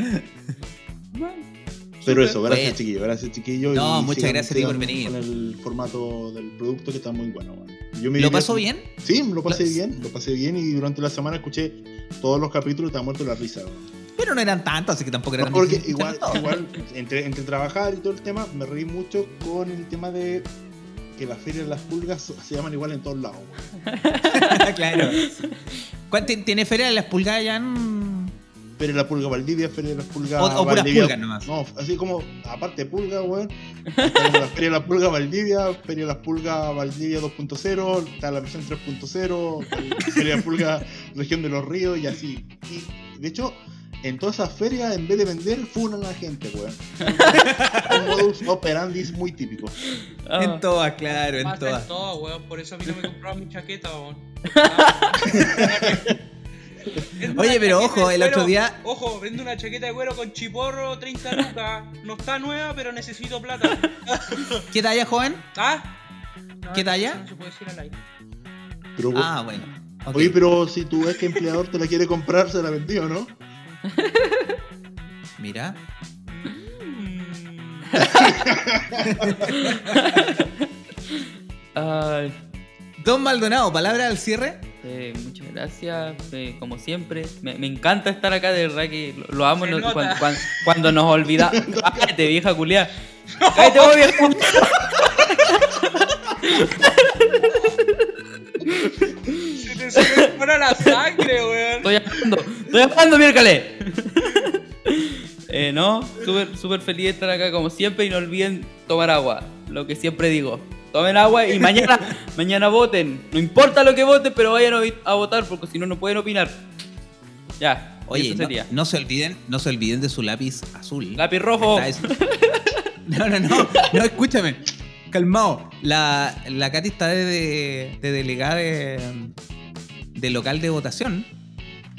S4: Pero eso, gracias
S1: Bueno.
S4: chiquillo, gracias chiquillo.
S1: No,
S4: y
S1: muchas gracias a ti por venir.
S4: Con el formato del producto que está muy bueno. bueno. Yo me
S1: ¿Lo pasó bien?
S4: Sí, lo pasé
S1: Lo-
S4: bien, lo pasé bien y durante la semana escuché todos los capítulos y estaba muerto la risa.
S1: Pero no eran tantos, así que tampoco eran
S4: No, porque igual, igual entre, entre trabajar y todo el tema, me reí mucho con el tema de que las ferias de las pulgas se llaman igual en todos lados.
S1: claro. ¿Cuál ti- ¿Tiene feria de las pulgadas ya en...
S4: Feria de la pulga Valdivia, feria de las pulgas
S1: O- o puras
S4: Valdivia.
S1: pulgas nomás.
S4: No, así como, aparte de pulga, weón. la feria de la pulga Valdivia, feria de las pulgas Valdivia 2.0, está la versión 3.0, feria de la pulga región de los ríos y así. Y de hecho, en todas esas ferias, en vez de vender, funan a la gente, weón. Un modus operandi muy típico.
S2: Ah.
S1: En todas, claro, en todas.
S3: en todo, weón. Por eso a mí no me compraron mi chaqueta, weón.
S1: Oye, pero ojo,
S3: de
S1: el otro día-
S3: Ojo, vendo una chaqueta de cuero con chiporro, 30 lucas. No está nueva, pero necesito plata.
S1: ¿Qué talla, joven?
S3: ¿Ah? No,
S1: ¿Qué talla?
S3: No se puede decir al aire.
S4: Pero,
S1: Ah, bueno.
S4: Oye, pero si tu ex empleador te la quiere comprar, se la vendió, ¿no?
S1: Mira.
S3: Mm.
S1: Don Maldonado, palabra al cierre.
S2: Eh, muchas gracias, eh, como siempre. Me, me encanta estar acá, de verdad que lo, lo amo no- cuando, cuando- cuando nos olvida. Cállate, vieja culia. Cállate, vos, vieja.
S3: Se te fuera la sangre, weón.
S2: Estoy hablando, estoy hablando, miércoles. Eh, no, súper súper feliz de estar acá como siempre y no olviden tomar agua, lo que siempre digo. Tomen agua y mañana, mañana voten. No importa lo que voten, pero vayan a, votar porque si no, no pueden opinar. Ya,
S1: Oye, no, se olviden, no se olviden de su lápiz azul.
S2: Lápiz rojo.
S1: No, no, no, no, escúchame. Calmado. La, la Katy está de, de- de delegada de, de local de votación.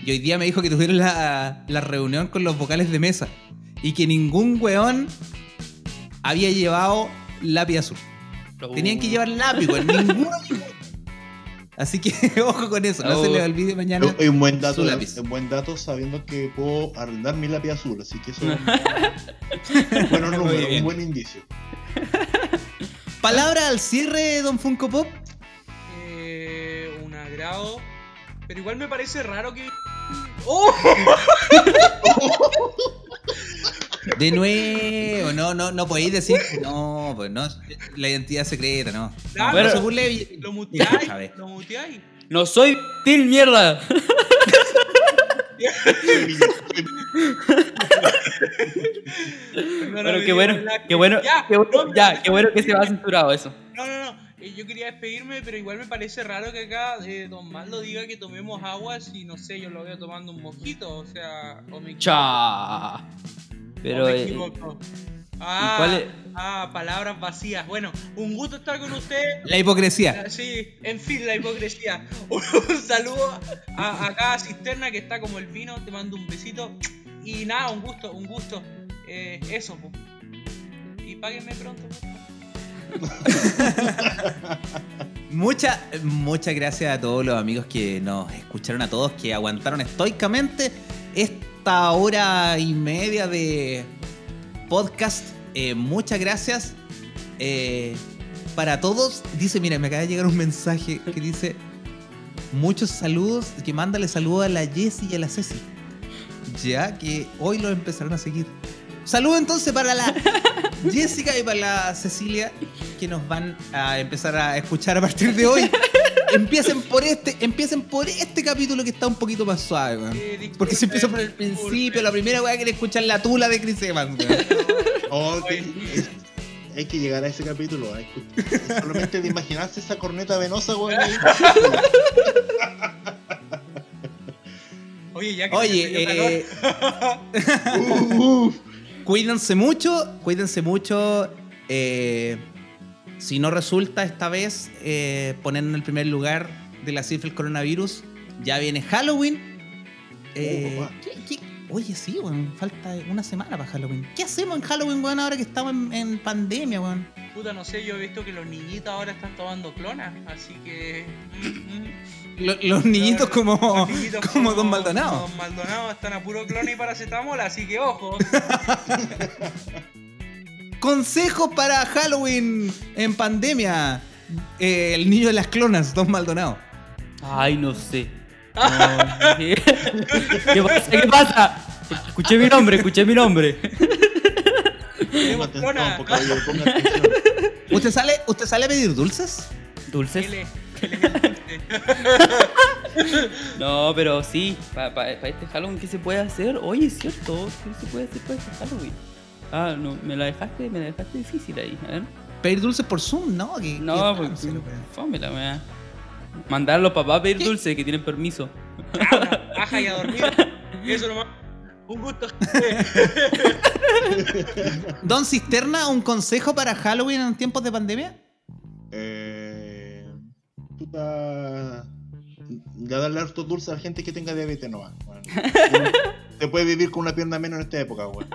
S1: Y hoy día me dijo que tuvieron la, la reunión con los vocales de mesa. y que ningún weón había llevado lápiz azul. Tenían que llevar lápiz. Ninguno. Así que ojo con eso, no
S2: Oh.
S1: se les olvide mañana.
S4: Es un buen dato,
S1: su lápiz.
S4: es un buen dato sabiendo que puedo arrendar mi lápiz azul, así que eso es bueno,
S1: Muy
S4: número,
S1: bien.
S4: un buen indicio.
S1: Palabra al cierre, Don Funko Pop.
S3: Eh, un agrado. Pero igual me parece raro que. ¡Oh!
S1: De nuevo, no, no, no podéis decir. No, pues no, la identidad secreta, no.
S3: Claro.
S1: Según le.
S3: Lo muteáis. Lo muteáis.
S2: No soy Til mierda. Bueno, qué bueno, qué bueno,
S3: Ya,
S2: qué bueno,
S3: no,
S2: ya, qué bueno que se va censurado eso.
S3: No, no, no. eh, Yo quería despedirme, pero igual me parece raro que acá eh, Don Maldo diga que tomemos aguas y no sé, yo lo veo tomando un mojito, o sea, o me equivoco.
S2: Cha. Pero
S3: o me
S2: eh,
S3: equivoco. Ah,
S2: ¿cuál es?
S3: ah, palabras vacías. Bueno, un gusto estar con usted.
S1: La hipocresía.
S3: Ah, Sí, en fin, la hipocresía. Un saludo a, a cada cisterna que está como el vino. Te mando un besito. Y nada, un gusto, un gusto. Eh, eso, po. Y páguenme pronto.
S1: Muchas, muchas gracias a todos los amigos que nos escucharon, a todos que aguantaron estoicamente esta hora y media de podcast. Eh, muchas gracias. Eh, para todos, dice, mira, me acaba de llegar un mensaje que dice muchos saludos, que mándale saludos a la Jessie y a la Ceci. Ya que hoy los empezaron a seguir. Saludos entonces para la Jessica y para la Cecilia que nos van a empezar a escuchar a partir de hoy. empiecen por este, empiecen por este capítulo que está un poquito más suave, weón.
S3: Eh,
S1: Porque si empieza por el principio, la primera weá que quiere escuchar la tula de Chris Evans, weón.
S4: Oh, hay que llegar a ese capítulo. hay que- solamente de imaginarse esa corneta venosa, weón.
S3: Oye, ya que.
S1: Oye, eh,
S4: Uf.
S1: cuídense mucho, cuídense mucho. eh, si no resulta esta vez eh, poner en el primer lugar de la cifra el coronavirus, ya viene Halloween. Eh,
S4: Oh, papá.
S1: ¿qué- qué? Oye, sí, weón, falta una semana para Halloween. ¿Qué hacemos en Halloween, weón, ahora que estamos en, en pandemia, weón?
S3: Puta, no sé, yo he visto que los niñitos ahora están tomando clona, así que. mm, mm.
S1: Lo- los niñitos
S3: Los-
S1: como,
S3: los niñitos
S1: como Don Maldonado.
S3: como Don Maldonado están a puro clona y paracetamol, así que ojo.
S1: Consejos para Halloween en pandemia. Eh, el niño de las clonas, Don Maldonado.
S2: Ay, no sé. No, ¿qué? ¿Qué pasa? ¿Qué pasa? Escuché mi nombre, escuché mi nombre.
S1: ¿Usted sale, ¿Usted sale a pedir dulces?
S2: ¿Dulces?
S3: Dulce.
S2: No, pero sí, para este Halloween, ¿qué se puede hacer? Oye, es cierto, ¿qué se puede hacer para este Halloween? Ah, no, me la dejaste, me la dejaste difícil ahí, a ver.
S1: Pedir dulces por Zoom, ¿no?
S2: No,
S1: que-
S2: pues,
S1: ah, sí, lo peor.
S2: fome la wea. Mandar a los papás a pedir
S1: ¿Qué?
S2: dulce, que tienen permiso.
S3: Ah, una paja y a dormir. Eso nomás. Un gusto.
S1: Don Cisterna, ¿un consejo para Halloween en tiempos de pandemia?
S4: Eh, puta. Ya darle harto dulce a la gente que tenga diabetes nomás. weón. Se puede vivir con una pierna menos en esta época, weón.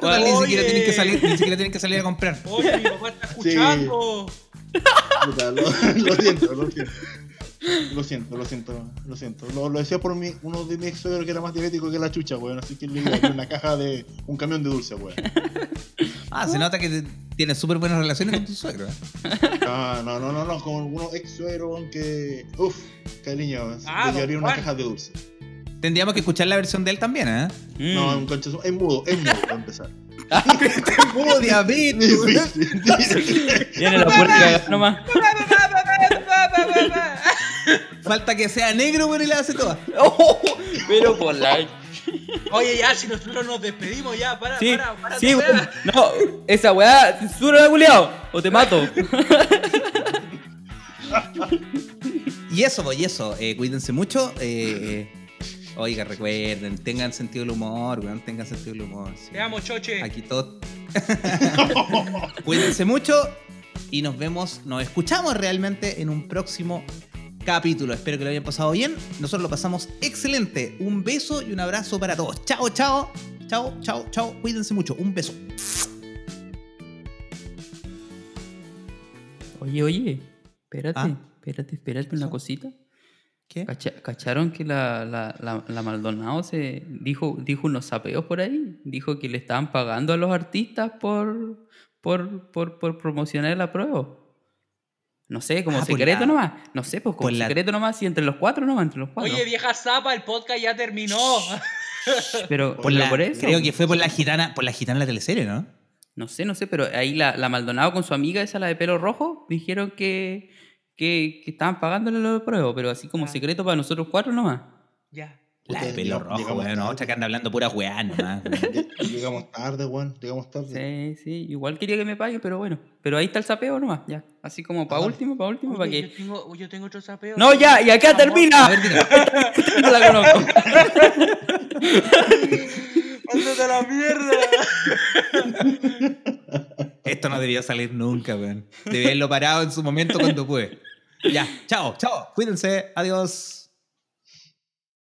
S1: Total, ni siquiera tienen que salir, ni siquiera tienen que salir a comprar.
S3: Oye, mi papá está escuchando.
S4: Puta, lo, lo siento, lo siento. Lo siento, lo siento, lo siento. Lo, lo decía por mi, uno de mis ex suegros que era más diabético que la chucha, weón. Así que le iba una caja de. un camión de dulce, weón.
S1: Ah, se nota que tienes súper buenas relaciones con tu suegro. ¿eh?
S4: No, no, no, no, no, con algunos ex suegros, que. Uff, cariño,
S3: Ah,
S4: le llevaría una caja de dulce.
S1: Tendríamos que escuchar la versión de él también, ¿eh?
S2: Mm.
S4: No, un concha, es mudo, es mudo para empezar.
S1: ¡Oh, diabetes!
S2: Viene la puerta nomás.
S1: Falta que sea negro, bueno, y la hace toda.
S2: Oh, pero por la.
S3: Oye, ya, si nosotros nos despedimos, ya, para,
S2: Sí,
S3: para, para.
S2: sí, weón. no, esa weá, censura la culiao, o te mato.
S1: Y eso, pues, y eso. eh, cuídense mucho. eh, eh, oiga, recuerden, tengan sentido del humor, weón, tengan sentido del humor. sí.
S3: Te amo, choche.
S1: Aquí todo. Cuídense mucho y nos vemos, nos escuchamos realmente en un próximo capítulo. Espero que lo hayan pasado bien. Nosotros lo pasamos excelente. Un beso y un abrazo para todos. Chao, chao. Chao, chao, chao. Cuídense mucho. Un beso.
S2: Oye, oye, espérate,
S1: Ah.
S2: espérate, espérate una cosita. ¿Cacharon que la, la, la, la Maldonado se dijo, dijo unos sapeos por ahí? Dijo que le estaban pagando a los artistas por, por, por, por promocionar la prueba. No sé, como
S1: Ah,
S2: secreto
S1: la-
S2: nomás. No sé, pues como
S1: por la-
S2: secreto nomás y entre los cuatro nomás, entre los cuatro.
S5: Oye, vieja zapa, el podcast ya terminó.
S2: pero,
S1: Por la-
S2: por eso.
S1: Creo que fue por la gitana, por la gitana de la teleserie, ¿no?
S2: No sé, no sé, pero ahí la, la Maldonado con su amiga, esa la de pelo rojo, dijeron que, que, que estaban pagándole los pruebas, pero así como
S5: Ah.
S2: secreto para nosotros cuatro nomás.
S5: ya.
S1: La de pelo rojo, weón. Otra que anda hablando pura weá nomás.
S4: Llegamos tarde, weón. Llegamos tarde.
S2: Sí, sí, igual quería que me pague, pero bueno. Pero ahí está el sapeo nomás, ya. Así como para
S4: Ah,
S2: último, para último, para que.
S5: yo, tengo, yo tengo otro sapeo.
S2: No, ya, y acá termina.
S1: A ver, diga.
S2: No la conozco.
S3: ¡Ándate a la mierda!
S1: Esto no debía salir nunca, weón. Debía haberlo parado en su momento cuando pude. Ya, chao, chao. Cuídense. Adiós.